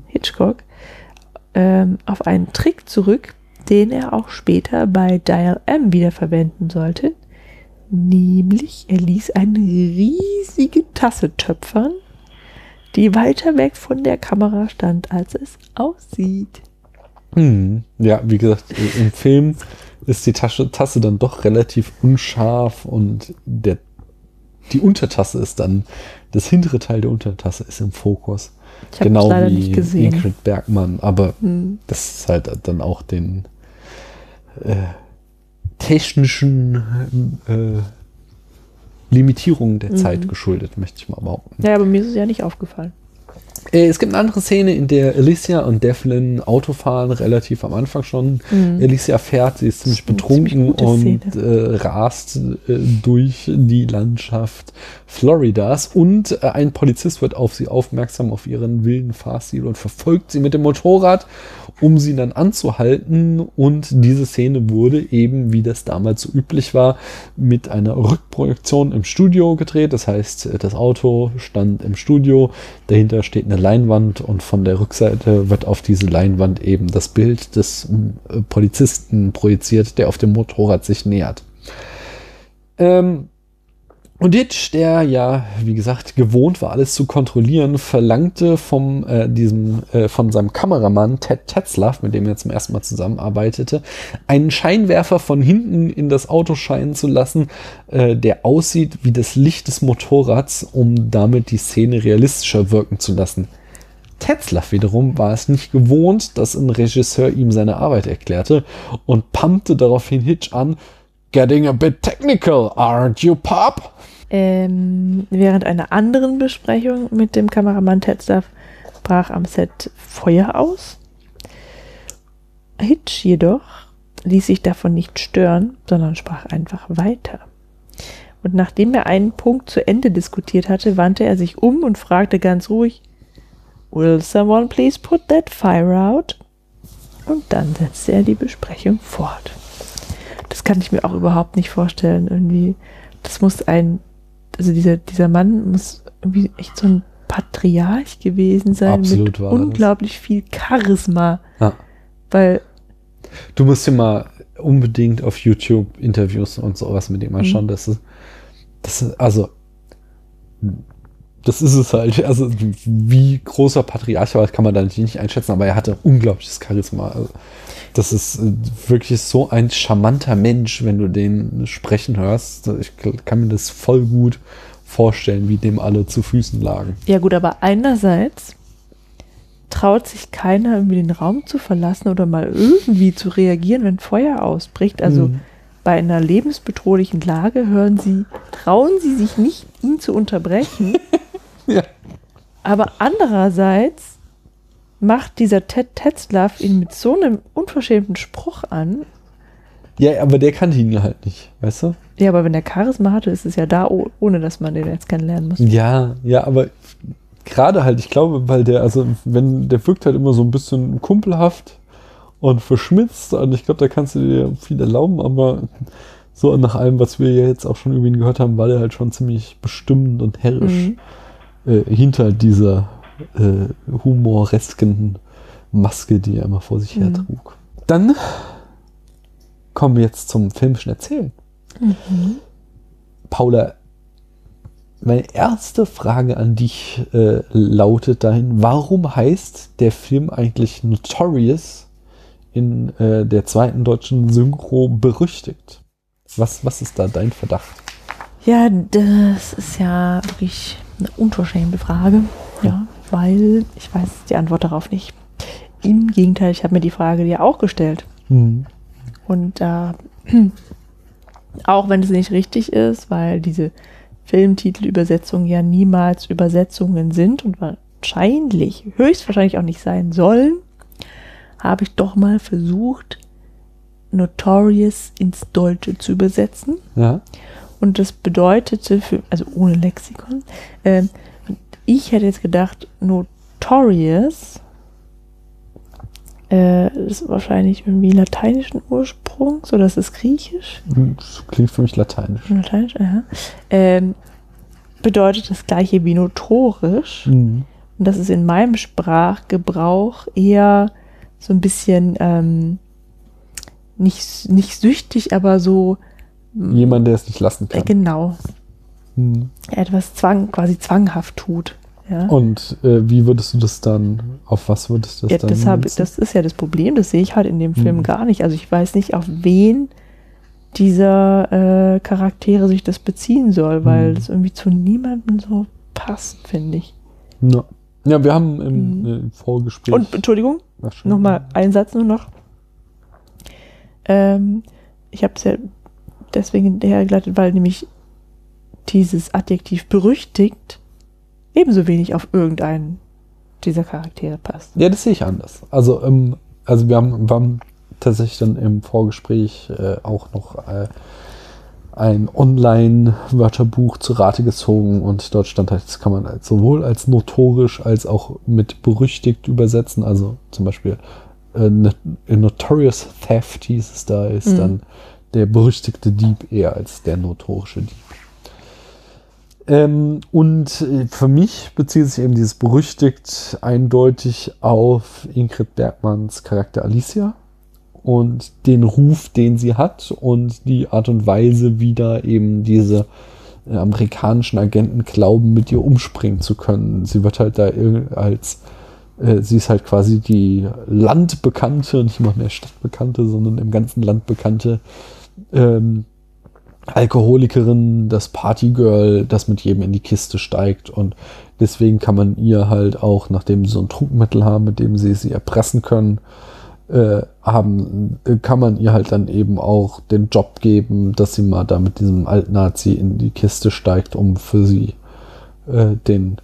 Hitchcock, ähm, auf einen Trick zurück, den er auch später bei Dial M wieder verwenden sollte. Nämlich, er ließ eine riesige Tasse töpfern, die weiter weg von der Kamera stand, als es aussieht. Hm. Ja, wie gesagt, im Film ist die Tasche, Tasse dann doch relativ unscharf und der, die Untertasse ist dann, das hintere Teil der Untertasse ist im Fokus. Ich Genau wie. Ingrid Bergmann, aber Hm. das ist halt dann auch den äh, technischen äh, Limitierungen der Mhm. Zeit geschuldet, möchte ich mal behaupten. Ja, aber mir ist es ja nicht aufgefallen. Äh, Es gibt eine andere Szene, in der Alicia und Devlin Auto fahren, relativ am Anfang schon. Mhm. Alicia fährt, sie ist ziemlich betrunken ziemlich und äh, rast äh, durch die Landschaft Floridas und äh, ein Polizist wird auf sie aufmerksam, auf ihren wilden Fahrstil und verfolgt sie mit dem Motorrad, um sie dann anzuhalten. Und diese Szene wurde eben, wie das damals so üblich war, mit einer Rückprojektion im Studio gedreht. Das heißt, das Auto stand im Studio, dahinter steht eine Leinwand und von der Rückseite wird auf diese Leinwand eben das Bild des äh, Polizisten projiziert, der auf dem Motorrad sich nähert. Ähm, Und Hitch, der ja, wie gesagt, gewohnt war, alles zu kontrollieren, verlangte vom, äh, diesem, äh, von seinem Kameramann Ted Tetzlaff, mit dem er zum ersten Mal zusammenarbeitete, einen Scheinwerfer von hinten in das Auto scheinen zu lassen, äh, der aussieht wie das Licht des Motorrads, um damit die Szene realistischer wirken zu lassen. Tetzlaff wiederum war es nicht gewohnt, dass ein Regisseur ihm seine Arbeit erklärte und pumpte daraufhin Hitch an, Getting a bit technical, aren't you, Pop? Ähm, während einer anderen Besprechung mit dem Kameramann Tetzlaff brach am Set Feuer aus. Hitch jedoch ließ sich davon nicht stören, sondern sprach einfach weiter. Und nachdem er einen Punkt zu Ende diskutiert hatte, wandte er sich um und fragte ganz ruhig, Will someone please put that fire out? Und dann setzte er die Besprechung fort. Das kann ich mir auch überhaupt nicht vorstellen. Irgendwie, das muss ein, also dieser, dieser Mann muss irgendwie echt so ein Patriarch gewesen sein Absolut mit das. unglaublich viel Charisma. Ja. Weil, Du musst dir mal unbedingt auf YouTube Interviews und sowas mit ihm anschauen. Das ist, das ist, also, das ist es halt. Also, wie großer Patriarch war, kann man da natürlich nicht einschätzen, aber er hatte unglaubliches Charisma. Also, das ist äh, wirklich so ein charmanter Mensch, wenn du den sprechen hörst. Ich kann mir das voll gut vorstellen, wie dem alle zu Füßen lagen. ja gut, aber einerseits traut sich keiner irgendwie den Raum zu verlassen oder mal irgendwie zu reagieren, wenn Feuer ausbricht. Also Mhm. bei einer lebensbedrohlichen Lage hören sie, trauen sie sich nicht, ihn zu unterbrechen. *laughs* Ja. Aber andererseits macht dieser Ted Tetzlaff ihn mit so einem unverschämten Spruch an. Ja, aber der kannte ihn halt nicht, weißt du? Ja, aber wenn der Charisma hatte, ist es ja da, oh- ohne dass man den jetzt kennenlernen muss. Ja, ja, aber gerade halt, ich glaube, weil der, also wenn, der wirkt halt immer so ein bisschen kumpelhaft und verschmitzt und ich glaube, da kannst du dir viel erlauben, aber so nach allem, was wir ja jetzt auch schon über ihn gehört haben, war der halt schon ziemlich bestimmend und herrisch Mhm. Äh, hinter dieser äh, humoresken Maske, die er immer vor sich her Mhm. trug. Dann kommen wir jetzt zum filmischen Erzählen. Paula, meine erste Frage an dich äh, lautet dahin, warum heißt der Film eigentlich Notorious in äh, der zweiten deutschen Synchro berüchtigt? Was, was ist da dein Verdacht? Ja, das ist ja wirklich eine unverschämte Frage. Ja, weil ich weiß die Antwort darauf nicht. Im Gegenteil, ich habe mir die Frage ja auch gestellt. Und äh, *clears throat* auch wenn es nicht richtig ist, weil diese Filmtitelübersetzungen ja niemals Übersetzungen sind und wahrscheinlich, höchstwahrscheinlich auch nicht sein sollen, habe ich doch mal versucht, Notorious ins Deutsche zu übersetzen. Ja. Und das bedeutete für, also ohne Lexikon, und ich hätte jetzt gedacht, Notorious äh, ist wahrscheinlich irgendwie lateinischen Ursprungs oder ist es griechisch? Das klingt für mich lateinisch. Lateinisch, aha. Ähm, bedeutet das gleiche wie notorisch. Mhm. Und das ist in meinem Sprachgebrauch eher so ein bisschen ähm, nicht, nicht süchtig, aber so Jemand, der es nicht lassen kann. genau Mhm. etwas zwang, quasi zwanghaft tut. Ja, Und äh, wie würdest du das dann, auf was würdest du das ja dann das, hab, das ist ja das Problem, das sehe ich halt in dem Film Mhm. gar nicht. Also ich weiß nicht, auf wen dieser äh, Charaktere sich das beziehen soll, weil Mhm. das irgendwie zu niemandem so passt, finde ich. Ja. ja, wir haben im, Mhm. äh, Vorgespräch. Und Entschuldigung, nochmal einen Satz nur noch. Ähm, ich habe es ja deswegen hinterhergeleitet, weil nämlich dieses Adjektiv berüchtigt ebenso wenig auf irgendeinen dieser Charaktere passt. Ja, das sehe ich anders. Also, ähm, also wir haben, wir haben tatsächlich dann im Vorgespräch äh, auch noch äh, ein Online-Wörterbuch zu Rate gezogen und dort stand halt, das kann man als, sowohl als notorisch als auch mit berüchtigt übersetzen. Also zum Beispiel äh, not Notorious Theft hieß es da, ist Mhm. dann der berüchtigte Dieb eher als der notorische Dieb. Ähm, und äh, für mich bezieht sich eben dieses berüchtigt eindeutig auf Ingrid Bergmanns Charakter Alicia und den Ruf, den sie hat und die Art und Weise, wie da eben diese äh, amerikanischen Agenten glauben, mit ihr umspringen zu können. Sie wird halt da als, äh, sie ist halt quasi die Landbekannte, nicht mal mehr Stadtbekannte, sondern im ganzen Land bekannte ähm, Alkoholikerin, das Partygirl, das mit jedem in die Kiste steigt und deswegen kann man ihr halt auch, nachdem sie so ein Trugmittel haben, mit dem sie sie erpressen können, äh, haben, äh, kann man ihr halt dann eben auch den Job geben, dass sie mal da mit diesem Alt-Nazi in die Kiste steigt, um für sie äh, den,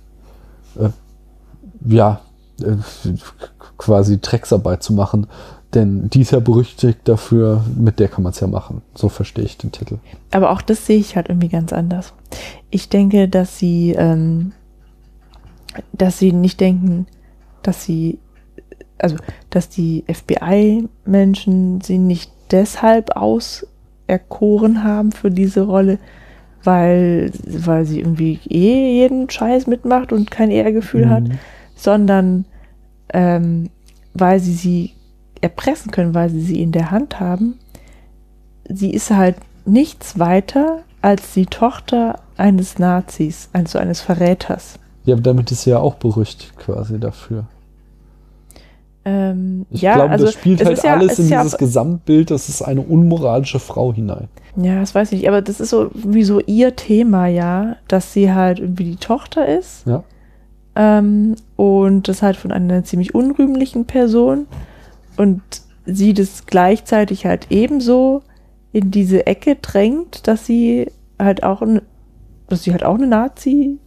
äh, ja, äh, quasi Drecksarbeit zu machen. Denn die ist ja berüchtigt dafür, mit der kann man es ja machen. So verstehe ich den Titel. Aber auch das sehe ich halt irgendwie ganz anders. Ich denke, dass sie, ähm, dass sie nicht denken, dass sie, also, dass die FBI-Menschen sie nicht deshalb auserkoren haben für diese Rolle, weil, weil sie irgendwie eh jeden Scheiß mitmacht und kein Ehrgefühl hat, sondern ähm, weil sie sie erpressen können, weil sie sie in der Hand haben. Sie ist halt nichts weiter als die Tochter eines Nazis, also eines Verräters. Ja, aber damit ist sie ja auch berüchtigt quasi dafür. Ähm, Ich ja, glaube, also das spielt halt ja, alles es in ja, dieses Gesamtbild, das ist eine unmoralische Frau hinein. Ja, das weiß ich nicht, aber das ist so wie so ihr Thema, ja, dass sie halt irgendwie die Tochter ist. Ja. Ähm, und das halt von einer ziemlich unrühmlichen Person. Und sie das gleichzeitig halt ebenso in diese Ecke drängt, dass sie halt auch ein, dass sie halt auch eine Nazi.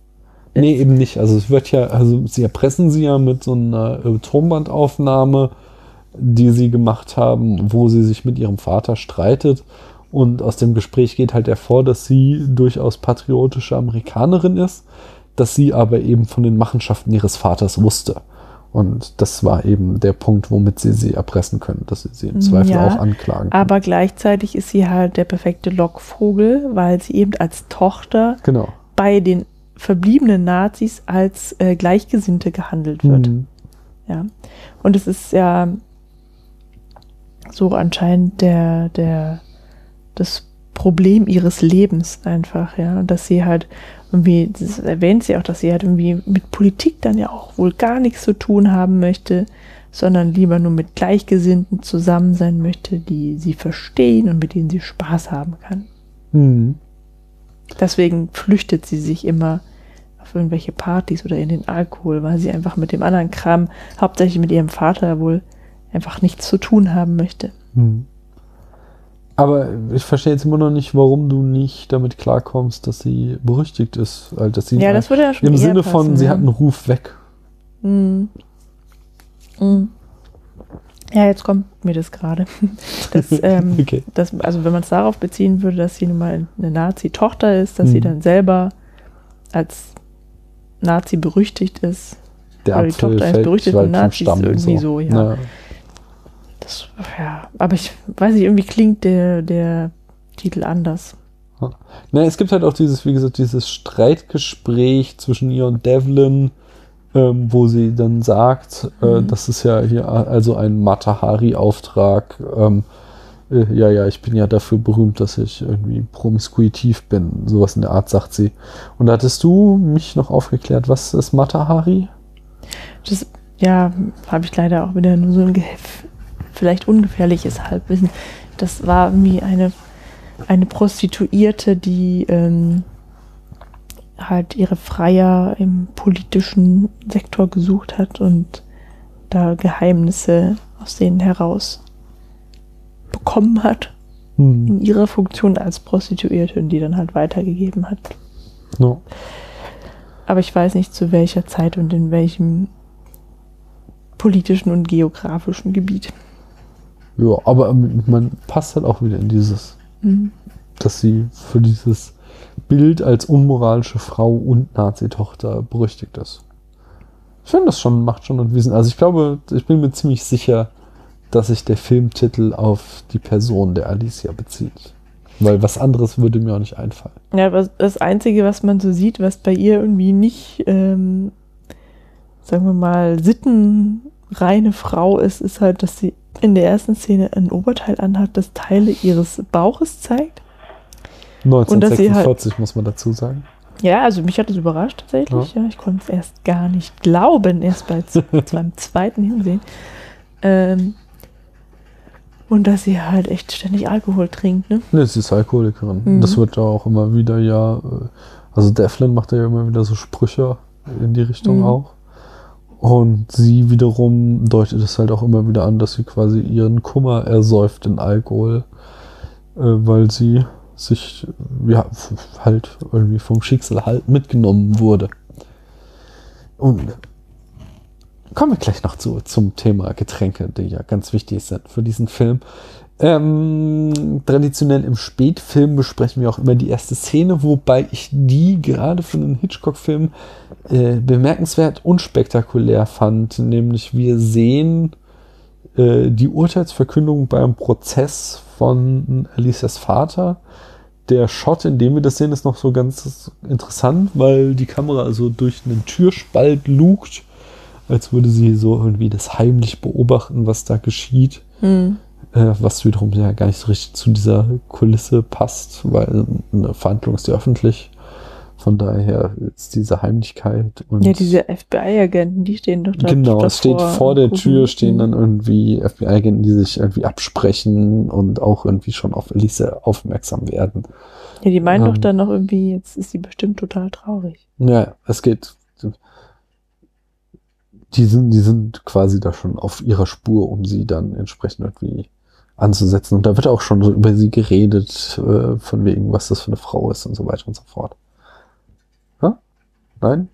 Nee, eben nicht. Also es wird ja, also sie erpressen sie ja mit so einer äh, Tonbandaufnahme, die sie gemacht haben, wo sie sich mit ihrem Vater streitet. Und aus dem Gespräch geht halt hervor, dass sie durchaus patriotische Amerikanerin ist, dass sie aber eben von den Machenschaften ihres Vaters wusste. Und das war eben der Punkt, womit sie sie erpressen können, dass sie sie im Zweifel Ja, auch anklagen können. Aber gleichzeitig ist sie halt der perfekte Lockvogel, weil sie eben als Tochter Genau. bei den verbliebenen Nazis als äh, Gleichgesinnte gehandelt wird. Mhm. Ja. Und es ist ja so anscheinend der, der, das Problem ihres Lebens einfach, ja. Und dass sie halt irgendwie, das erwähnt sie auch, dass sie halt irgendwie mit Politik dann ja auch wohl gar nichts zu tun haben möchte, sondern lieber nur mit Gleichgesinnten zusammen sein möchte, die sie verstehen und mit denen sie Spaß haben kann. Mhm. Deswegen flüchtet sie sich immer auf irgendwelche Partys oder in den Alkohol, weil sie einfach mit dem anderen Kram, hauptsächlich mit ihrem Vater wohl, einfach nichts zu tun haben möchte. Hm. Aber ich verstehe jetzt immer noch nicht, warum du nicht damit klarkommst, dass sie berüchtigt ist. Also, dass sie Ja, das würde ja schon Im Sinne von, passen, sie ja. hat einen Ruf weg. Hm. Hm. Ja, jetzt kommt mir das gerade. *laughs* Das, ähm, Okay. das, also wenn man es darauf beziehen würde, dass sie nun mal eine Nazi-Tochter ist, dass sie Mhm. dann selber als Nazi berüchtigt ist. Der Oder die Apfel Tochter eines vom Nazis, irgendwie so, ja. Das, ja. Aber ich weiß nicht, irgendwie klingt der, der Titel anders. Na, es gibt halt auch dieses, wie gesagt, dieses Streitgespräch zwischen ihr und Devlin, ähm, wo sie dann sagt, äh, Mhm. das ist ja hier also ein Matahari-Auftrag. Ähm, äh, ja, ja, ich bin ja dafür berühmt, dass ich irgendwie promiskuitiv bin. Sowas in der Art sagt sie. Und da hattest du mich noch aufgeklärt, was ist Matahari? Das, ja, habe ich leider auch wieder nur so ein gef- vielleicht ungefährliches Halbwissen. Das war irgendwie eine, eine Prostituierte, die ähm, halt ihre Freier im politischen Sektor gesucht hat und da Geheimnisse aus denen heraus bekommen hat Hm. in ihrer Funktion als Prostituierte und die dann halt weitergegeben hat. No. Aber ich weiß nicht zu welcher Zeit und in welchem politischen und geografischen Gebiet. Ja, aber ähm, man passt halt auch wieder in dieses, Mhm. dass sie für dieses Bild als unmoralische Frau und Nazi-Tochter berüchtigt ist. Ich finde das schon, macht schon einen Wissen. Also ich glaube, ich bin mir ziemlich sicher, dass sich der Filmtitel auf die Person der Alicia bezieht. Weil was anderes würde mir auch nicht einfallen. Ja, aber das Einzige, was man so sieht, was bei ihr irgendwie nicht, ähm, sagen wir mal, sittenreine Frau ist, ist halt, dass sie in der ersten Szene ein Oberteil anhat, das Teile ihres Bauches zeigt. Und dass sie halt- 1946 muss man dazu sagen. Ja, also mich hat es überrascht tatsächlich. Ja. ich konnte es erst gar nicht glauben, erst bei *laughs* beim zweiten Hinsehen. Ähm, und dass sie halt echt ständig Alkohol trinkt, ne? Ne, sie ist Alkoholikerin. Mhm. Das wird ja auch immer wieder ja, äh, also Devlin macht ja immer wieder so Sprüche in die Richtung Mhm. auch. Und sie wiederum deutet es halt auch immer wieder an, dass sie quasi ihren Kummer ersäuft in Alkohol, äh, weil sie sich äh, ja halt irgendwie vom Schicksal halt mitgenommen wurde. Und kommen wir gleich noch zu, zum Thema Getränke, die ja ganz wichtig sind für diesen Film. Ähm, traditionell im Spätfilm besprechen wir auch immer die erste Szene, wobei ich die gerade für einen Hitchcock-Film äh, bemerkenswert unspektakulär fand. Nämlich wir sehen äh, die Urteilsverkündung beim Prozess von Alicias Vater. Der Shot, in dem wir das sehen, ist noch so ganz interessant, weil die Kamera also durch einen Türspalt lugt, als würde sie so irgendwie das heimlich beobachten, was da geschieht Hm. Äh, was wiederum ja gar nicht so richtig zu dieser Kulisse passt, weil eine Verhandlung ist ja öffentlich. Von daher ist diese Heimlichkeit und Ja, diese FBI-Agenten, die stehen doch da. genau, es steht vor der Tür stehen dann irgendwie FBI-Agenten, die sich irgendwie absprechen und auch irgendwie schon auf Elise aufmerksam werden. Ja, die meinen doch ähm, dann noch irgendwie, jetzt ist sie bestimmt total traurig. Ja, es geht. Die sind, die sind quasi da schon auf ihrer Spur, um sie dann entsprechend irgendwie anzusetzen. Und da wird auch schon so über sie geredet, äh, von wegen, was das für eine Frau ist und so weiter und so fort. Ja? Nein?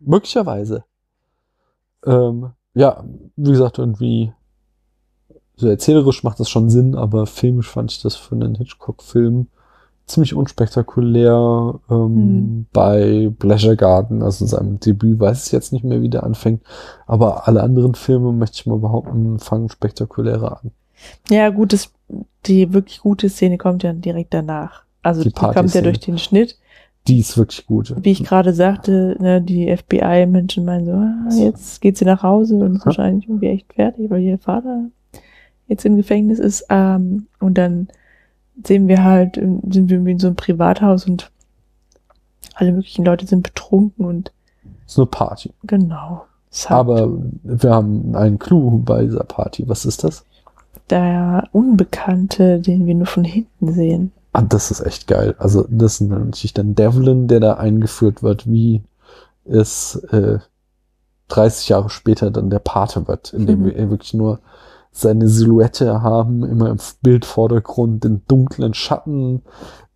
Möglicherweise. Ähm, ja, wie gesagt, irgendwie so erzählerisch macht das schon Sinn, aber filmisch fand ich das für einen Hitchcock-Film ziemlich unspektakulär. Ähm, Hm. Bei Pleasure Garden, also seinem Debüt, weiß ich jetzt nicht mehr, wie der anfängt. Aber alle anderen Filme, möchte ich mal behaupten, fangen spektakulärer an. Ja, gut, das, die wirklich gute Szene kommt ja direkt danach. Also Die die, kommt ja durch den Schnitt. Die ist wirklich gut. Wie ich gerade sagte, ne, die FBI-Menschen meinen so, ah, jetzt geht sie nach Hause und ist Ja. wahrscheinlich irgendwie echt fertig, weil ihr Vater jetzt im Gefängnis ist. Ähm, und dann sehen wir halt, ähm, sind wir irgendwie in so einem Privathaus und alle möglichen Leute sind betrunken und ist eine Party. genau. Es halt Aber wir haben einen Clou bei dieser Party. Was ist das? Der Unbekannte, den wir nur von hinten sehen. Ah, das ist echt geil. Also, das ist natürlich dann Devlin, der da eingeführt wird, wie es äh, 30 Jahre später dann der Pate wird, indem Mhm. wir wirklich nur seine Silhouette haben, immer im Bildvordergrund, den dunklen Schatten,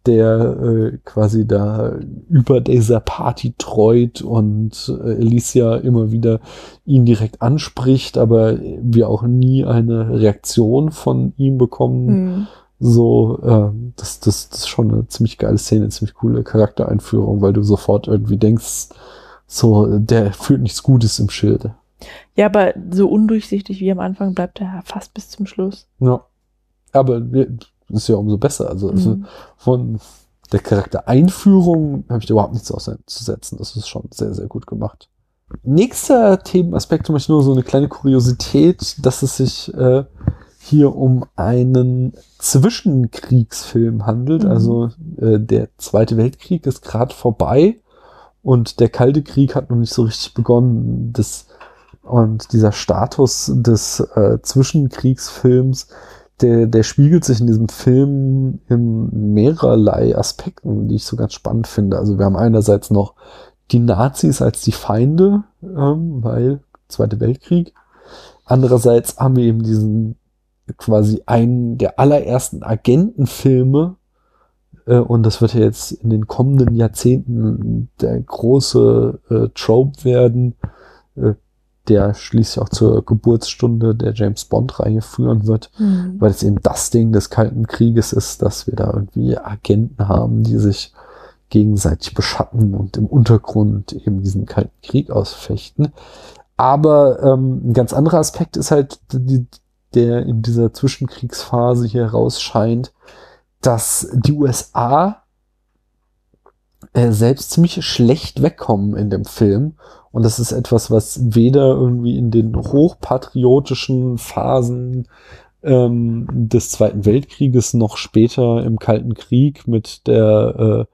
der äh, quasi da über dieser Party treut und äh, Alicia immer wieder ihn direkt anspricht, aber wir auch nie eine Reaktion von ihm bekommen. Hm. So, äh, das, das, das ist schon eine ziemlich geile Szene, eine ziemlich coole Charaktereinführung, weil du sofort irgendwie denkst, so, der fühlt nichts Gutes im Schilde. Ja, aber so undurchsichtig wie am Anfang bleibt er fast bis zum Schluss. Ja. Aber wir- ist ja umso besser. Also, also Mhm. von der Charaktereinführung habe ich da überhaupt nichts auszusetzen. Das ist schon sehr, sehr gut gemacht. Nächster Themenaspekt, für mich nur so eine kleine Kuriosität, dass es sich äh, hier um einen Zwischenkriegsfilm handelt. Mhm. Also äh, der Zweite Weltkrieg ist gerade vorbei und der Kalte Krieg hat noch nicht so richtig begonnen. Das, und dieser Status des äh, Zwischenkriegsfilms, der, der spiegelt sich in diesem Film in mehrerlei Aspekten, die ich so ganz spannend finde. Also wir haben einerseits noch die Nazis als die Feinde, ähm, weil Zweite Weltkrieg. Andererseits haben wir eben diesen quasi einen der allerersten Agentenfilme, äh, und das wird ja jetzt in den kommenden Jahrzehnten der große äh, Trope werden, äh, der schließlich auch zur Geburtsstunde der James Bond-Reihe führen wird, Hm. weil es eben das Ding des Kalten Krieges ist, dass wir da irgendwie Agenten haben, die sich gegenseitig beschatten und im Untergrund eben diesen Kalten Krieg ausfechten. Aber ähm, ein ganz anderer Aspekt ist halt, die, der in dieser Zwischenkriegsphase hier rausscheint, dass die USA äh, selbst ziemlich schlecht wegkommen in dem Film. Und das ist etwas, was weder irgendwie in den hochpatriotischen Phasen ähm, des Zweiten Weltkrieges noch später im Kalten Krieg mit der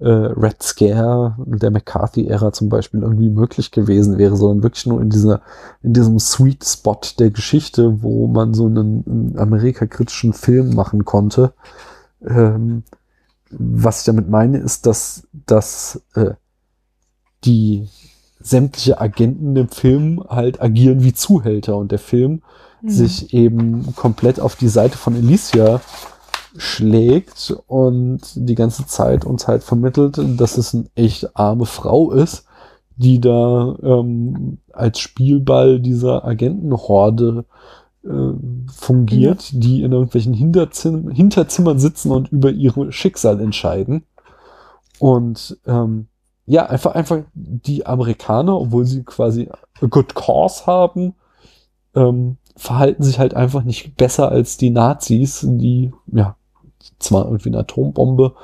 äh, äh, Red Scare der McCarthy-Ära zum Beispiel irgendwie möglich gewesen wäre, sondern wirklich nur in dieser, in diesem Sweet Spot der Geschichte, wo man so einen, einen amerikakritischen Film machen konnte. Ähm, was ich damit meine, ist, dass, dass äh, die sämtliche Agenten im Film halt agieren wie Zuhälter und der Film Mhm. sich eben komplett auf die Seite von Alicia schlägt und die ganze Zeit uns halt vermittelt, dass es eine echt arme Frau ist, die da ähm, als Spielball dieser Agentenhorde äh, fungiert, die in irgendwelchen Hinterzim Hinterzimmern sitzen und über ihr Schicksal entscheiden. Und ähm, ja, einfach, einfach die Amerikaner, obwohl sie quasi a good cause haben, ähm, verhalten sich halt einfach nicht besser als die Nazis, die ja zwar irgendwie eine Atombombe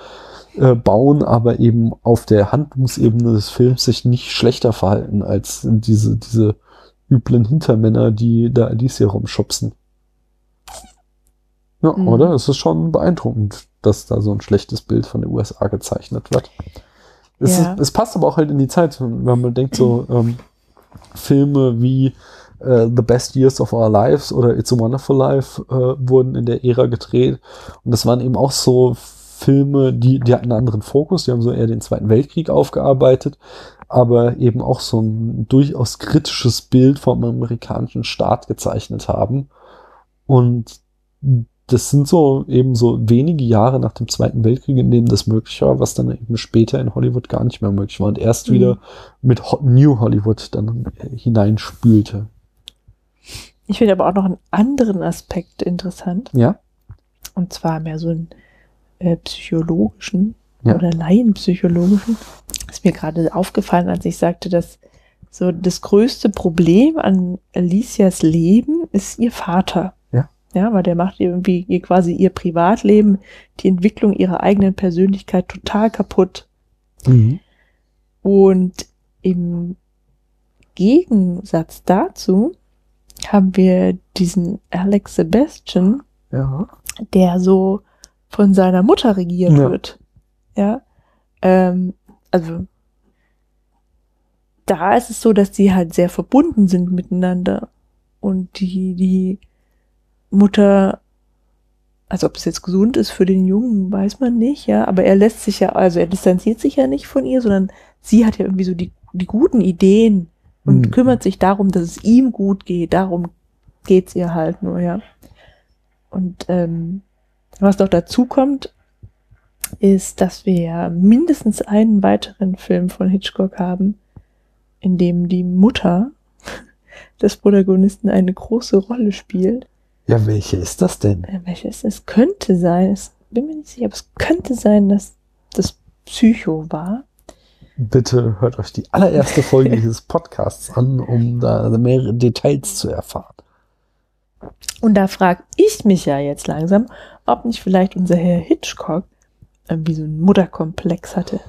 äh, bauen, aber eben auf der Handlungsebene des Films sich nicht schlechter verhalten als diese, diese üblen Hintermänner, die da Alicia rumschubsen. Ja, Mhm. oder? Es ist schon beeindruckend, dass da so ein schlechtes Bild von den USA gezeichnet wird. Es, Ja. ist, es passt aber auch halt in die Zeit, wenn man denkt, so ähm, Filme wie äh, The Best Years of Our Lives oder It's a Wonderful Life äh, wurden in der Ära gedreht. Und das waren eben auch so Filme, die, die hatten einen anderen Fokus, die haben so eher den Zweiten Weltkrieg aufgearbeitet, aber eben auch so ein durchaus kritisches Bild vom amerikanischen Staat gezeichnet haben. Und das sind so eben so wenige Jahre nach dem Zweiten Weltkrieg, in denen das möglich war, was dann eben später in Hollywood gar nicht mehr möglich war und erst Mhm. wieder mit New Hollywood dann äh, hineinspülte. Ich finde aber auch noch einen anderen Aspekt interessant. Ja? Und zwar mehr so einen äh, psychologischen Ja. oder laienpsychologischen. Ist mir gerade aufgefallen, als ich sagte, dass so das größte Problem an Alicias Leben ist ihr Vater. Ja. Ja, weil der macht irgendwie ihr quasi ihr Privatleben, die Entwicklung ihrer eigenen Persönlichkeit total kaputt. Mhm. Und im Gegensatz dazu haben wir diesen Alex Sebastian, Ja. der so von seiner Mutter regiert Ja. wird. Ja. Ähm, also da ist es so, dass die halt sehr verbunden sind miteinander. Und die, die Mutter, also ob es jetzt gesund ist für den Jungen, weiß man nicht, ja. Aber er lässt sich ja, also er distanziert sich ja nicht von ihr, sondern sie hat ja irgendwie so die, die guten Ideen und Mhm. kümmert sich darum, dass es ihm gut geht. Darum geht's ihr halt nur, ja. Und ähm, was noch dazu kommt, ist, dass wir ja mindestens einen weiteren Film von Hitchcock haben, in dem die Mutter *laughs* des Protagonisten eine große Rolle spielt. Ja, welche ist das denn? Äh, Welches es könnte sein, es bin mir nicht sicher, aber es könnte sein, dass das Psycho war. Bitte hört euch die allererste Folge *laughs* dieses Podcasts an, um da mehrere Details zu erfahren. Und da frage ich mich ja jetzt langsam, ob nicht vielleicht unser Herr Hitchcock irgendwie so einen Mutterkomplex hatte.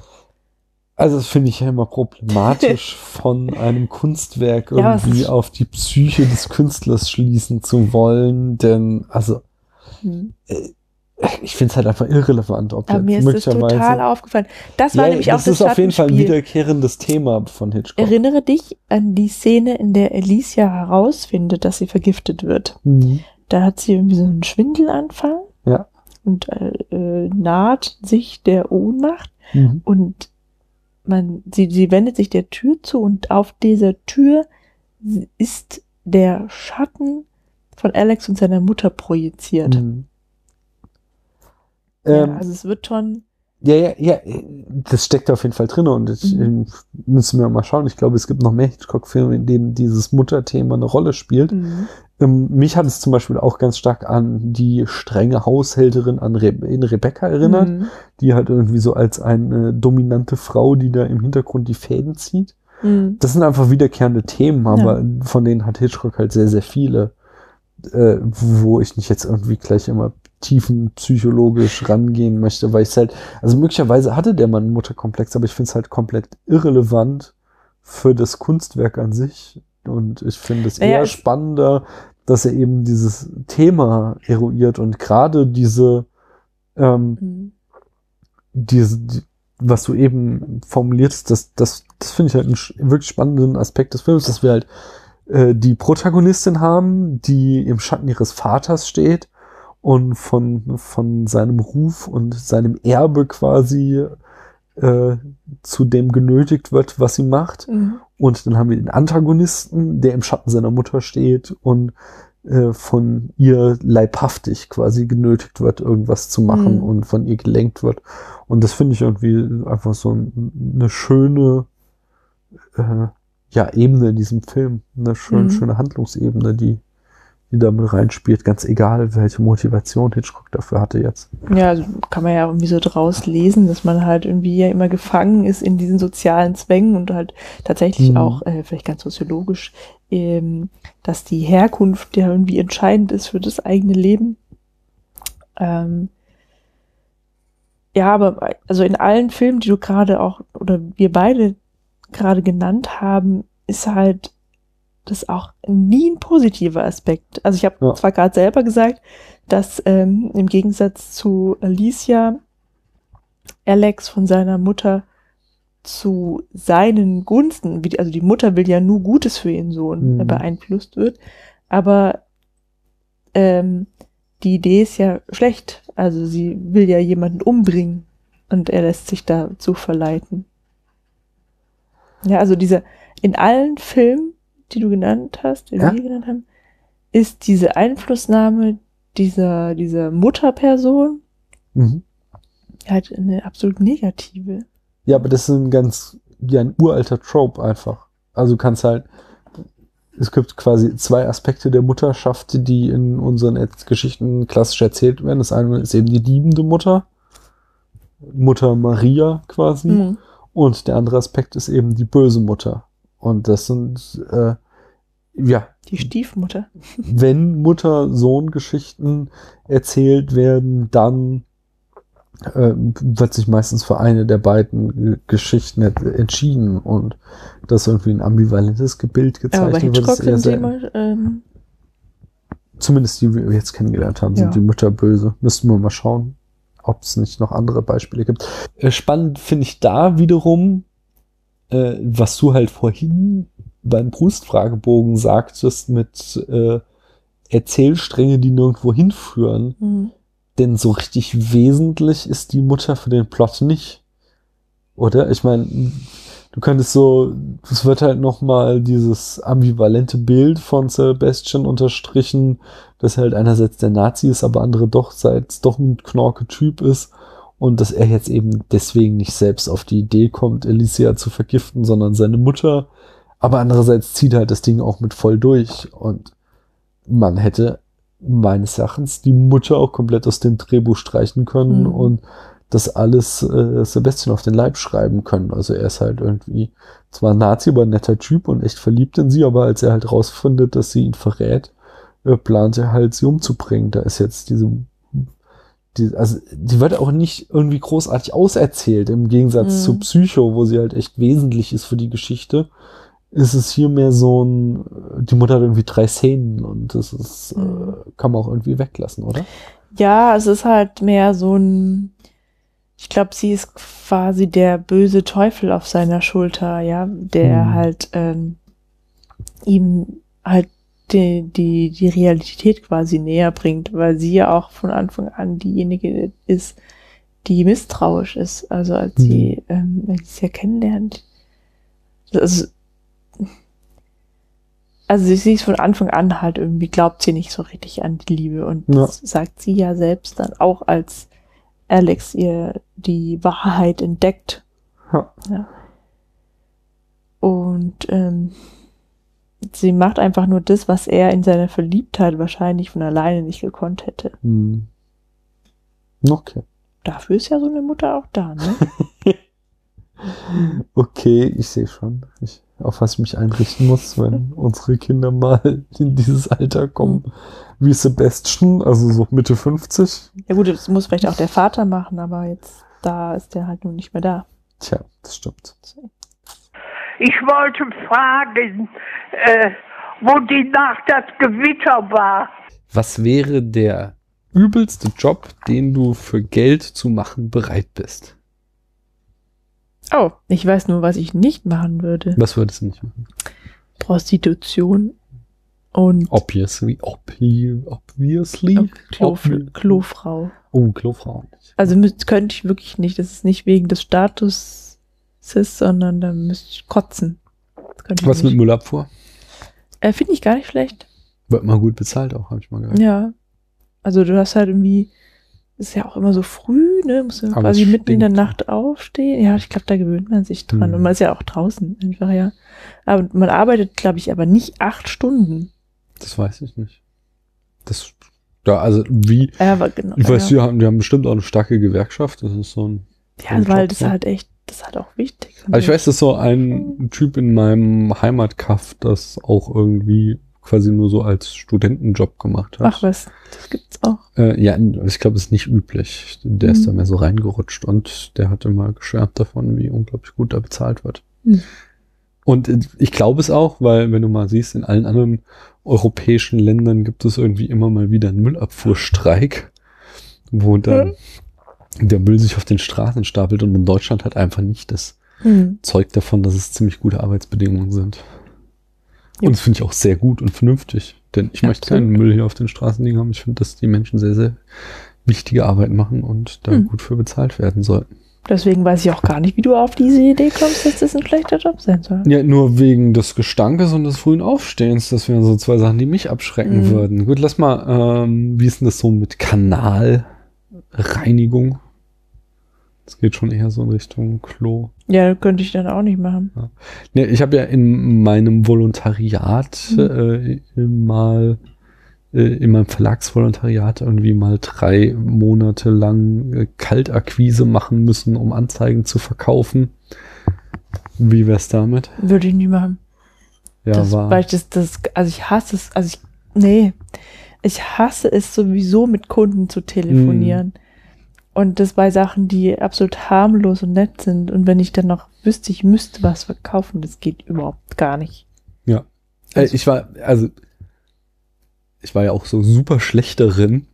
Also das finde ich ja immer problematisch, *laughs* von einem Kunstwerk Ja, es irgendwie ist- auf die Psyche des Künstlers schließen zu wollen, denn also Hm. ich finde es halt einfach irrelevant, ob Aber mir ist das möglicherweise total aufgefallen. Das war ja, nämlich das auch das ist auf jeden Fall ein wiederkehrendes Thema von Hitchcock. Erinnere dich an die Szene, in der Alicia herausfindet, dass sie vergiftet wird. Mhm. Da hat sie irgendwie so einen Schwindelanfall Ja. Und äh, äh, naht sich der Ohnmacht Mhm. und man, sie, sie wendet sich der Tür zu und auf dieser Tür ist der Schatten von Alex und seiner Mutter projiziert. Mhm. Ja, Ähm, also es wird schon, Ja, ja, ja, das steckt auf jeden Fall drin und ich, Mhm. ähm, müssen wir mal schauen. Ich glaube, es gibt noch mehr Hitchcock-Filme, in denen dieses Mutterthema eine Rolle spielt. Mhm. Ähm, mich hat es zum Beispiel auch ganz stark an die strenge Haushälterin an Re in Rebecca erinnert, Mhm. die halt irgendwie so als eine dominante Frau, die da im Hintergrund die Fäden zieht. Mhm. Das sind einfach wiederkehrende Themen, aber von denen hat Hitchcock halt sehr, sehr viele, äh, wo ich nicht jetzt irgendwie gleich immer tiefenpsychologisch rangehen möchte, weil ich halt, also möglicherweise hatte der Mann einen Mutterkomplex, aber ich finde es halt komplett irrelevant für das Kunstwerk an sich. Und ich finde es Naja, eher es- spannender, dass er eben dieses Thema eruiert und gerade diese, ähm, Mhm. diese, die, was du eben formulierst, das, das, das finde ich halt einen wirklich spannenden Aspekt des Films, dass wir halt äh, die Protagonistin haben, die im Schatten ihres Vaters steht und von, von seinem Ruf und seinem Erbe quasi äh, zu dem genötigt wird, was sie macht. Mhm. Und dann haben wir den Antagonisten, der im Schatten seiner Mutter steht und äh, von ihr leibhaftig quasi genötigt wird, irgendwas zu machen Mhm. und von ihr gelenkt wird. Und das finde ich irgendwie einfach so ein, eine schöne äh, ja, Ebene in diesem Film. Eine schön, Mhm. schöne Handlungsebene, die, die damit reinspielt, ganz egal, welche Motivation Hitchcock dafür hatte jetzt. Ja, also kann man ja irgendwie so draus lesen, dass man halt irgendwie ja immer gefangen ist in diesen sozialen Zwängen und halt tatsächlich Mhm. auch, äh, vielleicht ganz soziologisch, ähm, dass die Herkunft ja irgendwie entscheidend ist für das eigene Leben. Ähm, ja, aber also in allen Filmen, die du gerade auch, oder wir beide gerade genannt haben, ist halt das auch nie ein positiver Aspekt. Also ich habe Ja. zwar gerade selber gesagt, dass ähm, im Gegensatz zu Alicia Alex von seiner Mutter zu seinen Gunsten, wie- also die Mutter will ja nur Gutes für ihren Sohn Mhm. beeinflusst wird, aber ähm, die Idee ist ja schlecht. Also sie will ja jemanden umbringen und er lässt sich dazu verleiten. Ja, also diese, in allen Filmen, die du genannt hast, die Ja. wir genannt haben, ist diese Einflussnahme dieser, dieser Mutterperson Mhm. halt eine absolut negative. Ja, aber das ist ein ganz, ja, ein uralter Trope einfach. Also du kannst halt, es gibt quasi zwei Aspekte der Mutterschaft, die in unseren Erz- Geschichten klassisch erzählt werden. Das eine ist eben die liebende Mutter, Mutter Maria quasi. Mhm. Und der andere Aspekt ist eben die böse Mutter. Und das sind, äh, ja, Die Stiefmutter. *laughs* wenn Mutter-Sohn-Geschichten erzählt werden, dann äh, wird sich meistens für eine der beiden Geschichten entschieden und das irgendwie ein ambivalentes Bild gezeichnet wird. Ist eher sind selten. immer, ähm, Zumindest die, die wir jetzt kennengelernt haben, sind Ja. die Mütter böse. Müssten wir mal schauen, ob es nicht noch andere Beispiele gibt. Äh, spannend finde ich da wiederum, äh, was du halt vorhin beim Brustfragebogen sagtest mit äh, Erzählstränge, die nirgendwo hinführen. mhm. Denn so richtig wesentlich ist die Mutter für den Plot nicht. Oder? Ich meine, du könntest so, es wird halt nochmal dieses ambivalente Bild von Sebastian unterstrichen, dass er halt einerseits der Nazi ist, aber andere doch seit doch ein Knorke-Typ ist und dass er jetzt eben deswegen nicht selbst auf die Idee kommt, Alicia zu vergiften, sondern seine Mutter. Aber andererseits zieht halt das Ding auch mit voll durch und man hätte meines Erachtens die Mutter auch komplett aus dem Drehbuch streichen können Mhm. und das alles äh, Sebastian auf den Leib schreiben können. Also er ist halt irgendwie zwar ein Nazi, aber ein netter Typ und echt verliebt in sie, aber als er halt rausfindet, dass sie ihn verrät, äh, plant er halt, sie umzubringen. Da ist jetzt diese, die, also die wird auch nicht irgendwie großartig auserzählt, im Gegensatz Mhm. zu Psycho, wo sie halt echt wesentlich ist für die Geschichte ist es hier mehr so ein, die Mutter hat irgendwie drei Szenen und das ist, Mhm. äh, kann man auch irgendwie weglassen, oder? Ja, es ist halt mehr so ein, ich glaube, sie ist quasi der böse Teufel auf seiner Schulter, ja, der Mhm. halt ähm, ihm halt die, die, die Realität quasi näher bringt, weil sie ja auch von Anfang an diejenige ist, die misstrauisch ist. Also als Mhm. sie, ähm, als sie ja kennenlernt. Also, also sie ist von Anfang an halt irgendwie, glaubt sie nicht so richtig an die Liebe. Und Ja. das sagt sie ja selbst dann auch, als Alex ihr die Wahrheit entdeckt. Ja. Ja. Und ähm, sie macht einfach nur das, was er in seiner Verliebtheit wahrscheinlich von alleine nicht gekonnt hätte. Hm. Okay. Dafür ist ja so eine Mutter auch da, ne? *laughs* Okay, ich sehe schon, ich, auf was ich mich einrichten muss, wenn unsere Kinder mal in dieses Alter kommen. Wie Sebastian, also so Mitte 50. Ja gut, das muss vielleicht auch der Vater machen, aber jetzt da ist der halt nun nicht mehr da. Tja, das stimmt. Ich wollte fragen, äh, wo die Nacht das Gewitter war. Was wäre der übelste Job, den du für Geld zu machen bereit bist? Oh, ich weiß nur, was ich nicht machen würde. Was würdest du nicht machen? Prostitution und Obviously, obvi obviously. Oh, Klo Obvi- Klofrau. Oh, Klofrau. Also könnte ich wirklich nicht. Das ist nicht wegen des Status, sondern da müsste ich kotzen. Ich Was mit nicht. Müllabfuhr? Äh, Finde ich gar nicht schlecht. Wird mal gut bezahlt auch, habe ich mal gehört. Ja. Also du hast halt irgendwie, ist ja auch immer so früh, ne? Musst du Aber quasi mitten in der. Nacht aufstehen. Ja, ich glaube, da gewöhnt man sich dran. Hm. Und man ist ja auch draußen einfach, ja. Aber man arbeitet, glaube ich, aber nicht acht Stunden. Das weiß ich nicht. Das, ja, also wie, Ja, aber genau. ich weiß, ja. die haben, die haben bestimmt auch eine starke Gewerkschaft. Das ist so ein. Ja, weil das ist halt echt, das ist halt auch wichtig. Also ich weiß, dass so ein Typ in meinem Heimatkaff das auch irgendwie quasi nur so als Studentenjob gemacht hat. Ach was, das gibt's auch. Äh, ja, ich glaube, das ist nicht üblich. Der ist Mhm. da mehr so reingerutscht und der hat immer geschwärmt davon, wie unglaublich gut da bezahlt wird. Mhm. Und äh, ich glaube es auch, weil wenn du mal siehst, in allen anderen europäischen Ländern gibt es irgendwie immer mal wieder einen Müllabfuhrstreik, wo dann der Müll sich auf den Straßen stapelt und in Deutschland hat einfach nicht das Hm. Zeug davon, dass es ziemlich gute Arbeitsbedingungen sind. Ja. Und das finde ich auch sehr gut und vernünftig. Denn ich möchte Absolut. keinen Müll hier auf den Straßen liegen haben. Ich finde, dass die Menschen sehr, sehr wichtige Arbeit machen und da Hm. gut für bezahlt werden sollten. Deswegen weiß ich auch gar nicht, wie du auf diese Idee kommst, dass das ein schlechter Job sein soll. Ja, nur wegen des Gestankes und des frühen Aufstehens. Das wären so zwei Sachen, die mich abschrecken Mhm. würden. Gut, lass mal, ähm, wie ist denn das so mit Kanalreinigung? Das geht schon eher so in Richtung Klo. Ja, könnte ich dann auch nicht machen. Ne, ich habe ja in meinem Volontariat Mhm. äh, mal äh, in meinem Verlagsvolontariat irgendwie mal drei Monate lang äh, Kaltakquise machen müssen, um Anzeigen zu verkaufen. Wie wär's damit? Würde ich nie machen. Ja, das, war. Weil ich das, das, also ich hasse es, also ich, nee, ich hasse es sowieso mit Kunden zu telefonieren. Mhm. Und das bei Sachen, die absolut harmlos und nett sind. Und wenn ich dann noch wüsste, ich müsste was verkaufen, das geht überhaupt gar nicht. Ja. Äh, ich war, also, ich war ja auch so super schlecht darin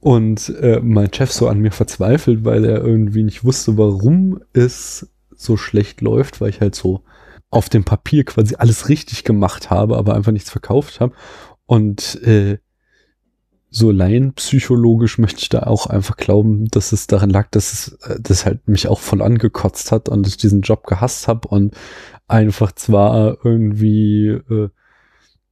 und äh, mein Chef so an mir verzweifelt, weil er irgendwie nicht wusste, warum es so schlecht läuft, weil ich halt so auf dem Papier quasi alles richtig gemacht habe, aber einfach nichts verkauft habe. Und äh, so laienpsychologisch möchte ich da auch einfach glauben, dass es daran lag, dass es äh, das halt mich auch voll angekotzt hat und ich diesen Job gehasst habe und einfach zwar irgendwie äh,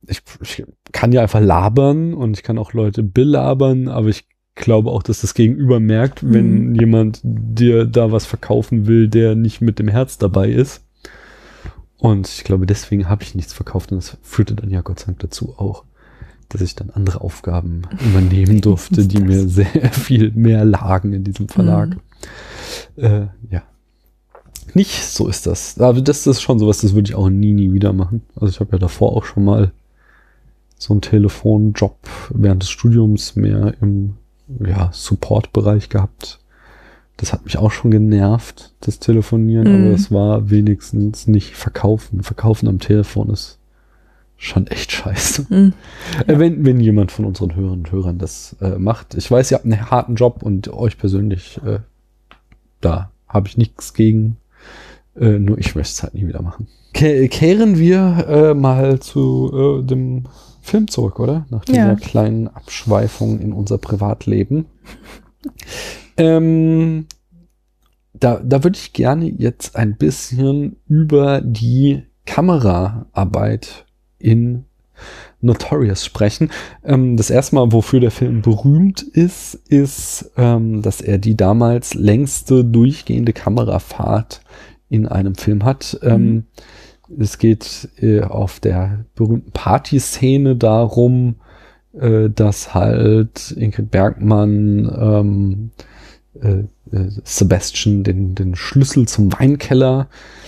ich, ich kann ja einfach labern und ich kann auch Leute belabern, aber ich glaube auch, dass das Gegenüber merkt, wenn Mhm. jemand dir da was verkaufen will, der nicht mit dem Herz dabei ist. Und ich glaube, deswegen habe ich nichts verkauft und das führte dann ja Gott sei Dank dazu auch, dass ich dann andere Aufgaben übernehmen durfte, die mir sehr *laughs* viel mehr lagen in diesem Verlag. Äh, ja. Nicht so ist das. Aber das ist schon sowas, das würde ich auch nie, nie wieder machen. Also ich habe ja davor auch schon mal so einen Telefonjob während des Studiums mehr im ja, Support-Bereich gehabt. Das hat mich auch schon genervt, das Telefonieren, Mhm. aber es war wenigstens nicht Verkaufen. Verkaufen am Telefon ist schon echt scheiße. Mhm. Äh, wenn, wenn jemand von unseren Hörern und Hörern das äh, macht. Ich weiß, ihr habt einen harten Job und euch persönlich, äh, da habe ich nichts gegen. Äh, nur ich möchte es halt nie wieder machen. Ke kehren wir äh, mal zu äh, dem Film zurück, oder? Nach dieser Ja. kleinen Abschweifung in unser Privatleben. *laughs* ähm, da, da würde ich gerne jetzt ein bisschen über die Kameraarbeit in Notorious sprechen. Ähm, das erste Mal, wofür der Film berühmt ist, ist, ähm, dass er die damals längste durchgehende Kamerafahrt in einem Film hat. Ähm, es geht äh, auf der berühmten Partyszene darum, äh, dass halt Ingrid Bergmann ähm, äh, äh, Sebastian den, den Schlüssel zum Weinkeller äh,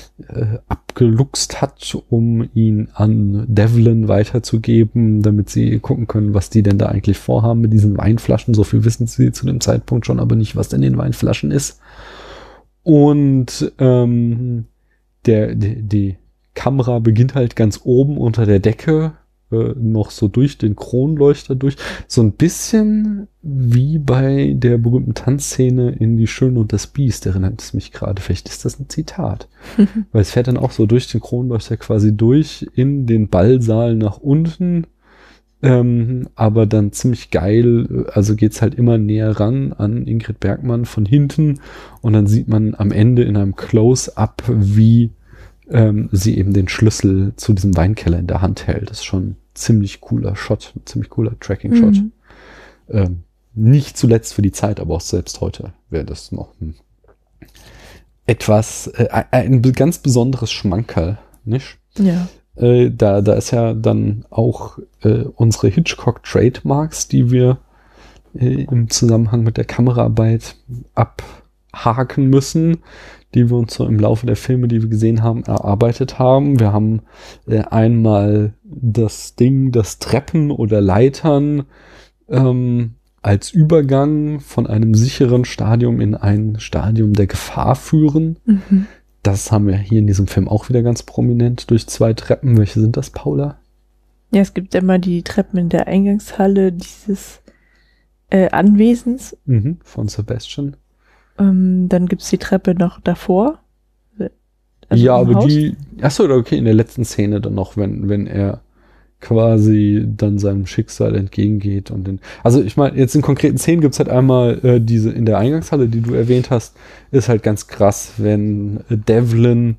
abgeluchst hat, um ihn an Devlin weiterzugeben, damit sie gucken können, was die denn da eigentlich vorhaben mit diesen Weinflaschen. So viel wissen sie zu dem Zeitpunkt schon, aber nicht, was denn in den Weinflaschen ist. Und ähm, der, die, die Kamera beginnt halt ganz oben unter der Decke äh, noch so durch den Kronleuchter durch. So ein bisschen wie bei der berühmten Tanzszene in Die Schöne und das Biest, erinnert es mich gerade. Vielleicht ist das ein Zitat. *laughs* Weil es fährt dann auch so durch den Kronleuchter quasi durch in den Ballsaal nach unten. Ähm, aber dann ziemlich geil, also geht's halt immer näher ran an Ingrid Bergmann von hinten und dann sieht man am Ende in einem Close-up, wie ähm, sie eben den Schlüssel zu diesem Weinkeller in der Hand hält. Das ist schon ein ziemlich cooler Shot, ein ziemlich cooler Tracking-Shot. Mhm. Ähm, nicht zuletzt für die Zeit, aber auch selbst heute wäre das noch ein etwas, äh, ein ganz besonderes Schmankerl, nicht? Ja. Äh, da, da ist ja dann auch äh, unsere Hitchcock-Trademarks, die wir äh, im Zusammenhang mit der Kameraarbeit abhaken müssen, die wir uns so im Laufe der Filme, die wir gesehen haben, erarbeitet haben. Wir haben äh, einmal das Ding, das Treppen oder Leitern ähm, als Übergang von einem sicheren Stadium in ein Stadium der Gefahr führen. Mhm. Das haben wir hier in diesem Film auch wieder ganz prominent durch zwei Treppen. Welche sind das, Paula? Ja, es gibt immer die Treppen in der Eingangshalle dieses äh, Anwesens. Mhm, von Sebastian. Ähm, dann gibt's die Treppe noch davor. Also ja, aber Haus. die. Achso, okay, in der letzten Szene dann noch, wenn, wenn er quasi dann seinem Schicksal entgegengeht und den. Also ich meine, jetzt in konkreten Szenen gibt's halt einmal äh, diese in der Eingangshalle, die du erwähnt hast, ist halt ganz krass, wenn äh, Devlin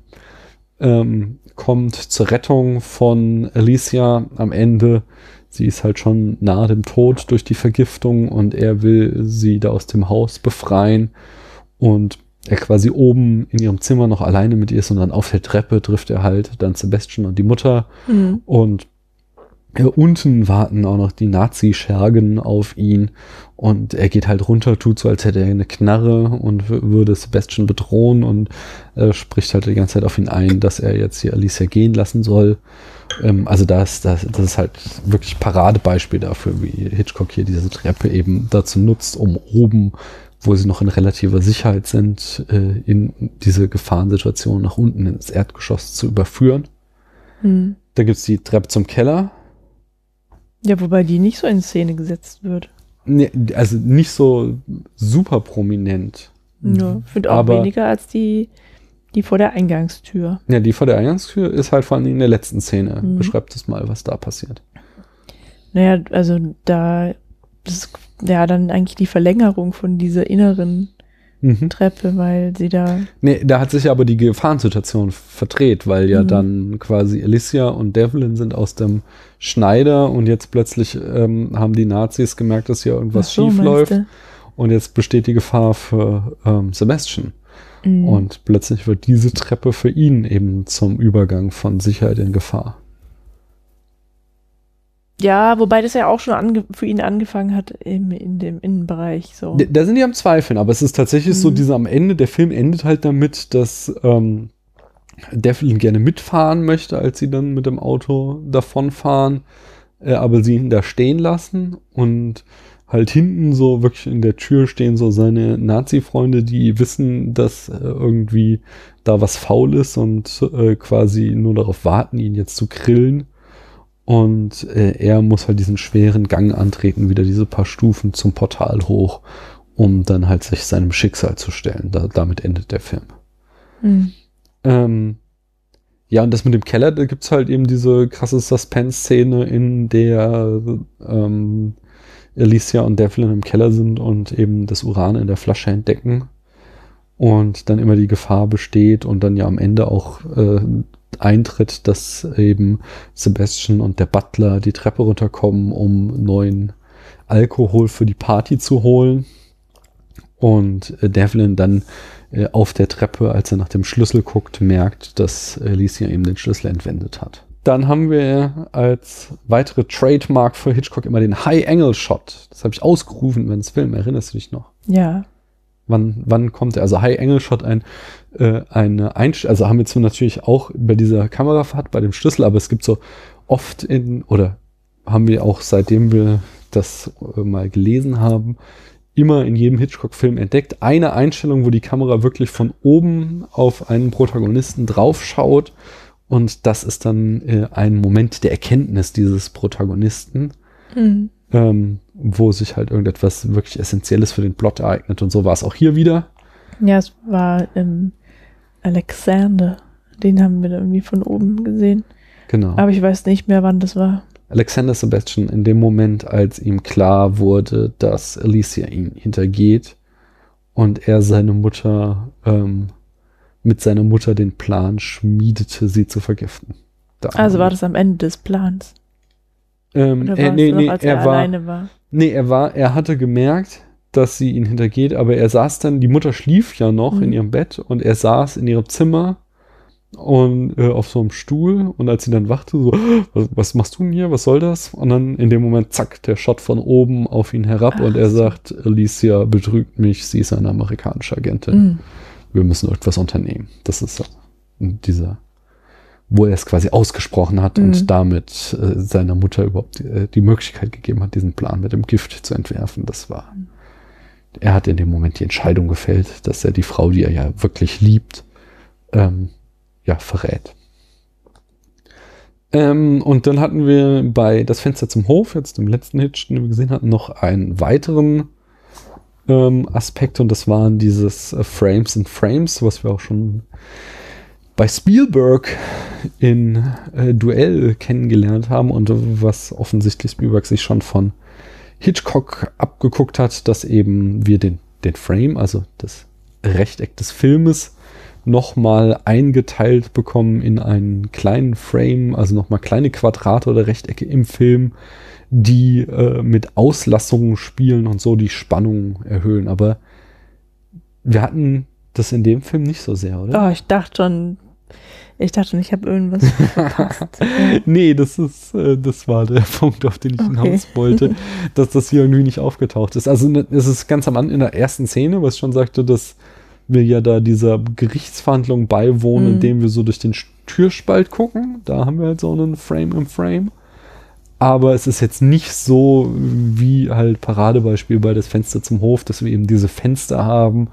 ähm, kommt zur Rettung von Alicia am Ende. Sie ist halt schon nahe dem Tod durch die Vergiftung und er will sie da aus dem Haus befreien und er quasi oben in ihrem Zimmer noch alleine mit ihr ist und dann auf der Treppe trifft er halt dann Sebastian und die Mutter Mhm. und äh, unten warten auch noch die Nazi-Schergen auf ihn und er geht halt runter, tut so, als hätte er eine Knarre und würde Sebastian bedrohen und äh, spricht halt die ganze Zeit auf ihn ein, dass er jetzt hier Alicia gehen lassen soll. Ähm, also das, das, das ist halt wirklich Paradebeispiel dafür, wie Hitchcock hier diese Treppe eben dazu nutzt, um oben, wo sie noch in relativer Sicherheit sind, äh, in diese Gefahrensituation nach unten ins Erdgeschoss zu überführen. Mhm. Da gibt's die Treppe zum Keller, Ja, wobei die nicht so in Szene gesetzt wird. Nee, also nicht so super prominent. Ja, finde auch. Aber- weniger als die, die vor der Eingangstür. Ja, die vor der Eingangstür ist halt vor allem in der letzten Szene. Mhm. Beschreibt es mal, was da passiert. Naja, also da das ja dann eigentlich die Verlängerung von dieser inneren Mhm. Treppe, weil sie da. Nee, da hat sich aber die Gefahrensituation verdreht, weil ja Mhm. dann quasi Alicia und Devlin sind aus dem Schneider und jetzt plötzlich ähm, haben die Nazis gemerkt, dass hier irgendwas so, schief läuft und jetzt besteht die Gefahr für ähm, Sebastian. Mhm. Und plötzlich wird diese Treppe für ihn eben zum Übergang von Sicherheit in Gefahr. Ja, wobei das ja auch schon ange für ihn angefangen hat im, in dem Innenbereich. So. Da- Da sind die am Zweifeln, aber es ist tatsächlich so, Mhm. dieser am Ende, der Film endet halt damit, dass ähm, Devlin gerne mitfahren möchte, als sie dann mit dem Auto davonfahren, äh, aber sie ihn da stehen lassen und halt hinten so wirklich in der Tür stehen so seine Nazi-Freunde, die wissen, dass äh, irgendwie da was faul ist und äh, quasi nur darauf warten, ihn jetzt zu grillen. Und äh, er muss halt diesen schweren Gang antreten, wieder diese paar Stufen zum Portal hoch, um dann halt sich seinem Schicksal zu stellen. Da, damit endet der Film. Mhm. Ähm, ja, und das mit dem Keller, da gibt's halt eben diese krasse Suspense-Szene, in der ähm, Alicia und Devlin im Keller sind und eben das Uran in der Flasche entdecken. Und dann immer die Gefahr besteht und dann ja am Ende auch äh, eintritt, dass eben Sebastian und der Butler die Treppe runterkommen, um neuen Alkohol für die Party zu holen. Und äh, Devlin dann äh, auf der Treppe, als er nach dem Schlüssel guckt, merkt, dass Alicia ihm den Schlüssel entwendet hat. Dann haben wir als weitere Trademark für Hitchcock immer den High-Angle-Shot. Das habe ich ausgerufen, wenn es Film, erinnerst du dich noch? Ja. Wann, wann kommt er? Also High Angle Shot ein, äh, eine Einstellung, also haben wir zwar natürlich auch bei dieser Kamerafahrt, bei dem Schlüssel, aber es gibt so oft in, oder haben wir auch seitdem wir das äh, mal gelesen haben, immer in jedem Hitchcock-Film entdeckt, eine Einstellung, wo die Kamera wirklich von oben auf einen Protagonisten draufschaut Und das ist dann äh, ein Moment der Erkenntnis dieses Protagonisten, Mhm. ähm, wo sich halt irgendetwas wirklich Essentielles für den Plot ereignet. Und so war es auch hier wieder. Ja, es war ähm, Alexander. Den haben wir irgendwie von oben gesehen. Genau. Aber ich weiß nicht mehr, wann das war. Alexander Sebastian in dem Moment, als ihm klar wurde, dass Alicia ihn hintergeht und er seine Mutter ähm, mit seiner Mutter den Plan schmiedete, sie zu vergiften. Da Also war das am Ende des Plans. Ähm, Oder war äh, nee, noch, nee, als er er, war, alleine war? nee, er war, er hatte gemerkt, dass sie ihn hintergeht, aber er saß dann, die Mutter schlief ja noch Mhm. in ihrem Bett und er saß in ihrem Zimmer und äh, auf so einem Stuhl und als sie dann wachte, so, was, was machst du denn hier, was soll das? Und dann in dem Moment, zack, der Shot von oben auf ihn herab und Ach er so. sagt, Alicia betrügt mich, sie ist eine amerikanische Agentin. Mhm. Wir müssen etwas unternehmen. Das ist so dieser, wo er es quasi ausgesprochen hat Mhm. und damit äh, seiner Mutter überhaupt äh, die Möglichkeit gegeben hat, diesen Plan mit dem Gift zu entwerfen. Das war, er hat in dem Moment die Entscheidung gefällt, dass er die Frau, die er ja wirklich liebt, ähm, ja, verrät. Ähm, und dann hatten wir bei Das Fenster zum Hof, jetzt im letzten Hitch, den wir gesehen hatten, noch einen weiteren ähm, Aspekt und das waren dieses äh, Frames in Frames, was wir auch schon bei Spielberg in äh, Duell kennengelernt haben und was offensichtlich Spielberg sich schon von Hitchcock abgeguckt hat, dass eben wir den, den Frame, also das Rechteck des Filmes, nochmal eingeteilt bekommen in einen kleinen Frame, also nochmal kleine Quadrate oder Rechtecke im Film, die äh, mit Auslassungen spielen und so die Spannung erhöhen. Aber wir hatten das in dem Film nicht so sehr, oder? Oh, ich dachte schon, ich dachte ich habe irgendwas *laughs* verpasst. *laughs* Nee, das ist, äh, das war der *laughs* Punkt, auf den ich Okay. hinaus wollte, dass das hier irgendwie nicht aufgetaucht ist. Also ne, es ist ganz am Anfang in der ersten Szene, was ich schon sagte, dass wir ja da dieser Gerichtsverhandlung beiwohnen, Mhm. indem wir so durch den Türspalt gucken. Da haben wir halt so einen Frame im Frame. Aber es ist jetzt nicht so wie halt Paradebeispiel bei das Fenster zum Hof, dass wir eben diese Fenster haben,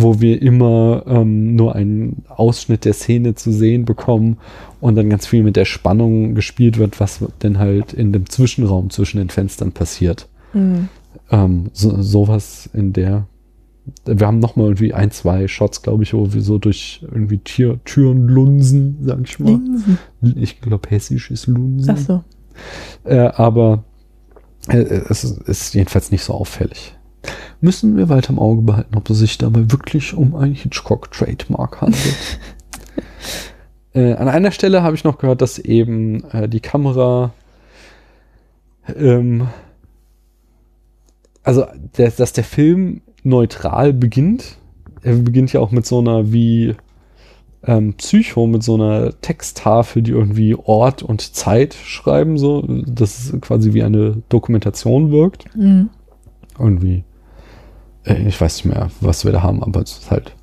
wo wir immer ähm, nur einen Ausschnitt der Szene zu sehen bekommen und dann ganz viel mit der Spannung gespielt wird, was denn halt in dem Zwischenraum zwischen den Fenstern passiert. Mhm. Ähm, so, sowas in der. Wir haben noch mal irgendwie ein, zwei Shots, glaube ich, wo wir so durch irgendwie Tier, Türen lunsen, sag ich mal. Linsen. Ich glaube, hessisch ist lunsen. Ach so. Äh, aber äh, es ist jedenfalls nicht so auffällig. Müssen wir weiter im Auge behalten, ob es sich dabei wirklich um ein Hitchcock-Trademark handelt. *laughs* äh, an einer Stelle habe ich noch gehört, dass eben äh, die Kamera ähm, also der, dass der Film neutral beginnt. Er beginnt ja auch mit so einer wie ähm, Psycho, mit so einer Texttafel, die irgendwie Ort und Zeit schreiben, so, dass es quasi wie eine Dokumentation wirkt. Mhm. Irgendwie. Äh, ich weiß nicht mehr, was wir da haben, aber es ist halt,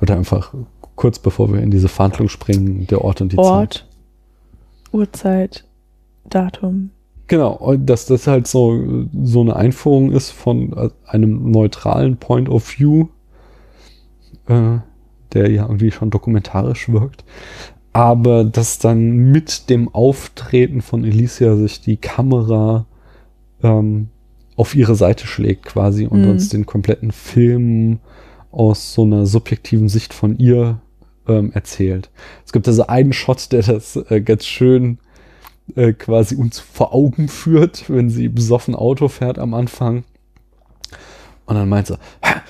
wird einfach kurz bevor wir in diese Verhandlung springen, der Ort und die Zeit. Ort, Uhrzeit, Datum. Genau, dass das halt so, so eine Einführung ist von äh, einem neutralen Point of View, äh, der ja irgendwie schon dokumentarisch wirkt. Aber dass dann mit dem Auftreten von Alicia sich die Kamera ähm, auf ihre Seite schlägt quasi und Mhm. uns den kompletten Film aus so einer subjektiven Sicht von ihr ähm, erzählt. Es gibt also einen Shot, der das äh, ganz schön äh, quasi uns vor Augen führt, wenn sie besoffen Auto fährt am Anfang. Und dann meint sie, "Ha,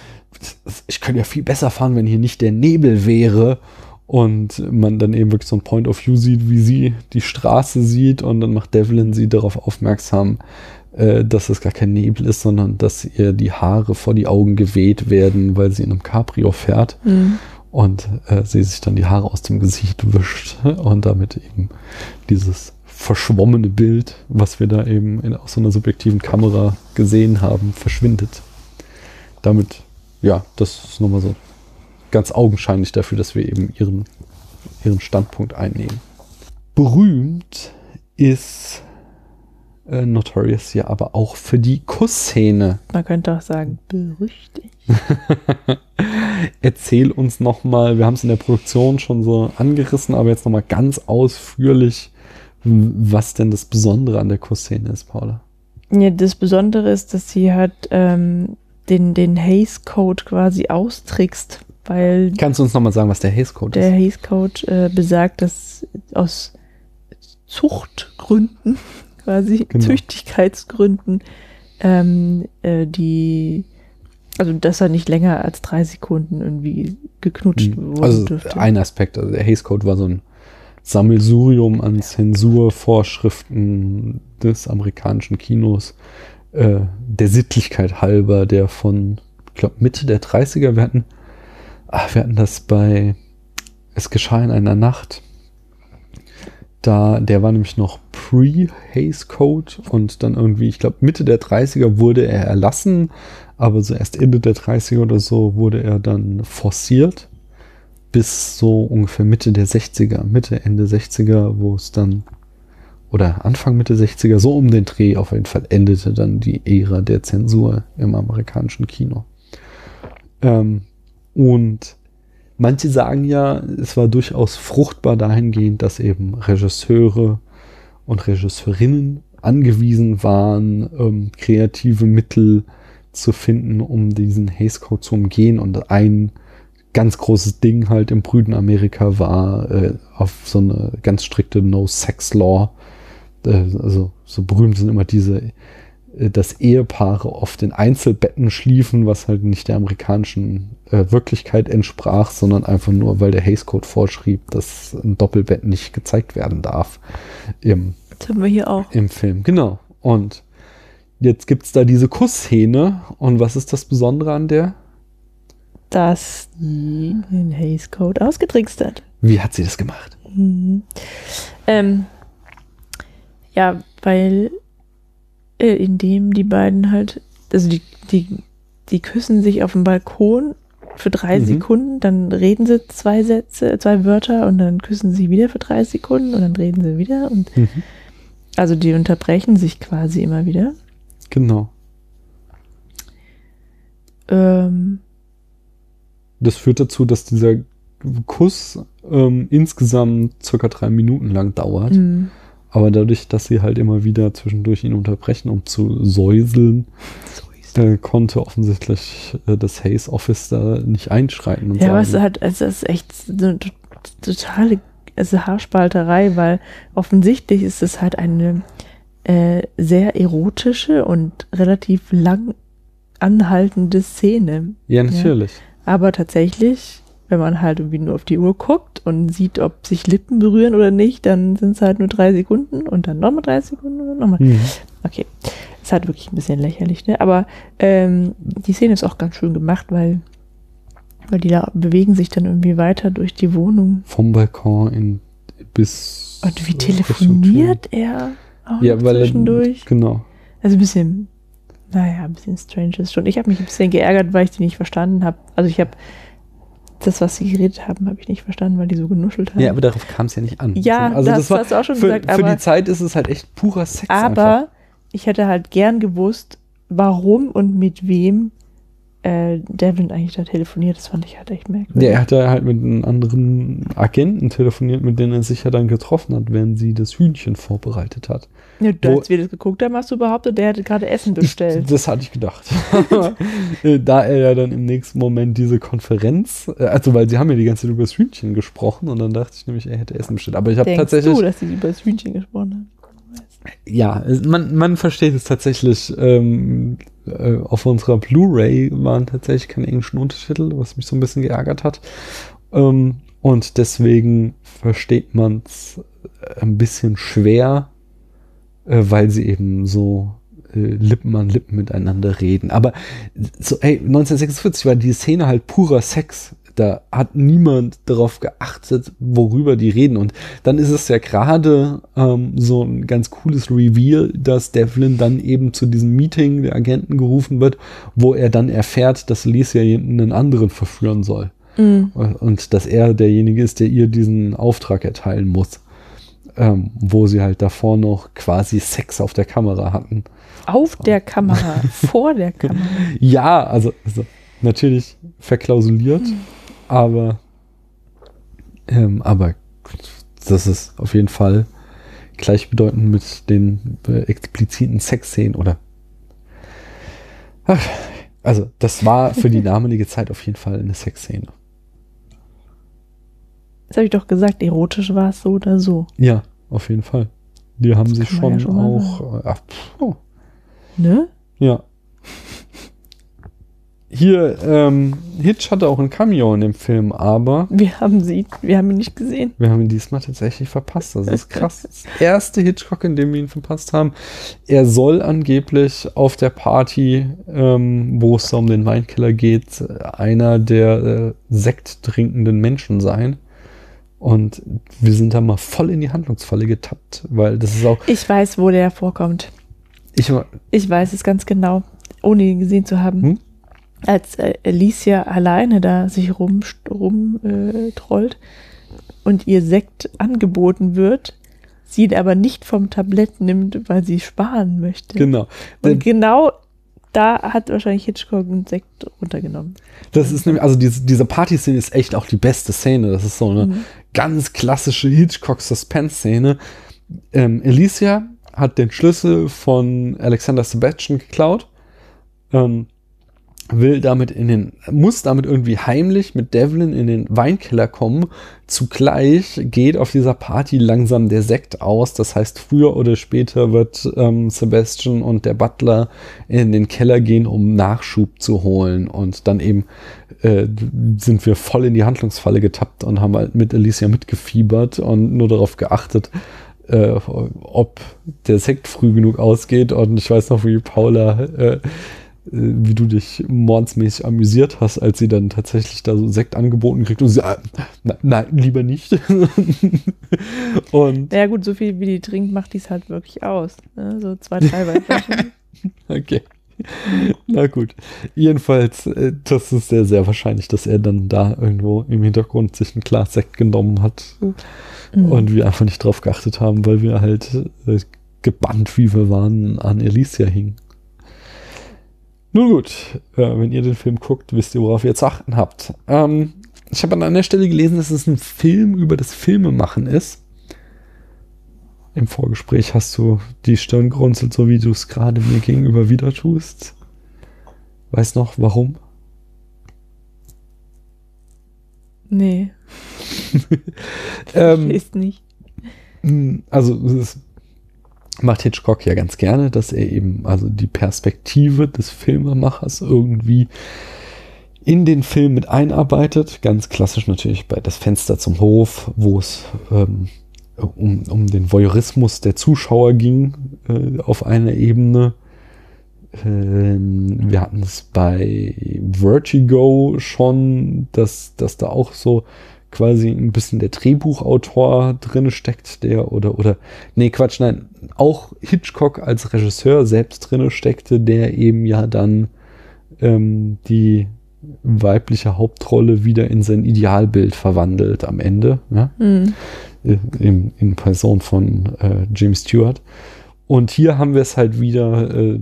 ich könnte ja viel besser fahren, wenn hier nicht der Nebel wäre. Und man dann eben wirklich so ein Point of View sieht, wie sie die Straße sieht. Und dann macht Devlin sie darauf aufmerksam, äh, dass es gar kein Nebel ist, sondern dass ihr die Haare vor die Augen geweht werden, weil sie in einem Cabrio fährt Mhm. und äh, sie sich dann die Haare aus dem Gesicht wischt *laughs* und damit eben dieses verschwommene Bild, was wir da eben in, aus so einer subjektiven Kamera gesehen haben, verschwindet. Damit, ja, das ist nochmal so ganz augenscheinlich dafür, dass wir eben ihren, ihren Standpunkt einnehmen. Berühmt ist äh, Notorious ja aber auch für die Kussszene. Man könnte auch sagen, berüchtigt. Er *laughs* erzähl uns noch mal, wir haben es in der Produktion schon so angerissen, aber jetzt noch mal ganz ausführlich, was denn das Besondere an der Kussszene ist, Paula. Ja, das Besondere ist, dass sie halt ähm, den, den Haze Code quasi austrickst, weil Kannst du uns noch mal sagen, was der Haze Code der ist? Haze Code äh, besagt, dass aus Zuchtgründen, quasi Genau. Züchtigkeitsgründen, ähm, äh, die, also dass er nicht länger als drei Sekunden irgendwie geknutscht Mhm. wurde Also dürfte. ein Aspekt, also der Haze Code war so ein Sammelsurium an Zensurvorschriften des amerikanischen Kinos, äh, der Sittlichkeit halber, der von, ich glaube, Mitte der 30er, wir hatten, ach, wir hatten das bei Es geschah in einer Nacht. Da, der war nämlich noch pre-Haze Code und dann irgendwie, ich glaube, Mitte der 30er wurde er erlassen, aber so erst Ende der 30er oder so wurde er dann forciert bis so ungefähr Mitte der 60er, Mitte, Ende 60er, wo es dann, oder Anfang Mitte 60er, so um den Dreh auf jeden Fall endete dann die Ära der Zensur im amerikanischen Kino. Ähm, und manche sagen ja, es war durchaus fruchtbar dahingehend, dass eben Regisseure und Regisseurinnen angewiesen waren, ähm, kreative Mittel zu finden, um diesen Haze Code zu umgehen. Und ein ganz großes Ding halt im brüden Amerika war äh, auf so eine ganz strikte No-Sex-Law. Äh, also so berühmt sind immer diese, dass Ehepaare oft in Einzelbetten schliefen, was halt nicht der amerikanischen äh, Wirklichkeit entsprach, sondern einfach nur, weil der Hays Code vorschrieb, dass ein Doppelbett nicht gezeigt werden darf im, Das haben wir hier auch. im Film. Genau. Und jetzt gibt's da diese Kussszene. Und was ist das Besondere an der? dass die den Haze Code ausgetrickst hat. Wie hat sie das gemacht? Mhm. Ähm, ja, weil äh, indem die beiden halt, also die, die, die küssen sich auf dem Balkon für drei Mhm. Sekunden, dann reden sie zwei Sätze, zwei Wörter und dann küssen sie wieder für drei Sekunden und dann reden sie wieder und Mhm. also die unterbrechen sich quasi immer wieder. Genau. Ähm, Das führt dazu, dass dieser Kuss ähm, insgesamt circa drei Minuten lang dauert. mh, Aber dadurch, dass sie halt immer wieder zwischendurch ihn unterbrechen, um zu säuseln, äh, konnte offensichtlich äh, das Haze Office da nicht einschreiten. Und Ja, aber es ist sagen, halt, es ist echt eine to- totale also Haarspalterei, weil offensichtlich ist es halt eine äh, sehr erotische und relativ lang anhaltende Szene. ja, natürlich. Aber tatsächlich, wenn man halt irgendwie nur auf die Uhr guckt und sieht, ob sich Lippen berühren oder nicht, dann sind es halt nur drei Sekunden und dann nochmal drei Sekunden und nochmal. Mhm. Okay. Ist halt wirklich ein bisschen lächerlich, ne? Aber ähm, die Szene ist auch ganz schön gemacht, weil, weil die da bewegen sich dann irgendwie weiter durch die Wohnung. Vom Balkon in, bis. Und wie telefoniert er auch Ja, weil er. zwischendurch? Genau. Also ein bisschen, naja, ein bisschen strange ist schon. Ich habe mich ein bisschen geärgert, weil ich die nicht verstanden habe. Also ich habe das, was sie geredet haben, habe ich nicht verstanden, weil die so genuschelt haben. Ja, aber darauf kam es ja nicht an. Ja, also das das war hast du auch schon für, gesagt, Für die Zeit ist es halt echt purer Sex. einfach. Aber ich hätte halt gern gewusst, warum und mit wem äh, Devlin eigentlich da telefoniert. Das fand ich halt echt merkwürdig. Ja, er hat da halt mit einem anderen Agenten telefoniert, mit denen er sich ja dann getroffen hat, während sie das Hühnchen vorbereitet hat. Ja, du, als wir das geguckt haben, hast du behauptet, der hätte gerade Essen *laughs* bestellt. Das hatte ich gedacht. *laughs* Äh, da er ja dann im nächsten Moment diese Konferenz, äh, also weil sie haben ja die ganze Zeit über das Hühnchen gesprochen und dann dachte ich nämlich, er hätte Essen bestellt. Aber ich habe tatsächlich, du, dass sie über das Hühnchen gesprochen haben? Ja, man, man versteht es tatsächlich. Ähm, äh, auf unserer Blu-ray waren tatsächlich keine englischen Untertitel, was mich so ein bisschen geärgert hat. Ähm, und deswegen versteht man es ein bisschen schwer, äh, weil sie eben so äh, Lippen an Lippen miteinander reden. Aber so, ey, 1946 war die Szene halt purer Sex. Da hat niemand darauf geachtet, worüber die reden. Und dann ist es ja gerade ähm, so ein ganz cooles Reveal, dass Devlin dann eben zu diesem Meeting der Agenten gerufen wird, wo er dann erfährt, dass Alicia einen anderen verführen soll. Mhm. Und dass er derjenige ist, der ihr diesen Auftrag erteilen muss. Ähm, wo sie halt davor noch quasi Sex auf der Kamera hatten. Auf der Kamera, *laughs* vor der Kamera. Ja, also, also natürlich verklausuliert. Aber, ähm, aber das ist auf jeden Fall gleichbedeutend mit den äh, expliziten Sexszenen oder Ach, also das war für die damalige Zeit auf jeden Fall eine Sexszene. Das habe ich doch gesagt, erotisch war es so oder so. Ja, auf jeden Fall. Die haben sich kann man schon, ja schon auch. Äh, ach, oh, Ne? ja. Hier, ähm, Hitch hatte auch ein Cameo in dem Film, aber Wir haben sie, wir haben ihn nicht gesehen. wir haben ihn diesmal tatsächlich verpasst. Das ist krass. Das erste Hitchcock, in dem wir ihn verpasst haben. Er soll angeblich auf der Party, ähm, wo es da um den Weinkiller geht, einer der äh, Sekt trinkenden Menschen sein. Und wir sind da mal voll in die Handlungsfalle getappt, weil das ist auch. Ich weiß, wo der vorkommt. Ich, Ich weiß es ganz genau, ohne ihn gesehen zu haben. Hm? Als äh, Alicia alleine da sich rumtrollt rum, äh, trollt und ihr Sekt angeboten wird, sie ihn aber nicht vom Tablett nimmt, weil sie sparen möchte. genau. Und genau da hat wahrscheinlich Hitchcock einen Sekt runtergenommen. Das ist nämlich, also diese, diese Party-Szene ist echt auch die beste Szene. Das ist so eine Mhm. ganz klassische Hitchcock-Suspense-Szene. Ähm, Alicia hat den Schlüssel von Alexander Sebastian geklaut, ähm, will damit in den, muss damit irgendwie heimlich mit Devlin in den Weinkeller kommen. Zugleich geht auf dieser Party langsam der Sekt aus. Das heißt, früher oder später wird ähm, Sebastian und der Butler in den Keller gehen, um Nachschub zu holen. Und dann eben äh, sind wir voll in die Handlungsfalle getappt und haben halt mit Alicia mitgefiebert und nur darauf geachtet, äh, ob der Sekt früh genug ausgeht. Und ich weiß noch, wie Paula, äh, wie du dich mordsmäßig amüsiert hast, als sie dann tatsächlich da so Sekt angeboten kriegt und sie, ah, nein, lieber nicht. *laughs* und Ja gut, so viel wie die trinkt, macht die es halt wirklich aus. Ne? So zwei, drei Weinflaschen. *laughs* Okay. Na gut. Jedenfalls, äh, das ist sehr, sehr wahrscheinlich, dass er dann da irgendwo im Hintergrund sich ein Glas Sekt genommen hat Mhm. und wir einfach nicht drauf geachtet haben, weil wir halt äh, gebannt, wie wir waren, an Alicia hingen. Nun gut, äh, wenn ihr den Film guckt, wisst ihr, worauf ihr zu achten habt. Ähm, ich habe an einer Stelle gelesen, dass es ein Film über das Filmemachen ist. Im Vorgespräch hast du die Stirn gerunzelt, so wie du es gerade mir gegenüber wieder tust. Weiß noch, warum? Nee, *laughs* Ähm, ist nicht. Mm, Also es macht Hitchcock ja ganz gerne, dass er eben also die Perspektive des Filmemachers irgendwie in den Film mit einarbeitet. Ganz klassisch natürlich bei Das Fenster zum Hof, wo es ähm, um, um den Voyeurismus der Zuschauer ging äh, auf einer Ebene. Ähm, wir hatten es bei Vertigo schon, dass, dass da auch so quasi ein bisschen der Drehbuchautor drin steckt, der oder oder nee Quatsch, nein, auch Hitchcock als Regisseur selbst drin steckte, der eben ja dann ähm, die weibliche Hauptrolle wieder in sein Idealbild verwandelt am Ende, ja? Hm. Äh, in, in Person von äh, James Stewart. Und hier haben wir es halt wieder, äh,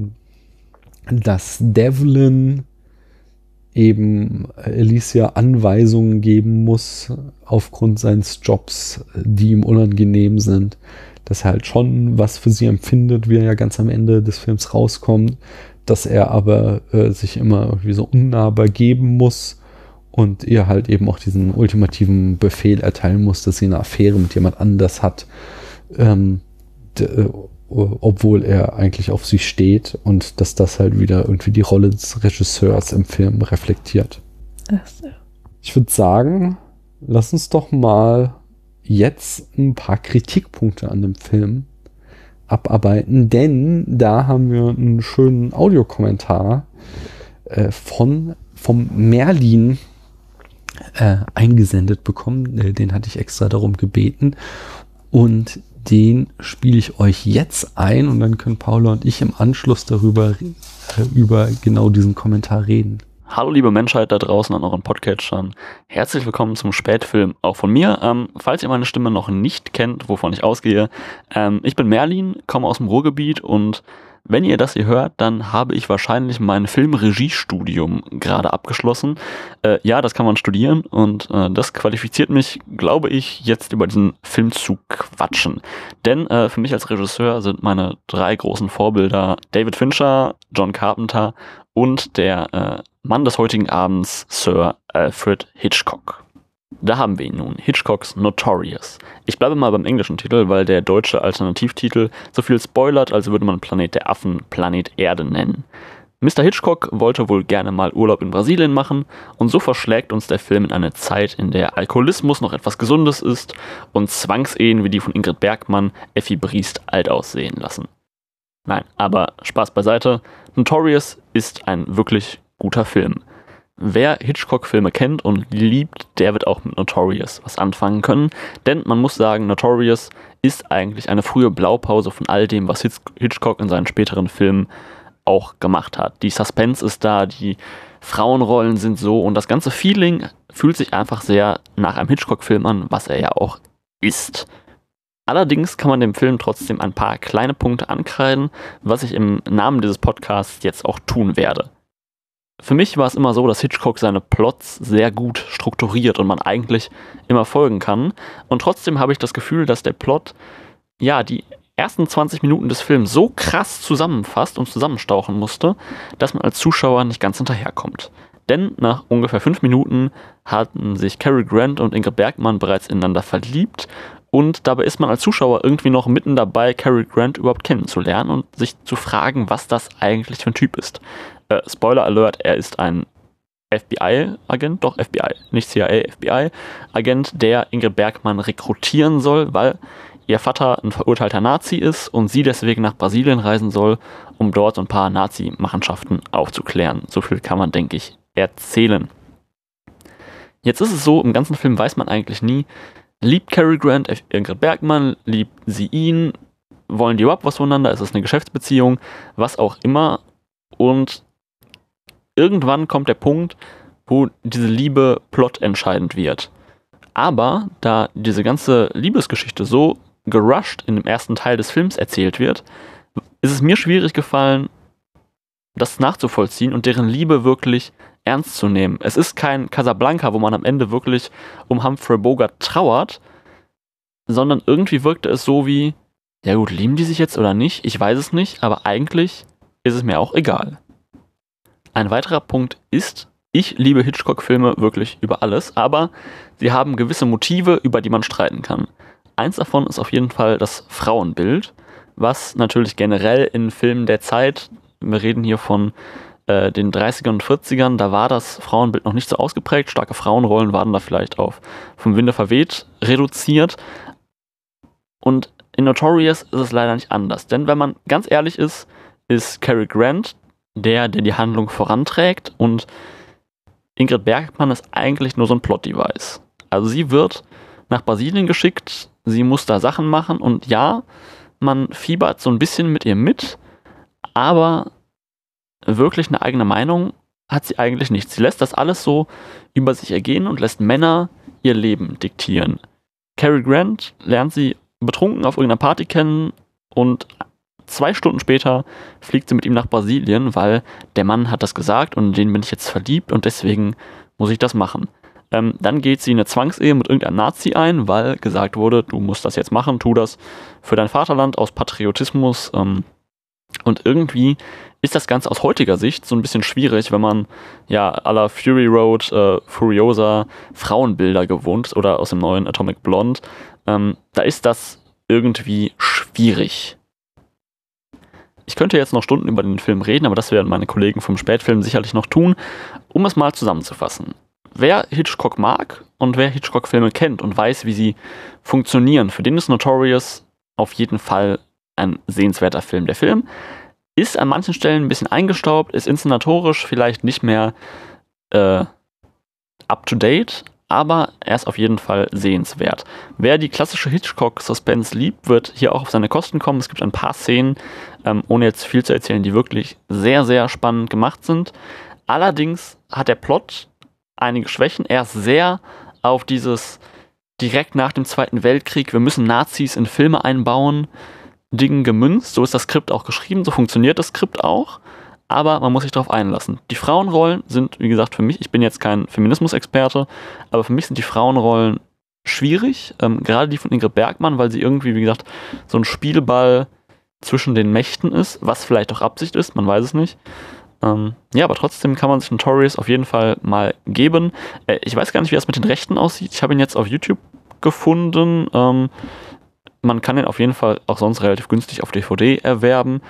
dass Devlin eben Alicia Anweisungen geben muss aufgrund seines Jobs, die ihm unangenehm sind, dass er halt schon was für sie empfindet, wie er ja ganz am Ende des Films rauskommt, dass er aber äh, sich immer irgendwie so unnahbar geben muss und ihr halt eben auch diesen ultimativen Befehl erteilen muss, dass sie eine Affäre mit jemand anders hat, ähm, äh, obwohl er eigentlich auf sie steht und dass das halt wieder irgendwie die Rolle des Regisseurs im Film reflektiert. Ach so. Ich würde sagen, lass uns doch mal jetzt ein paar Kritikpunkte an dem Film abarbeiten, denn da haben wir einen schönen Audiokommentar äh, von vom Merlin äh, eingesendet bekommen. Äh, den hatte ich extra darum gebeten und den spiele ich euch jetzt ein und dann können Paula und ich im Anschluss darüber äh, über genau diesen Kommentar reden. Hallo liebe Menschheit da draußen an euren Podcatchern. Herzlich willkommen zum Spätfilm auch von mir. Ähm, falls ihr meine Stimme noch nicht kennt, wovon ich ausgehe, ähm, ich bin Merlin, komme aus dem Ruhrgebiet und Wenn ihr das hier hört, dann habe ich wahrscheinlich mein Filmregiestudium gerade abgeschlossen. Äh, ja, das kann man studieren und äh, das qualifiziert mich, glaube ich, jetzt über diesen Film zu quatschen. Denn äh, für mich als Regisseur sind meine drei großen Vorbilder David Fincher, John Carpenter und der äh, Mann des heutigen Abends, Sir Alfred Hitchcock. Da haben wir ihn nun, Hitchcocks Notorious. Ich bleibe mal beim englischen Titel, weil der deutsche Alternativtitel so viel spoilert, als würde man Planet der Affen Planet Erde nennen. Mr. Hitchcock wollte wohl gerne mal Urlaub in Brasilien machen und so verschlägt uns der Film in eine Zeit, in der Alkoholismus noch etwas Gesundes ist und Zwangsehen wie die von Ingrid Bergmann Effi Briest alt aussehen lassen. Nein, aber Spaß beiseite, Notorious ist ein wirklich guter Film. Wer Hitchcock-Filme kennt und liebt, der wird auch mit Notorious was anfangen können. Denn man muss sagen, Notorious ist eigentlich eine frühe Blaupause von all dem, was Hitchcock in seinen späteren Filmen auch gemacht hat. Die Suspense ist da, die Frauenrollen sind so und das ganze Feeling fühlt sich einfach sehr nach einem Hitchcock-Film an, was er ja auch ist. Allerdings kann man dem Film trotzdem ein paar kleine Punkte ankreiden, was ich im Namen dieses Podcasts jetzt auch tun werde. Für mich war es immer so, dass Hitchcock seine Plots sehr gut strukturiert und man eigentlich immer folgen kann. Und trotzdem habe ich das Gefühl, dass der Plot, ja, die ersten 20 Minuten des Films so krass zusammenfasst und zusammenstauchen musste, dass man als Zuschauer nicht ganz hinterherkommt. Denn nach ungefähr fünf Minuten hatten sich Cary Grant und Ingrid Bergmann bereits ineinander verliebt und dabei ist man als Zuschauer irgendwie noch mitten dabei, Cary Grant überhaupt kennenzulernen und sich zu fragen, was das eigentlich für ein Typ ist. Äh, Spoiler Alert, er ist ein FBI-Agent, doch FBI, nicht CIA, FBI-Agent, der Ingrid Bergmann rekrutieren soll, weil ihr Vater ein verurteilter Nazi ist und sie deswegen nach Brasilien reisen soll, um dort ein paar Nazi-Machenschaften aufzuklären. So viel kann man, denke ich, erzählen. Jetzt ist es so, im ganzen Film weiß man eigentlich nie, liebt Cary Grant Ingrid Bergmann, liebt sie ihn, wollen die überhaupt was voneinander, ist es eine Geschäftsbeziehung, was auch immer. Und irgendwann kommt der Punkt, wo diese Liebe plotentscheidend wird. Aber da diese ganze Liebesgeschichte so gerusht in dem ersten Teil des Films erzählt wird, ist es mir schwierig gefallen, das nachzuvollziehen und deren Liebe wirklich ernst zu nehmen. Es ist kein Casablanca, wo man am Ende wirklich um Humphrey Bogart trauert, sondern irgendwie wirkte es so wie, ja gut, lieben die sich jetzt oder nicht? Ich weiß es nicht, aber eigentlich ist es mir auch egal. Ein weiterer Punkt ist, ich liebe Hitchcock-Filme wirklich über alles, aber sie haben gewisse Motive, über die man streiten kann. Eins davon ist auf jeden Fall das Frauenbild, was natürlich generell in Filmen der Zeit, wir reden hier von äh, den 30ern und 40ern, da war das Frauenbild noch nicht so ausgeprägt. Starke Frauenrollen waren da vielleicht auf vom Winde verweht reduziert. Und in Notorious ist es leider nicht anders. Denn wenn man ganz ehrlich ist, ist Cary Grant der, der die Handlung voranträgt und Ingrid Bergmann ist eigentlich nur so ein Plot-Device. Also sie wird nach Brasilien geschickt, sie muss da Sachen machen und ja, man fiebert so ein bisschen mit ihr mit, aber wirklich eine eigene Meinung hat sie eigentlich nicht. Sie lässt das alles so über sich ergehen und lässt Männer ihr Leben diktieren. Cary Grant lernt sie betrunken auf irgendeiner Party kennen und zwei Stunden später fliegt sie mit ihm nach Brasilien, weil der Mann hat das gesagt und den bin ich jetzt verliebt und deswegen muss ich das machen. Ähm, dann geht sie in eine Zwangsehe mit irgendeinem Nazi ein, weil gesagt wurde, du musst das jetzt machen, tu das für dein Vaterland aus Patriotismus. Ähm, und irgendwie ist das Ganze aus heutiger Sicht so ein bisschen schwierig, wenn man ja la Fury Road, äh, Furiosa Frauenbilder gewohnt oder aus dem neuen Atomic Blonde. Ähm, da ist das irgendwie schwierig. Ich könnte jetzt noch Stunden über den Film reden, aber das werden meine Kollegen vom Spätfilm sicherlich noch tun, um es mal zusammenzufassen. Wer Hitchcock mag und wer Hitchcock-Filme kennt und weiß, wie sie funktionieren, für den ist Notorious auf jeden Fall ein sehenswerter Film. Der Film ist an manchen Stellen ein bisschen eingestaubt, ist inszenatorisch vielleicht nicht mehr äh, up to date, aber er ist auf jeden Fall sehenswert. Wer die klassische Hitchcock-Suspense liebt, wird hier auch auf seine Kosten kommen. Es gibt ein paar Szenen, ähm, ohne jetzt viel zu erzählen, die wirklich sehr, sehr spannend gemacht sind. Allerdings hat der Plot einige Schwächen. Er ist sehr auf dieses direkt nach dem Zweiten Weltkrieg, wir müssen Nazis in Filme einbauen Dingen gemünzt. So ist das Skript auch geschrieben, so funktioniert das Skript auch. Aber man muss sich darauf einlassen. Die Frauenrollen sind, wie gesagt, für mich, ich bin jetzt kein Feminismusexperte, aber für mich sind die Frauenrollen schwierig. Ähm, gerade die von Ingrid Bergmann, weil sie irgendwie, wie gesagt, so ein Spielball zwischen den Mächten ist, was vielleicht auch Absicht ist, man weiß es nicht. Ähm, ja, aber trotzdem kann man sich Notorious auf jeden Fall mal geben. Äh, ich weiß gar nicht, wie das mit den Rechten aussieht. Ich habe ihn jetzt auf YouTube gefunden. Ähm, man kann ihn auf jeden Fall auch sonst relativ günstig auf DVD erwerben.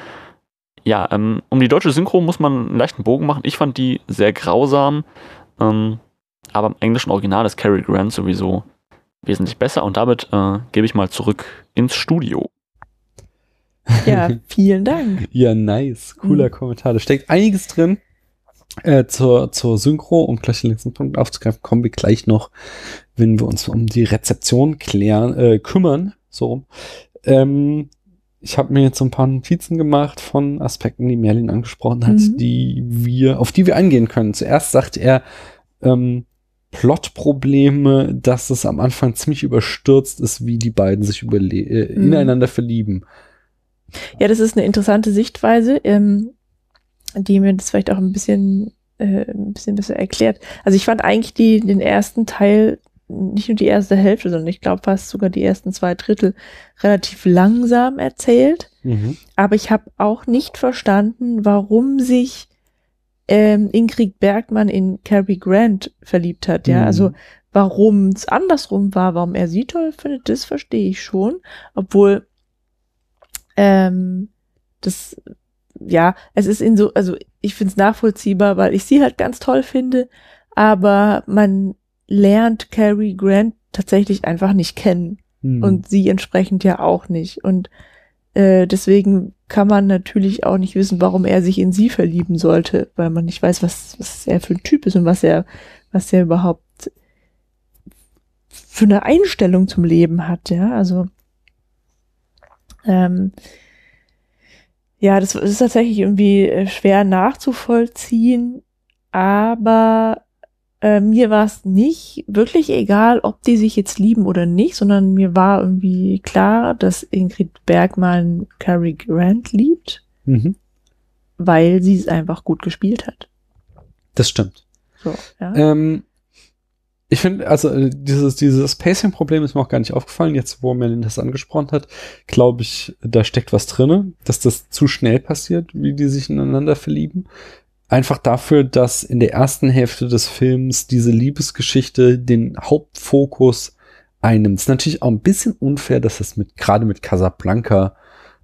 Ja, ähm, um die deutsche Synchro muss man einen leichten Bogen machen. Ich fand die sehr grausam. Ähm, aber im englischen Original ist Cary Grant sowieso wesentlich besser. Und damit äh, gebe ich mal zurück ins Studio. Ja, *laughs* vielen Dank. Ja, nice. Cooler Mhm. Kommentar. Da steckt einiges drin. Äh, zur, zur Synchro, um gleich den letzten Punkt aufzugreifen, kommen wir gleich noch, wenn wir uns um die Rezeption klären, äh, kümmern. So rum. Ähm, ich habe mir jetzt so ein paar Notizen gemacht von Aspekten, die Merlin angesprochen hat, Mhm. die wir, auf die wir eingehen können. Zuerst sagt er, ähm, Plotprobleme, dass es am Anfang ziemlich überstürzt ist, wie die beiden sich äh, Mhm. ineinander verlieben. Ja, das ist eine interessante Sichtweise, ähm, die mir das vielleicht auch ein bisschen, äh, ein bisschen besser erklärt. Also ich fand eigentlich die, den ersten Teil, nicht nur die erste Hälfte, sondern ich glaube fast sogar die ersten zwei Drittel relativ langsam erzählt. Mhm. Aber ich habe auch nicht verstanden, warum sich ähm, Ingrid Bergmann in Cary Grant verliebt hat. Ja, Mhm. also warum es andersrum war, warum er sie toll findet, das verstehe ich schon. Obwohl ähm, das ja, es ist in so, also ich finde es nachvollziehbar, weil ich sie halt ganz toll finde, aber man lernt Cary Grant tatsächlich einfach nicht kennen Mhm. und sie entsprechend ja auch nicht. Und äh, deswegen kann man natürlich auch nicht wissen, warum er sich in sie verlieben sollte, weil man nicht weiß, was, was er für ein Typ ist und was er, was er überhaupt für eine Einstellung zum Leben hat, ja. Also ähm, ja, das ist tatsächlich irgendwie äh, schwer nachzuvollziehen, aber äh, mir war es nicht wirklich egal, ob die sich jetzt lieben oder nicht, sondern mir war irgendwie klar, dass Ingrid Bergmann Cary Grant liebt, Mhm. weil sie es einfach gut gespielt hat. Das stimmt. So, ja. Ähm, ich finde, also äh, dieses, dieses Pacing-Problem ist mir auch gar nicht aufgefallen. Jetzt, wo Merlin das angesprochen hat, glaube ich, da steckt was drinne, dass das zu schnell passiert, wie die sich ineinander verlieben. Einfach dafür, dass in der ersten Hälfte des Films diese Liebesgeschichte den Hauptfokus einnimmt. ist natürlich auch ein bisschen unfair, dass das mit, gerade mit Casablanca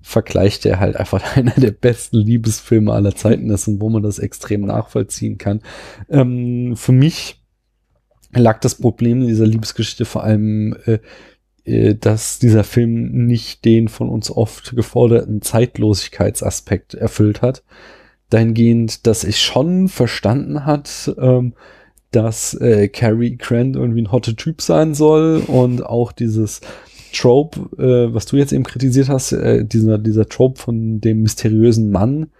vergleicht, der halt einfach *laughs* einer der besten Liebesfilme aller Zeiten ist und wo man das extrem nachvollziehen kann. Ähm, für mich lag das Problem dieser Liebesgeschichte vor allem, äh, äh, dass dieser Film nicht den von uns oft geforderten Zeitlosigkeitsaspekt erfüllt hat. Dahingehend, dass ich schon verstanden hat, ähm, dass äh, Cary Grant irgendwie ein hotter Typ sein soll und auch dieses Trope, äh, was du jetzt eben kritisiert hast, äh, dieser, dieser Trope von dem mysteriösen Mann,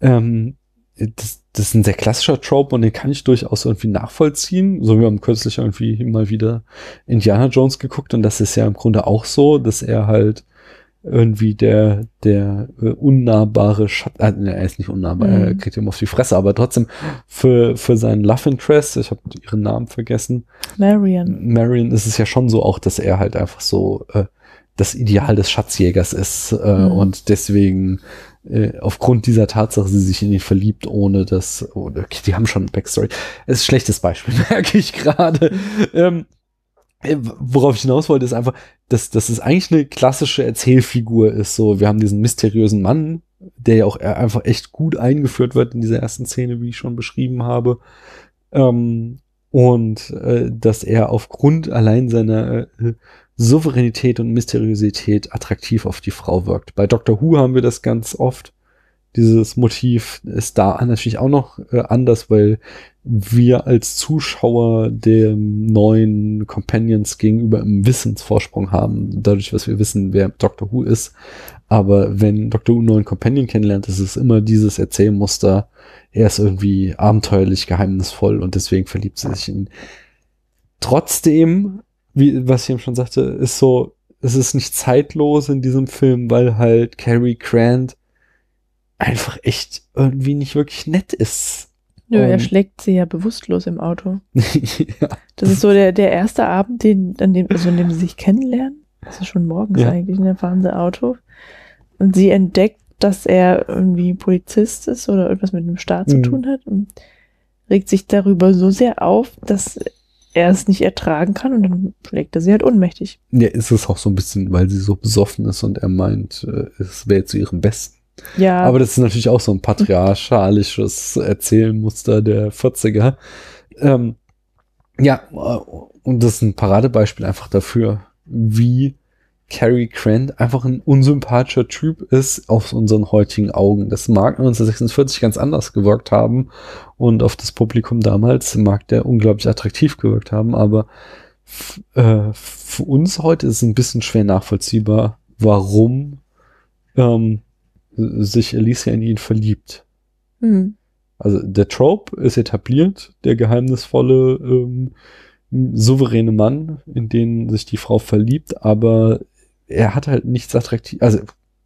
ähm, das, das ist ein sehr klassischer Trope und den kann ich durchaus irgendwie nachvollziehen. So, wir haben kürzlich irgendwie mal wieder Indiana Jones geguckt und das ist ja im Grunde auch so, dass er halt irgendwie der, der äh, unnahbare Schatten, äh, ne, er ist nicht unnahbar, Mhm. er kriegt ihm auf die Fresse, aber trotzdem für, für seinen Love Interest, ich habe ihren Namen vergessen, Marion. Marion ist es ja schon so auch, dass er halt einfach so äh, das Ideal des Schatzjägers ist äh, Mhm. und deswegen äh, aufgrund dieser Tatsache sie sich in ihn verliebt, ohne dass, oh, okay, die haben schon eine Backstory. Es ist ein schlechtes Beispiel, *laughs* merke ich gerade. Ähm, äh, worauf ich hinaus wollte, ist einfach, dass, dass es eigentlich eine klassische Erzählfigur ist. So, wir haben diesen mysteriösen Mann, der ja auch äh, einfach echt gut eingeführt wird in dieser ersten Szene, wie ich schon beschrieben habe. Ähm, und äh, dass er aufgrund allein seiner äh, Souveränität und Mysteriosität attraktiv auf die Frau wirkt. Bei Doctor Who haben wir das ganz oft. Dieses Motiv ist da natürlich auch noch äh, anders, weil wir als Zuschauer dem neuen Companions gegenüber im Wissensvorsprung haben, dadurch, dass wir wissen, wer Doctor Who ist. Aber wenn Doctor Who einen neuen Companion kennenlernt, ist es immer dieses Erzählmuster, er ist irgendwie abenteuerlich, geheimnisvoll und deswegen verliebt sie sich in ihn. Trotzdem, wie, was ich eben schon sagte, ist so, es ist nicht zeitlos in diesem Film, weil halt Cary Grant einfach echt irgendwie nicht wirklich nett ist. Nö, er Und- schlägt sie ja bewusstlos im Auto. *laughs* ja. Das ist so der, der erste Abend, den, an dem, also an dem sie sich kennenlernen. Das ist schon morgens Ja. eigentlich, und dann fahren sie Auto. Und sie entdeckt, dass er irgendwie Polizist ist oder irgendwas mit dem Staat zu Mhm. tun hat und regt sich darüber so sehr auf, dass er es nicht ertragen kann und dann schlägt er sie halt ohnmächtig. Ja, ist es auch so ein bisschen, weil sie so besoffen ist und er meint, äh, es wäre zu ihrem Besten. Ja, Aber das ist natürlich auch so ein patriarchalisches Erzählmuster der 40er. Ähm, ja, und das ist ein Paradebeispiel einfach dafür, wie Cary Grant einfach ein unsympathischer Typ ist aus unseren heutigen Augen. Das mag 1946 ganz anders gewirkt haben und auf das Publikum damals mag der unglaublich attraktiv gewirkt haben, aber äh, für uns heute ist es ein bisschen schwer nachvollziehbar, warum ähm, sich Alicia in ihn verliebt. hm. Also der Trope ist etabliert, der geheimnisvolle, ähm, souveräne Mann, in den sich die Frau verliebt, aber er hat halt nichts attraktiv, also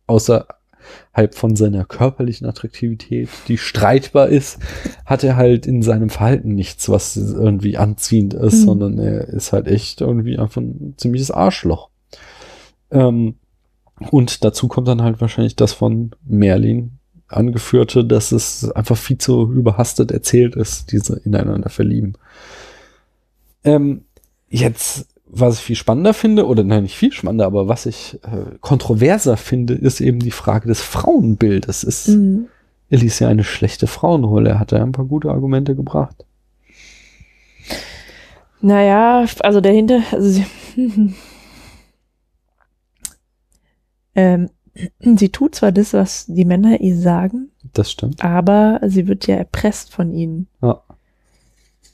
außerhalb von seiner körperlichen Attraktivität, die streitbar ist, hat er halt in seinem Verhalten nichts, was irgendwie anziehend ist, Mhm. sondern er ist halt echt irgendwie einfach ein ziemliches Arschloch. Ähm, und dazu kommt dann halt wahrscheinlich das von Merlin angeführte, dass es einfach viel zu überhastet erzählt ist, diese ineinander verlieben. Ähm, jetzt, was ich viel spannender finde, oder nein, nicht viel spannender, aber was ich äh, kontroverser finde, ist eben die Frage des Frauenbildes. Ist Mhm. Alicia eine schlechte Frauenrolle? Er hat da ein paar gute Argumente gebracht. Naja, also dahinter, also sie, *laughs* ähm, *clears throat* sie tut zwar das, was die Männer ihr sagen, Das stimmt. aber sie wird ja erpresst von ihnen. Ja.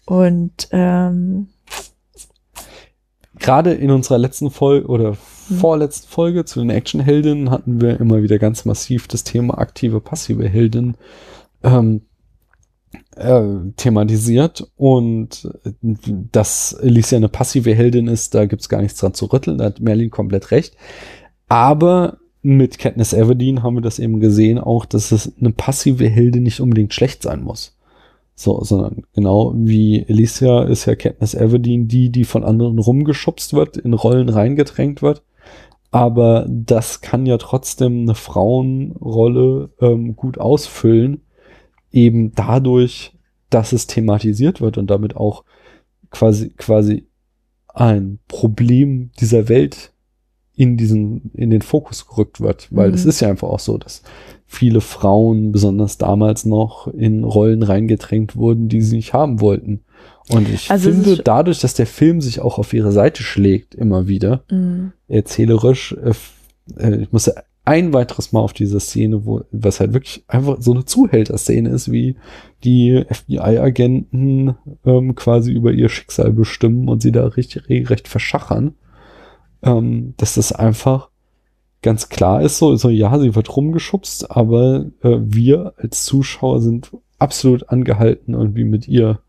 Und ähm, Gerade in unserer letzten Folge oder vorletzten Folge zu den Actionheldinnen hatten wir immer wieder ganz massiv das Thema aktive, passive Heldin ähm, äh, thematisiert und äh, dass Alicia eine passive Heldin ist, da gibt's gar nichts dran zu rütteln, da hat Merlin komplett recht. Aber mit Katniss Everdeen haben wir das eben gesehen, auch, dass es eine passive Heldin nicht unbedingt schlecht sein muss. So, sondern genau wie Alicia ist ja Katniss Everdeen die, die von anderen rumgeschubst wird, in Rollen reingedrängt wird. Aber das kann ja trotzdem eine Frauenrolle ähm, gut ausfüllen, eben dadurch, dass es thematisiert wird und damit auch quasi, quasi ein Problem dieser Welt in diesen, in den Fokus gerückt wird. Weil Mhm. es ist ja einfach auch so, dass viele Frauen, besonders damals noch, in Rollen reingedrängt wurden, die sie nicht haben wollten. Und ich Also finde, dadurch, dass der Film sich auch auf ihre Seite schlägt, immer wieder, mh, erzählerisch, äh, äh, ich musste ein weiteres Mal auf diese Szene, wo, was halt wirklich einfach so eine Zuhälter-Szene ist, wie die FBI-Agenten ähm, quasi über ihr Schicksal bestimmen und sie da richtig regelrecht verschachern, ähm, dass das einfach ganz klar ist, so, so ja, sie wird rumgeschubst, aber äh, wir als Zuschauer sind absolut angehalten, irgendwie mit ihr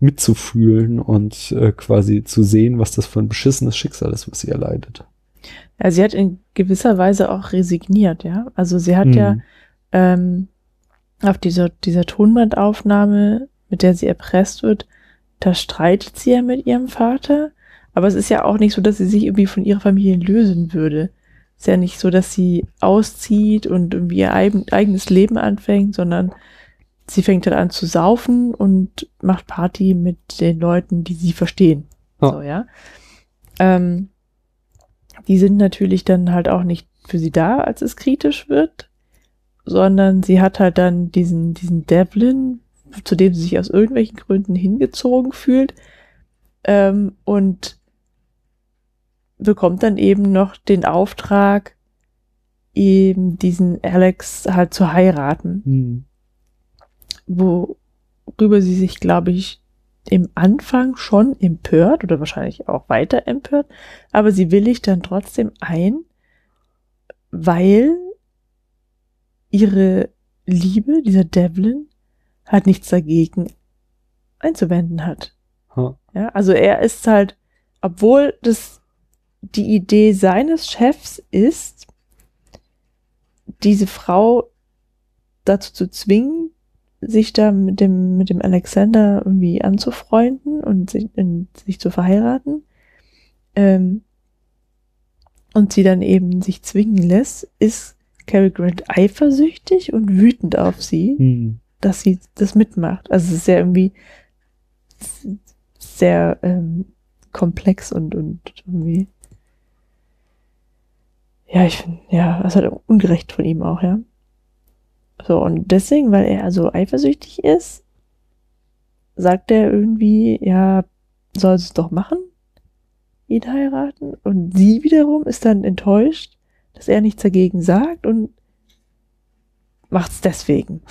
mitzufühlen und äh, quasi zu sehen, was das für ein beschissenes Schicksal ist, was sie erleidet. ja, sie hat in gewisser Weise auch resigniert, ja. Also sie hat ja Mhm. ähm, auf dieser, dieser Tonbandaufnahme, mit der sie erpresst wird, da streitet sie ja mit ihrem Vater. Aber es ist ja auch nicht so, dass sie sich irgendwie von ihrer Familie lösen würde. Es ist ja nicht so, dass sie auszieht und irgendwie ihr eigen, eigenes Leben anfängt, sondern sie fängt dann an zu saufen und macht Party mit den Leuten, die sie verstehen. Ja. So, ja. Ähm, die sind natürlich dann halt auch nicht für sie da, als es kritisch wird, sondern sie hat halt dann diesen, diesen Devlin, zu dem sie sich aus irgendwelchen Gründen hingezogen fühlt, ähm, und bekommt dann eben noch den Auftrag, eben diesen Alex halt zu heiraten, Mhm. worüber sie sich, glaube ich, im Anfang schon empört oder wahrscheinlich auch weiter empört, aber sie willigt dann trotzdem ein, weil ihre Liebe, dieser Devlin, halt nichts dagegen einzuwenden hat. Ha. Ja, also er ist halt, obwohl das die Idee seines Chefs ist, diese Frau dazu zu zwingen, sich da mit dem, mit dem Alexander irgendwie anzufreunden und sich, in, sich zu verheiraten. Ähm, und sie dann eben sich zwingen lässt, ist Cary Grant eifersüchtig und wütend auf sie, Hm. dass sie das mitmacht. Also es ist ja irgendwie sehr ähm, komplex und, und irgendwie ja, ich finde, ja, das ist halt ungerecht von ihm auch, ja. So, und deswegen, weil er so eifersüchtig ist, sagt er irgendwie, ja, soll es doch machen, ihn heiraten. Und sie wiederum ist dann enttäuscht, dass er nichts dagegen sagt und macht's deswegen.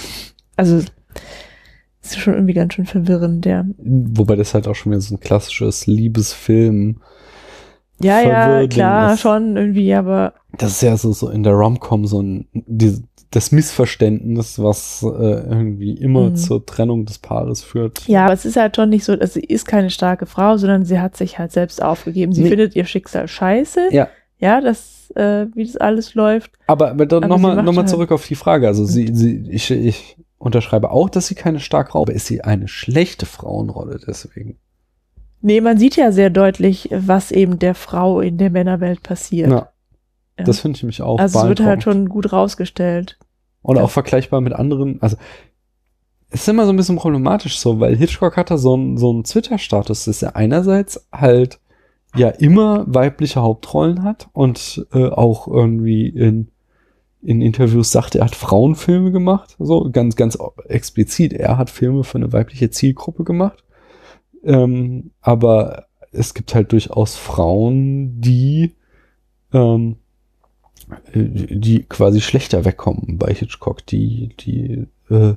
Also, es ist schon irgendwie ganz schön verwirrend, ja. Wobei das halt auch schon wieder so ein klassisches Liebesfilm. Ja, ja, klar, ist. schon irgendwie, aber Das ist ja so, so in der Rom-Com so ein, die, das Missverständnis, was äh, irgendwie immer Mhm. zur Trennung des Paares führt. Ja, aber es ist halt schon nicht so, also sie ist keine starke Frau, sondern sie hat sich halt selbst aufgegeben. Sie Nee. findet ihr Schicksal scheiße. Ja. Ja, das, äh, wie das alles läuft. Aber, aber dann nochmal noch mal halt- zurück auf die Frage. Also sie, sie, ich, ich unterschreibe auch, dass sie keine starke Frau, aber ist sie eine schlechte Frauenrolle deswegen? Nee, man sieht ja sehr deutlich, was eben der Frau in der Männerwelt passiert. Ja, Ja. das finde ich mich auch also es wird halt schon gut rausgestellt. Und Ja. auch vergleichbar mit anderen, also es ist immer so ein bisschen problematisch so, weil Hitchcock hat da so einen so einen Twitter-Status, dass er einerseits halt ja immer weibliche Hauptrollen hat und äh, auch irgendwie in, in Interviews sagt, er hat Frauenfilme gemacht, so ganz, ganz explizit. Er hat Filme für eine weibliche Zielgruppe gemacht. Ähm, aber es gibt halt durchaus Frauen, die ähm, äh, die quasi schlechter wegkommen bei Hitchcock, die, die, äh,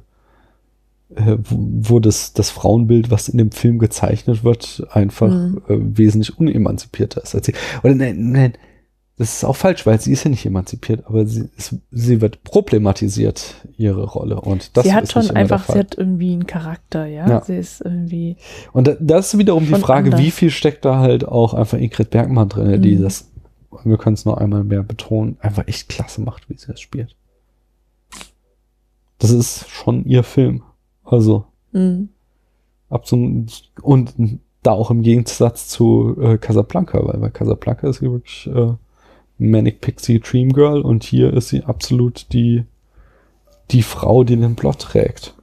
äh, wo wo das, das Frauenbild, was in dem Film gezeichnet wird, einfach Mhm. äh, wesentlich unemanzipierter ist als sie. Oder nein, nein, das ist auch falsch, weil sie ist ja nicht emanzipiert, aber sie, ist, sie wird problematisiert, ihre Rolle. Und das sie hat schon einfach, sie hat irgendwie einen Charakter, ja. Ja. Sie ist irgendwie. Und da, das ist wiederum die Frage, anders. wie viel steckt da halt auch einfach Ingrid Bergmann drin, die Mhm. das, wir können es noch einmal mehr betonen, einfach echt klasse macht, wie sie das spielt. Das ist schon ihr Film. Also, Mh. ab zum, und da auch im Gegensatz zu äh, Casablanca, weil bei Casablanca ist sie wirklich äh, Manic Pixie Dream Girl und hier ist sie absolut die, die Frau, die den Plot trägt.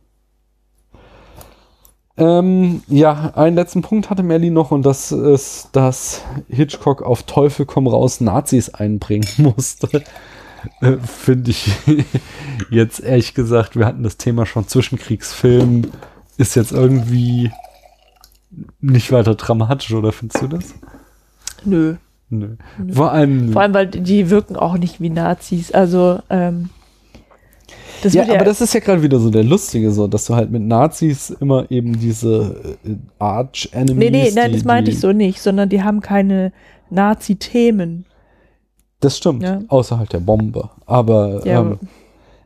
Ähm, ja, einen letzten Punkt hatte Melly noch und das ist, dass Hitchcock auf Teufel komm raus Nazis einbringen *laughs* musste. Äh, Finde ich *laughs* jetzt ehrlich gesagt, wir hatten das Thema schon Zwischenkriegsfilm, ist jetzt irgendwie nicht weiter dramatisch, oder findest du das? Nö. Nö. Vor allem, Vor allem, weil die wirken auch nicht wie Nazis. Also, ähm, das ja, aber das ist ja gerade wieder so der Lustige, so, dass du halt mit Nazis immer eben diese äh, Arch-Enemies. Nee, nee, nein, die- das meinte ich so nicht, sondern die haben keine Nazi-Themen. Das stimmt, Ja. außer halt der Bombe. Aber, Ja, ähm,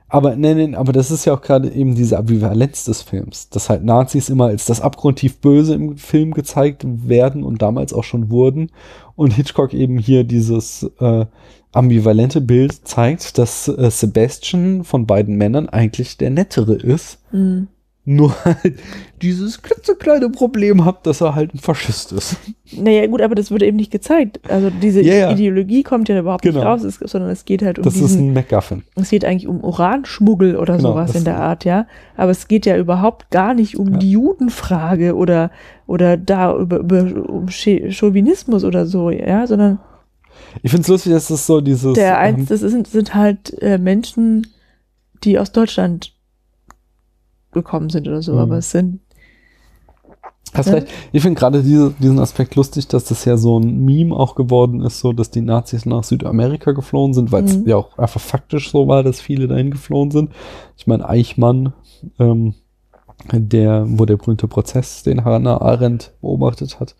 aber, nee, nee, aber das ist ja auch gerade eben diese Ambivalenz des Films, dass halt Nazis immer als das abgrundtief Böse im Film gezeigt werden und damals auch schon wurden. Und Hitchcock eben hier dieses äh, ambivalente Bild zeigt, dass äh, Sebastian von beiden Männern eigentlich der nettere ist. Mhm. Nur halt dieses klitzekleine Problem hat, dass er halt ein Faschist ist. Naja, gut, aber das wird eben nicht gezeigt. Also diese Ja, ja. Ideologie kommt ja überhaupt Genau. nicht raus, es, sondern es geht halt um Das ist diesen, ein MacGuffin. es geht eigentlich um Uranschmuggel oder Genau, sowas in der Art, ja. Aber es geht ja überhaupt gar nicht um Ja. die Judenfrage oder, oder da über, über um Chauvinismus oder so, ja, sondern Ich finde es lustig, dass das so dieses. der ähm, eins, das sind, sind halt äh, Menschen, die aus Deutschland gekommen sind oder so, Mhm. aber es sind Hast recht. Ich finde gerade diese, diesen Aspekt lustig, dass das ja so ein Meme auch geworden ist, so dass die Nazis nach Südamerika geflohen sind, weil es Mhm. ja auch einfach faktisch so war, dass viele dahin geflohen sind. Ich meine, Eichmann, ähm, der, wo der berühmte Prozess, den Hannah Arendt beobachtet hat,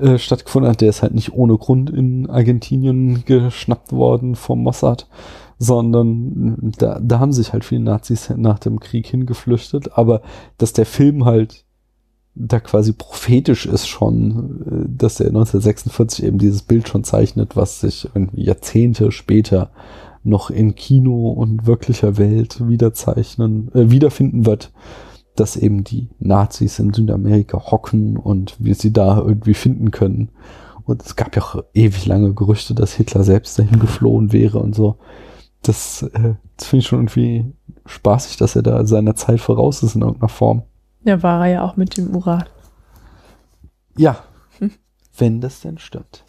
äh, stattgefunden hat, der ist halt nicht ohne Grund in Argentinien geschnappt worden vom Mossad, sondern da, da haben sich halt viele Nazis nach dem Krieg hingeflüchtet, aber dass der Film halt da quasi prophetisch ist schon, äh, dass er 1946 eben dieses Bild schon zeichnet, was sich Jahrzehnte später noch in Kino und wirklicher Welt wiederzeichnen, äh, wiederfinden wird, dass eben die Nazis in Südamerika hocken und wir sie da irgendwie finden können. Und es gab ja auch ewig lange Gerüchte, dass Hitler selbst dahin geflohen wäre und so. Das, äh, das finde ich schon irgendwie spaßig, dass er da seiner Zeit voraus ist in irgendeiner Form. Ja, war er ja auch mit dem Uran. Ja, Hm. wenn das denn stimmt.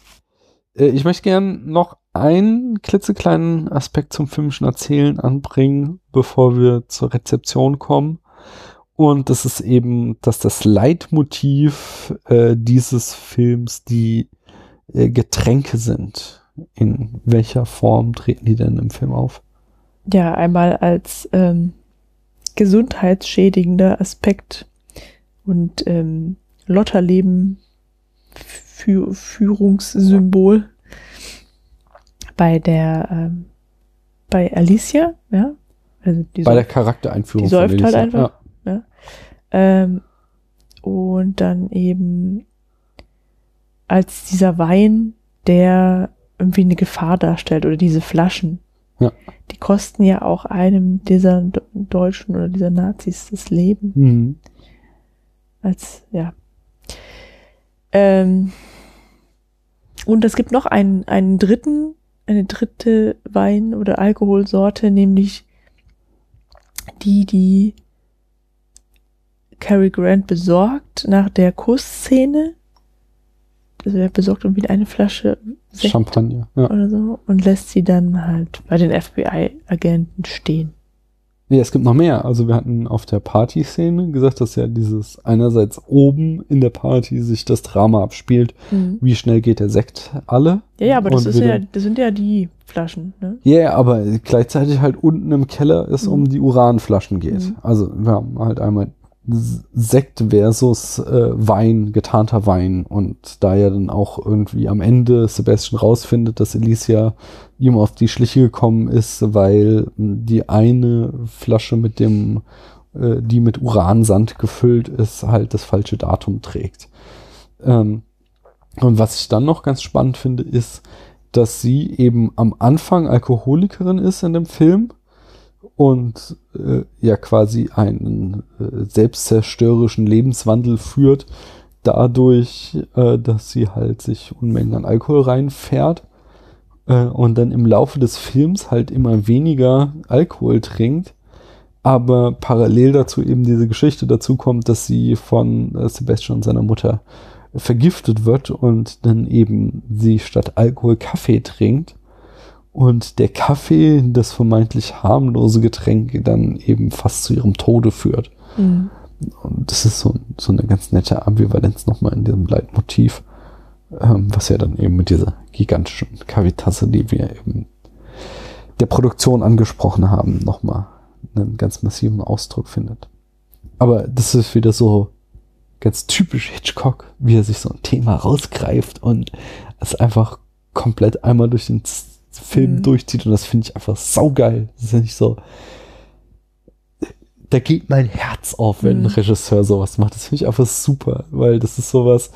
Äh, ich möchte gern noch einen klitzekleinen Aspekt zum filmischen Erzählen anbringen, bevor wir zur Rezeption kommen. Und das ist eben, dass das Leitmotiv äh, dieses Films die äh, Getränke sind. In welcher Form treten die denn im Film auf? Ja, einmal als ähm, gesundheitsschädigender Aspekt und ähm, Lotterleben Fü Führungssymbol bei der ähm, bei Alicia, ja. Also die Bei der Charaktereinführung die säuft halt einfach. Ja. Ähm, und dann eben als dieser Wein, der irgendwie eine Gefahr darstellt oder diese Flaschen. Ja. Die kosten ja auch einem dieser Deutschen oder dieser Nazis das Leben. Mhm. Als, ja. Ähm, und es gibt noch einen, einen dritten, eine dritte Wein- oder Alkoholsorte, nämlich die, die Cary Grant besorgt nach der Kussszene. Also er besorgt irgendwie eine Flasche Sekt Champagner. Ja. oder so und lässt sie dann halt bei den FBI-Agenten stehen. Nee, es gibt noch mehr. Also wir hatten auf der Party-Szene gesagt, dass ja dieses einerseits oben in der Party sich das Drama abspielt. Mhm. Wie schnell geht der Sekt alle? Ja, ja, aber das, ist ja, das sind ja die Flaschen, ne? Ja, yeah, aber gleichzeitig halt unten im Keller es Mhm. um die Uranflaschen geht. Mhm. Also wir haben halt einmal Sekt versus äh, Wein, getarnter Wein. Und da ja dann auch irgendwie am Ende Sebastian rausfindet, dass Alicia ihm auf die Schliche gekommen ist, weil die eine Flasche mit dem, äh, die mit Uransand gefüllt ist, halt das falsche Datum trägt. Ähm, und was ich dann noch ganz spannend finde, ist, dass sie eben am Anfang Alkoholikerin ist in dem Film und äh, ja quasi einen äh, selbstzerstörerischen Lebenswandel führt, dadurch, äh, dass sie halt sich Unmengen an Alkohol reinfährt äh, und dann im Laufe des Films halt immer weniger Alkohol trinkt, aber parallel dazu eben diese Geschichte dazu kommt, dass sie von äh, Sebastian und seiner Mutter vergiftet wird und dann eben sie statt Alkohol Kaffee trinkt und der Kaffee, das vermeintlich harmlose Getränk, dann eben fast zu ihrem Tode führt. Mhm. Und das ist so, so eine ganz nette Ambivalenz nochmal in diesem Leitmotiv, ähm, was ja dann eben mit dieser gigantischen Kaffeetasse, die wir eben der Produktion angesprochen haben, nochmal einen ganz massiven Ausdruck findet. Aber das ist wieder so ganz typisch Hitchcock, wie er sich so ein Thema rausgreift und es einfach komplett einmal durch den Z- Film Mhm. durchzieht und das finde ich einfach saugeil. Das ist ja nicht so. Da geht mein Herz auf, wenn ein Mhm. Regisseur sowas macht. Das finde ich einfach super, weil das ist sowas.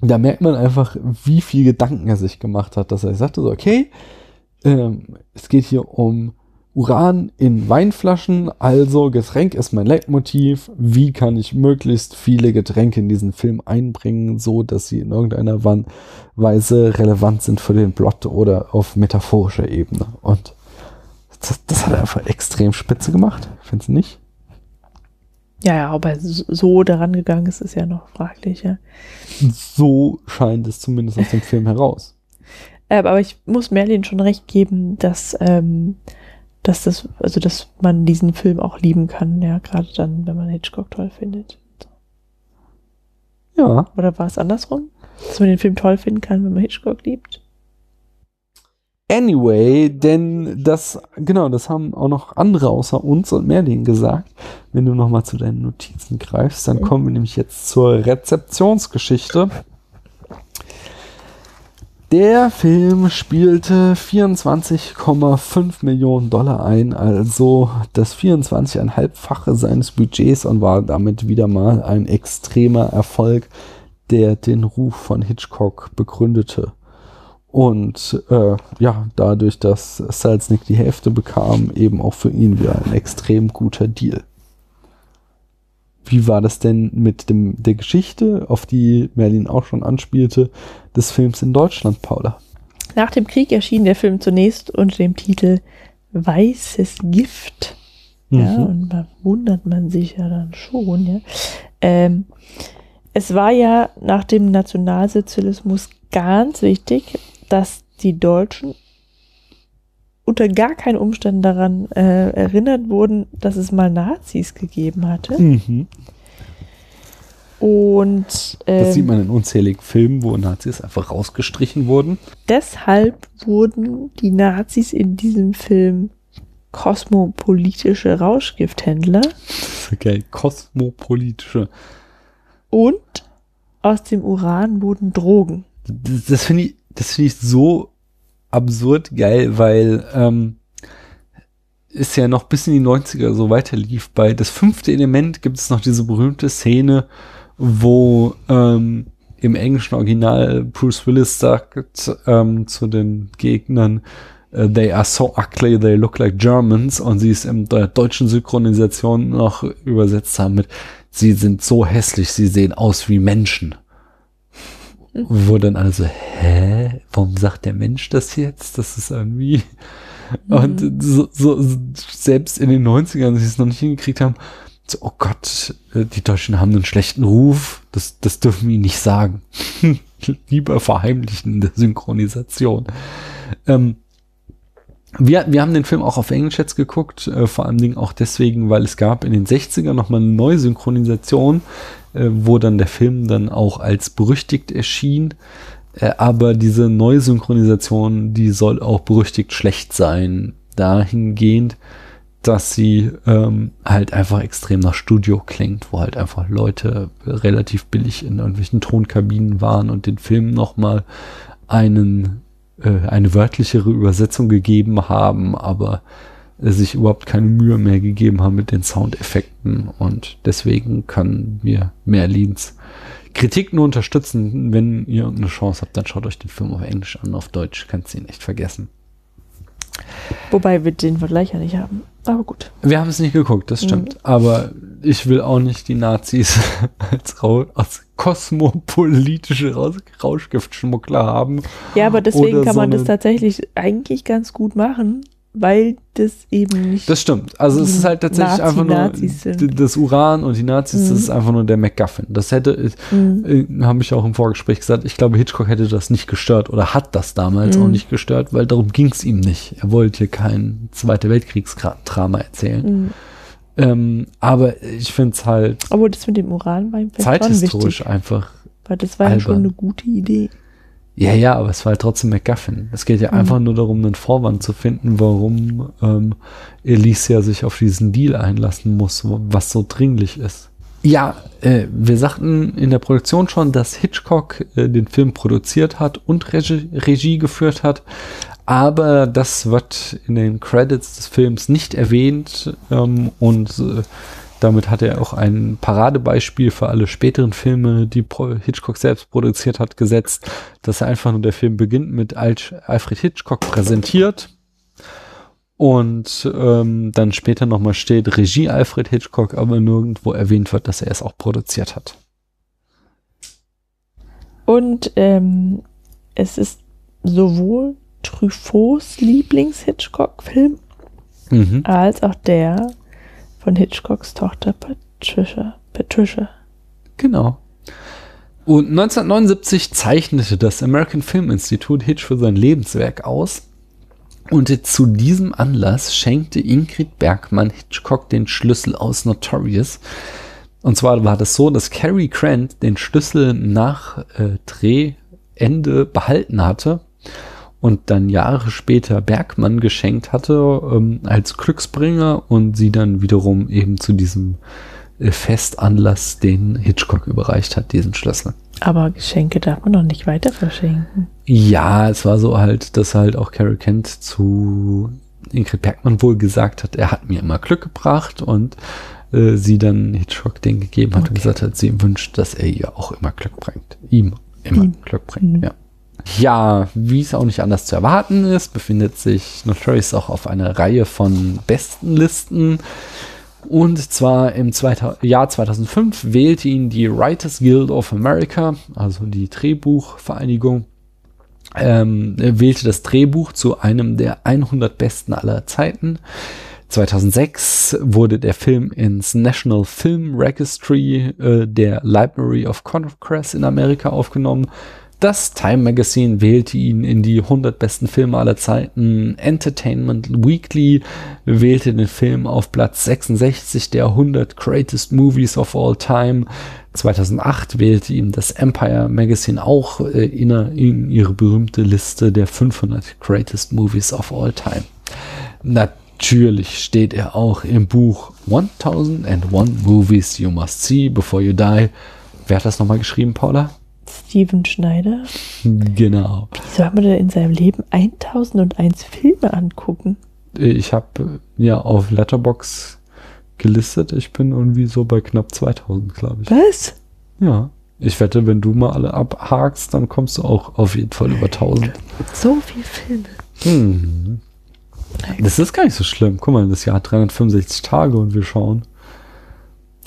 Da merkt man einfach, wie viel Gedanken er sich gemacht hat, dass er sagte so, okay, ähm, es geht hier um Uran in Weinflaschen, also Getränk ist mein Leitmotiv. Wie kann ich möglichst viele Getränke in diesen Film einbringen, so dass sie in irgendeiner Weise relevant sind für den Plot oder auf metaphorischer Ebene? Und das, das hat er einfach extrem spitze gemacht, findest du nicht? Ja, ja, ob er so daran gegangen ist, ist ja noch fraglich, ja. So scheint es zumindest aus dem Film heraus. Äh, aber ich muss Merlin schon recht geben, dass, ähm, dass das, also dass man diesen Film auch lieben kann, ja, gerade dann, wenn man Hitchcock toll findet. Ja, Oder war es andersrum? Dass man den Film toll finden kann, wenn man Hitchcock liebt? Anyway, denn das, genau, das haben auch noch andere außer uns und Merlin gesagt. Wenn du nochmal zu deinen Notizen greifst, dann kommen wir nämlich jetzt zur Rezeptionsgeschichte. Der Film spielte 24,5 Millionen Dollar ein, also das 24,5-fache seines Budgets und war damit wieder mal ein extremer Erfolg, der den Ruf von Hitchcock begründete. Und äh, ja, dadurch, dass Selznick die Hälfte bekam, eben auch für ihn wieder ein extrem guter Deal. Wie war das denn mit dem, der Geschichte, auf die Merlin auch schon anspielte, des Films in Deutschland, Paula? Nach dem Krieg erschien der Film zunächst unter dem Titel Weißes Gift. Ja, Mhm. und da wundert man sich ja dann schon, ja. Ähm, es war ja nach dem Nationalsozialismus ganz wichtig, dass die Deutschen unter gar keinen Umständen daran äh, erinnert wurden, dass es mal Nazis gegeben hatte. Mhm. Und ähm, Das sieht man in unzähligen Filmen, wo Nazis einfach rausgestrichen wurden. deshalb wurden die Nazis in diesem Film kosmopolitische Rauschgifthändler ist geil. Kosmopolitische. und aus dem Uran wurden Drogen. Das, das finde ich, das finde ich so absurd geil, weil ähm, es ja noch bis in die 90er so weiterlief. Bei das fünfte Element gibt es noch diese berühmte Szene, wo ähm, im englischen Original Bruce Willis sagt ähm, zu den Gegnern, äh, they are so ugly, they look like Germans und sie es in der deutschen Synchronisation noch übersetzt haben mit, sie sind so hässlich, sie sehen aus wie Menschen. Wo dann alle so, hä? Warum sagt der Mensch das jetzt? Das ist irgendwie. Und so, so, selbst in den 90ern, als sie es noch nicht hingekriegt haben, oh Gott, die Deutschen haben einen schlechten Ruf, das, das dürfen wir nicht sagen. *laughs* Lieber verheimlichen in der Synchronisation. Ähm, wir, wir haben den Film auch auf Englisch jetzt geguckt, äh, vor allen Dingen auch deswegen, weil es gab in den 60ern nochmal eine neue Synchronisation, äh, wo dann der Film dann auch als berüchtigt erschien. Äh, aber diese neue Synchronisation, die soll auch berüchtigt schlecht sein, dahingehend, dass sie ähm, halt einfach extrem nach Studio klingt, wo halt einfach Leute relativ billig in irgendwelchen Tonkabinen waren und den Film nochmal einen äh, eine wörtlichere Übersetzung gegeben haben, aber sich überhaupt keine Mühe mehr gegeben haben mit den Soundeffekten und deswegen können wir Merlins Kritik nur unterstützen. Wenn ihr eine Chance habt, dann schaut euch den Film auf Englisch an. Auf Deutsch kannst du ihn echt vergessen. Wobei wir den Vergleich ja nicht haben. Aber gut. Wir haben es nicht geguckt, das stimmt. Aber ich will auch nicht die Nazis *laughs* als, Rau als kosmopolitische Raus Rauschgiftschmuggler haben. Ja, aber deswegen kann so man das tatsächlich eigentlich ganz gut machen, weil das eben nicht. Das stimmt. Also es ist halt tatsächlich Nazi- einfach nur Nazis sind. d- das Uran und die Nazis, das Mhm. ist einfach nur der MacGuffin. Das hätte, Mhm. äh, habe ich auch im Vorgespräch gesagt, ich glaube, Hitchcock hätte das nicht gestört oder hat das damals Mhm. auch nicht gestört, weil darum ging es ihm nicht. Er wollte kein Zweite Weltkriegsdrama erzählen. Mhm. Ähm, aber ich finde es halt Aber das mit dem Uran war ihm zeithistorisch einfach. Weil das war ja schon albern. eine gute Idee. Ja, ja, aber es war halt trotzdem MacGuffin. Es geht ja Mhm. einfach nur darum, einen Vorwand zu finden, warum ähm, Alicia sich auf diesen Deal einlassen muss, was so dringlich ist. Ja, äh, wir sagten in der Produktion schon, dass Hitchcock äh, den Film produziert hat und Regie, Regie geführt hat, aber das wird in den Credits des Films nicht erwähnt ähm, und äh, damit hat er auch ein Paradebeispiel für alle späteren Filme, die Hitchcock selbst produziert hat, gesetzt, dass er einfach nur der Film beginnt mit Al Alfred Hitchcock präsentiert und ähm, dann später nochmal steht Regie Alfred Hitchcock, aber nirgendwo erwähnt wird, dass er es auch produziert hat. Und ähm, es ist sowohl Truffauts Lieblings-Hitchcock-Film Mhm. als auch der von Hitchcocks Tochter Patricia. Patricia. Genau. Und 1979 zeichnete das American Film Institute Hitch für sein Lebenswerk aus. Und zu diesem Anlass schenkte Ingrid Bergmann Hitchcock den Schlüssel aus Notorious. Und zwar war das so, dass Cary Grant den Schlüssel nach äh, Drehende behalten hatte und dann Jahre später Bergmann geschenkt hatte ähm, als Glücksbringer und sie dann wiederum eben zu diesem äh, Festanlass, den Hitchcock überreicht hat, diesen Schlüssel. Aber Geschenke darf man doch nicht weiter verschenken. Ja, es war so halt, dass halt auch Carol Kent zu Ingrid Bergmann wohl gesagt hat, er hat mir immer Glück gebracht und äh, sie dann Hitchcock den gegeben hat und Okay. gesagt hat, sie wünscht, dass er ihr auch immer Glück bringt. Ihm immer Ihm. Glück bringt, Mhm. ja. Ja, wie es auch nicht anders zu erwarten ist, befindet sich Notorious auch auf einer Reihe von Bestenlisten. Und zwar im 2000, Jahr 2005 wählte ihn die Writers Guild of America, also die Drehbuchvereinigung, ähm, wählte das Drehbuch zu einem der 100 besten aller Zeiten. 2006 wurde der Film ins National Film Registry äh, der Library of Congress in Amerika aufgenommen. Das Time Magazine wählte ihn in die 100 besten Filme aller Zeiten. Entertainment Weekly wählte den Film auf Platz 66 der 100 Greatest Movies of All Time. 2008 wählte ihn das Empire Magazine auch äh, in, in ihre berühmte Liste der 500 Greatest Movies of All Time. Natürlich steht er auch im Buch 1001 Movies You Must See Before You Die. Wer hat das nochmal geschrieben, Paula? Steven Schneider. Genau. Wie soll man denn in seinem Leben 1001 Filme angucken? Ich habe ja auf Letterbox gelistet. Ich bin irgendwie so bei knapp 2000, glaube ich. Was? Ja. Ich wette, wenn du mal alle abhakst, dann kommst du auch auf jeden Fall über 1000. So viele Filme. Hm. Das ist gar nicht so schlimm. Guck mal, das Jahr hat 365 Tage und wir schauen.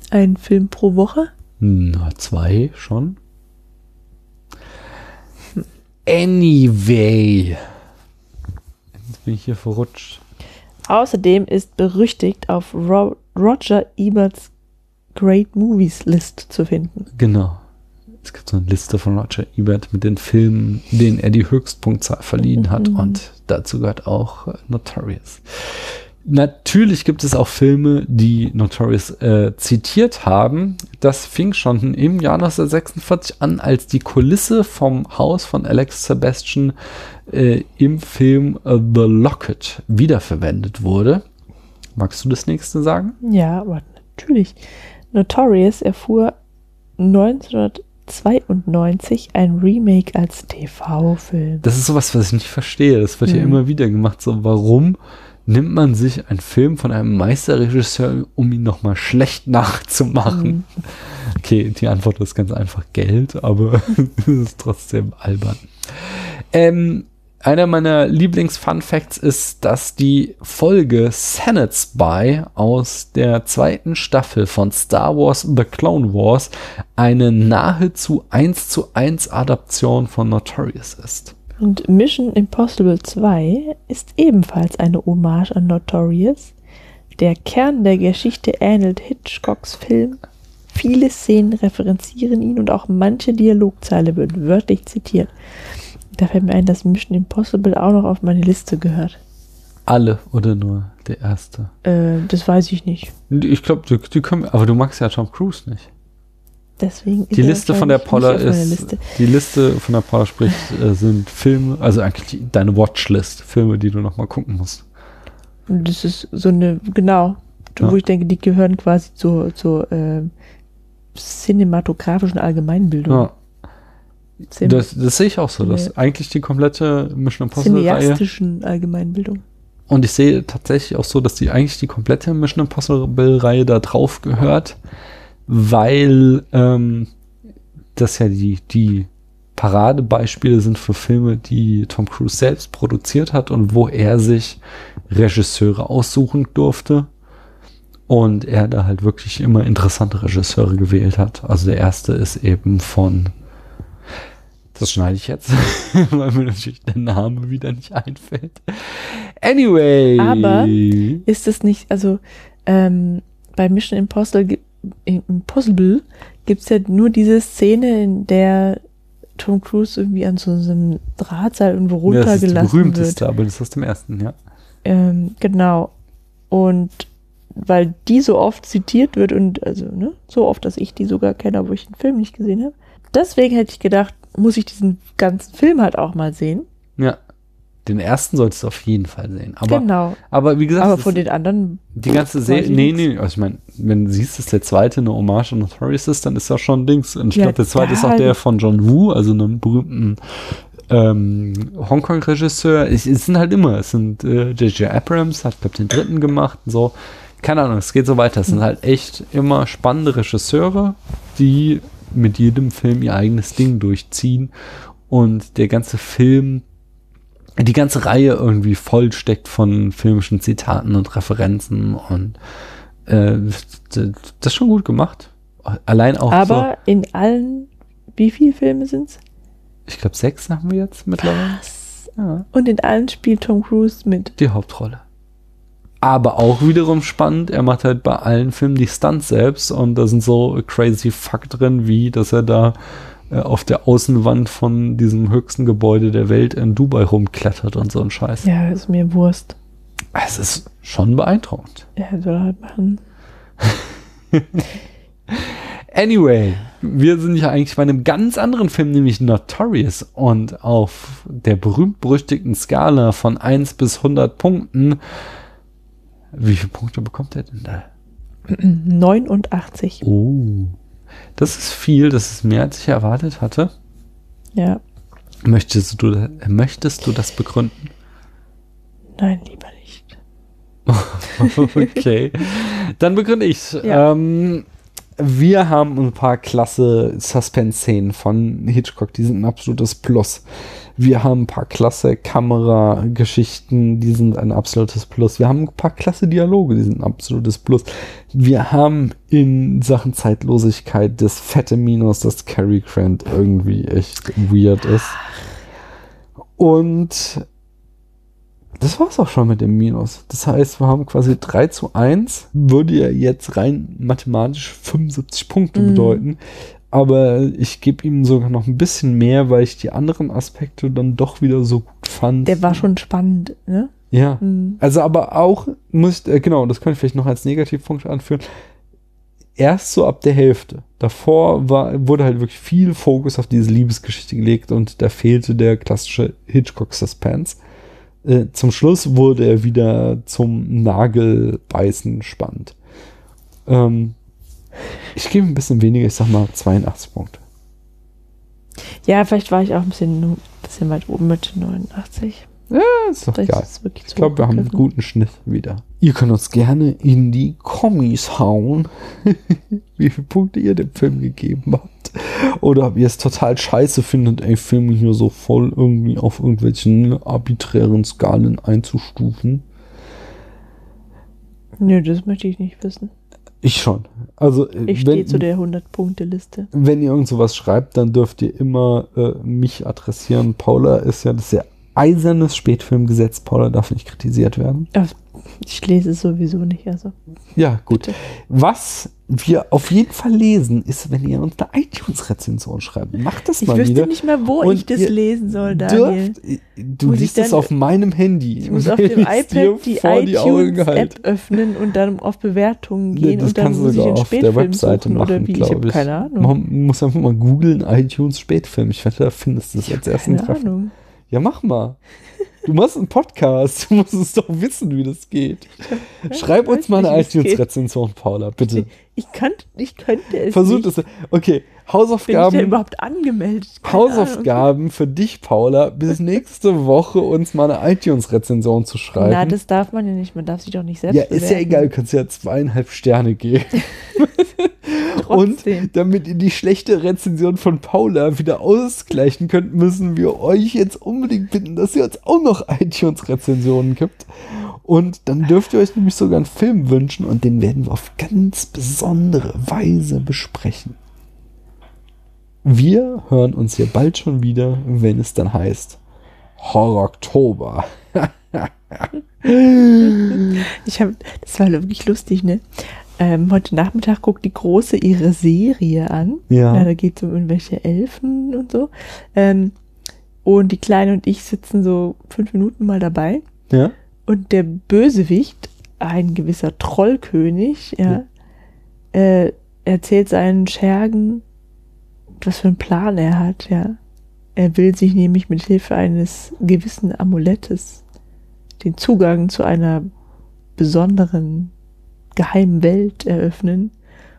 Ein Film pro Woche? Na, zwei schon. Anyway. Jetzt bin ich hier verrutscht. Außerdem ist berüchtigt auf Ro Roger Eberts Great Movies List zu finden. Genau. Es gibt so eine Liste von Roger Ebert mit den Filmen, denen er die Höchstpunktzahl verliehen hat. Mhm. Und dazu gehört auch äh, Notorious. Natürlich gibt es auch Filme, die Notorious äh, zitiert haben. Das fing schon im Jahr 1946 an, als die Kulisse vom Haus von Alex Sebastian äh, im Film äh, The Locket wiederverwendet wurde. Magst du das nächste sagen? Ja, aber natürlich. Notorious erfuhr 1992 ein Remake als TV-Film. Das ist sowas, was ich nicht verstehe. Das wird ja Mhm. immer wieder gemacht. So, warum nimmt man sich einen Film von einem Meisterregisseur, um ihn nochmal schlecht nachzumachen? Okay, die Antwort ist ganz einfach Geld, aber *laughs* es ist trotzdem albern. Ähm, einer meiner Lieblings-Fun-Facts ist, dass die Folge Senate Spy aus der zweiten Staffel von Star Wars The Clone Wars eine nahezu 1 zu 1 Adaption von Notorious ist. Und Mission Impossible 2 ist ebenfalls eine Hommage an Notorious. Der Kern der Geschichte ähnelt Hitchcocks Film. Viele Szenen referenzieren ihn und auch manche Dialogzeile wird wörtlich zitiert. Da fällt mir ein, dass Mission Impossible auch noch auf meine Liste gehört. Alle oder nur der erste? Äh, das weiß ich nicht. Ich glaube, die, die können, aber du magst ja Tom Cruise nicht. Deswegen Die Liste von der Paula ist, die Liste von der Paula spricht, äh, sind Filme, also eigentlich die, deine Watchlist, Filme, die du noch mal gucken musst. Und das ist so eine, genau, Ja. wo ich denke, die gehören quasi zur, zur ähm, cinematografischen Allgemeinbildung. Ja, das, das sehe ich auch so, dass eigentlich die komplette Mission Impossible Reihe cineastischen Allgemeinbildung. und ich sehe tatsächlich auch so, dass die eigentlich die komplette Mission Impossible Reihe da drauf gehört, weil ähm, das ja die die Paradebeispiele sind für Filme, die Tom Cruise selbst produziert hat und wo er sich Regisseure aussuchen durfte. Und er da halt wirklich immer interessante Regisseure gewählt hat. Also der erste ist eben von, das schneide ich jetzt, *laughs* weil mir natürlich der Name wieder nicht einfällt. Anyway. Aber ist es nicht, also ähm, bei Mission Impossible, Impossible gibt es ja nur diese Szene, in der Tom Cruise irgendwie an so einem Drahtseil irgendwo Ja, das ist die runtergelassen berühmteste, wird. aber das ist aus dem ersten, ja. Ähm, genau. Und weil die so oft zitiert wird und also ne, so oft, dass ich die sogar kenne, obwohl ich den Film nicht gesehen habe. Deswegen hätte ich gedacht, muss ich diesen ganzen Film halt auch mal sehen. Ja. Den ersten solltest du auf jeden Fall sehen. Aber, genau. aber wie gesagt, Aber von den anderen. die ganze Serie, nee, nee, also ich meine, wenn du siehst, dass der zweite eine Hommage an Notorious ist, dann ist das schon Dings. Und ich Ja, glaube, der zweite ist auch da- der von John Woo, also einem berühmten ähm, Hongkong-Regisseur. Es, es sind halt immer, es sind äh, J.J. Abrams, hat, glaube den dritten gemacht und so. Keine Ahnung, es geht so weiter. Es sind halt echt immer spannende Regisseure, die mit jedem Film ihr eigenes Ding durchziehen und der ganze Film die ganze Reihe irgendwie voll steckt von filmischen Zitaten und Referenzen und äh, das ist schon gut gemacht. Allein auch Aber in allen. Wie viele Filme sind's? so, ich glaube sechs haben wir jetzt mittlerweile. Ja, Und in allen spielt Tom Cruise mit. die Hauptrolle. Aber auch wiederum spannend, er macht halt bei allen Filmen die Stunts selbst und da sind so crazy Fuck drin, wie dass er da auf der Außenwand von diesem höchsten Gebäude der Welt in Dubai rumklettert und so ein Scheiß. Ja, ist mir Wurst. Es ist schon beeindruckend. Ja, soll er halt machen. *laughs* Anyway, wir sind ja eigentlich bei einem ganz anderen Film, nämlich Notorious. Und auf der berühmt-berüchtigten Skala von 1 bis 100 Punkten, wie viele Punkte bekommt er denn da? *clears throat* 89. Oh, das ist viel, das ist mehr, als ich erwartet hatte. Ja. Möchtest du, möchtest du das begründen? Nein, lieber nicht. *laughs* okay, dann begründe ich Ja. ähm, wir haben ein paar klasse Suspense-Szenen von Hitchcock, die sind ein absolutes Plus. Wir haben ein paar klasse Kamerageschichten, die sind ein absolutes Plus. Wir haben ein paar klasse Dialoge, die sind ein absolutes Plus. Wir haben in Sachen Zeitlosigkeit das fette Minus, dass Cary Grant irgendwie echt weird ist. Und das war's auch schon mit dem Minus. Das heißt, wir haben quasi 3 zu 1, würde ja jetzt rein mathematisch 75 Punkte Mhm. bedeuten. Aber ich gebe ihm sogar noch ein bisschen mehr, weil ich die anderen Aspekte dann doch wieder so gut fand. Der war schon spannend, ne? Ja. Mhm. Also aber auch, muss äh, genau, das könnte ich vielleicht noch als Negativpunkt anführen. Erst so ab der Hälfte. Davor war, wurde halt wirklich viel Fokus auf diese Liebesgeschichte gelegt und da fehlte der klassische Hitchcock-Suspense. Äh, zum Schluss wurde er wieder zum Nagelbeißen spannend. Ähm, ich gebe ein bisschen weniger, ich sag mal 82 Punkte. Ja, vielleicht war ich auch ein bisschen, ein bisschen weit oben mit 89. Ja, ist doch geil. ist Ich glaube, wir haben einen guten Schnitt wieder. Ihr könnt uns gerne in die Kommis hauen, *laughs* wie viele Punkte ihr dem Film gegeben habt. Oder ob ihr es total scheiße findet, ey, Filme hier so voll irgendwie auf irgendwelchen arbiträren Skalen einzustufen. Nö, das möchte ich nicht wissen. Ich schon. Also, äh, Ich stehe zu der 100-Punkte-Liste. wenn ihr irgend sowas schreibt, dann dürft ihr immer äh, mich adressieren. Paula ist ja das ja eisernes Spätfilmgesetz. Paula darf nicht kritisiert werden. Ich lese es sowieso nicht, also. Ja, gut. Was wir auf jeden Fall lesen, ist, wenn ihr uns eine iTunes-Rezension schreibt. Macht das Ich mal wüsste wieder. nicht mehr, wo Und ich das lesen soll, Daniel. Dürft, du Muss ich liest es auf meinem Handy. Ich muss auf *laughs* dem iPad die iTunes-App halte. öffnen und dann auf Bewertungen Nee, gehen das und dann kannst du muss ich sogar auf der Spätfilm Webseite suchen machen, oder wie? Ich glaube ich. keine Ahnung. Man muss einfach mal googeln, iTunes Spätfilm. Ich wette, da findest du es als ersten Keine Treffer. Ahnung. Ja, mach mal. Du machst einen Podcast. Du musst es doch wissen, wie das geht. Schreib uns mal eine es iTunes-Rezension, Paula, bitte. Ich, kann, ich könnte es Versuch nicht. das. Okay, Bin ich denn Hausaufgaben. überhaupt angemeldet? Keine Ahnung. Hausaufgaben für dich, Paula, bis nächste Woche uns mal eine iTunes-Rezension zu schreiben. Na, das darf man ja nicht. Man darf sich doch nicht selbst ja, ist ja bewerten. egal, du kannst ja zweieinhalb Sterne geben. *laughs* Und damit ihr die schlechte Rezension von Paula wieder ausgleichen könnt, müssen wir euch jetzt unbedingt bitten, dass ihr uns auch noch iTunes-Rezensionen gibt. Und dann dürft ihr euch nämlich sogar einen Film wünschen und den werden wir auf ganz besondere Weise besprechen. Wir hören uns hier bald schon wieder, wenn es dann heißt Horror Oktober. *laughs* Ich habe, das war wirklich lustig, ne? Ähm, heute Nachmittag guckt die Große ihre Serie an. Ja. Na, da geht es um irgendwelche Elfen und so. Ähm, und die Kleine und ich sitzen so fünf Minuten mal dabei. Ja? Und der Bösewicht, ein gewisser Trollkönig, ja, Äh, erzählt seinen Schergen, was für einen Plan er hat, ja. Er will sich nämlich mit Hilfe eines gewissen Amulettes den Zugang zu einer besonderen geheimen Welt eröffnen.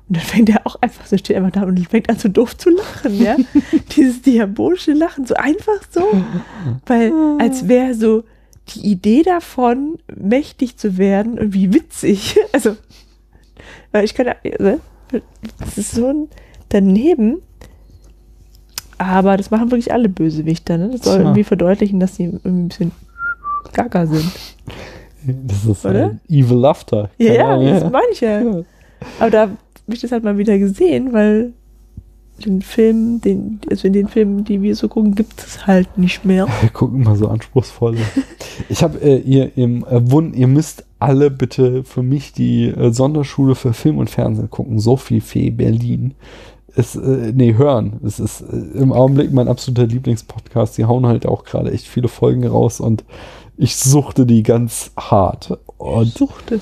Und dann fängt er auch einfach so, steht einfach da und fängt an so doof zu lachen, ja. *laughs* Dieses diabolische Lachen, so einfach so. Weil, als wäre so die Idee davon, mächtig zu werden, irgendwie witzig. *laughs* Also, weil ich kann, also, das ist so ein daneben. Aber das machen wirklich alle Bösewichter, ne? Das soll Tja. irgendwie verdeutlichen, dass sie irgendwie ein bisschen gaga sind. Das ist Oder? ein Evil Laughter. Ja, ja, Ahnung, das meine ich ja. Aber da habe ich das halt mal wieder gesehen, weil den Film, den, also in den Filmen, die wir so gucken, gibt es halt nicht mehr. Wir gucken mal so anspruchsvoll. Ich habe äh, ihr im äh, ihr müsst alle bitte für mich die äh, Sonderschule für Film und Fernsehen gucken. Sophie Fee Berlin. Es, äh, nee, hören. Es ist äh, im Augenblick mein absoluter Lieblingspodcast. Die hauen halt auch gerade echt viele Folgen raus und ich suchte die ganz hart. Und Suchte.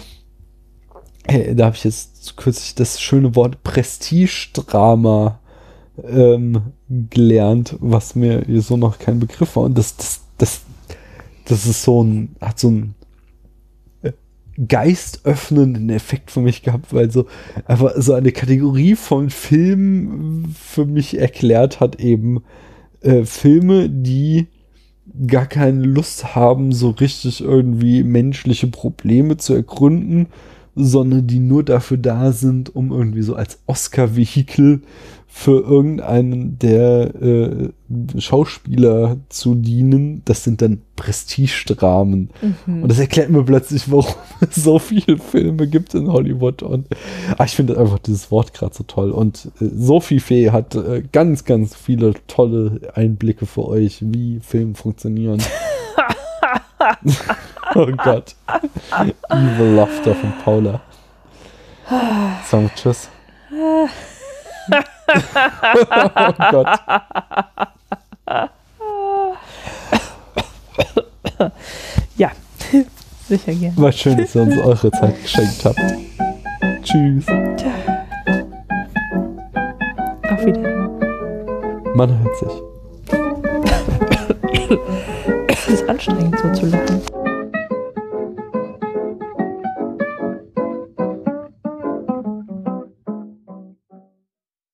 Hey, da habe ich jetzt kürzlich das schöne Wort Prestigedrama ähm, gelernt, was mir so noch kein Begriff war. Und das, das, das, das ist so ein, hat so ein geistöffnenden Effekt für mich gehabt, weil so einfach so eine Kategorie von Filmen für mich erklärt hat eben äh, Filme, die gar keine Lust haben, so richtig irgendwie menschliche Probleme zu ergründen, sondern die nur dafür da sind, um irgendwie so als Oscar-Vehikel für irgendeinen der äh, Schauspieler zu dienen. Das sind dann Prestigedramen. Mhm. Und das erklärt mir plötzlich, warum es *laughs* so viele Filme gibt in Hollywood. Und ah, ich finde einfach dieses Wort gerade so toll. Und äh, Sophie Fee hat äh, ganz, ganz viele tolle Einblicke für euch, wie Filme funktionieren. *laughs* oh Gott. Evil Laughter von Paula. Wir Tschüss. oh Gott. Ja, sicher gern. War schön, dass ihr uns eure Zeit geschenkt habt. Tschüss. Auf Wiedersehen. Man hört sich. Es ist anstrengend so zu lachen.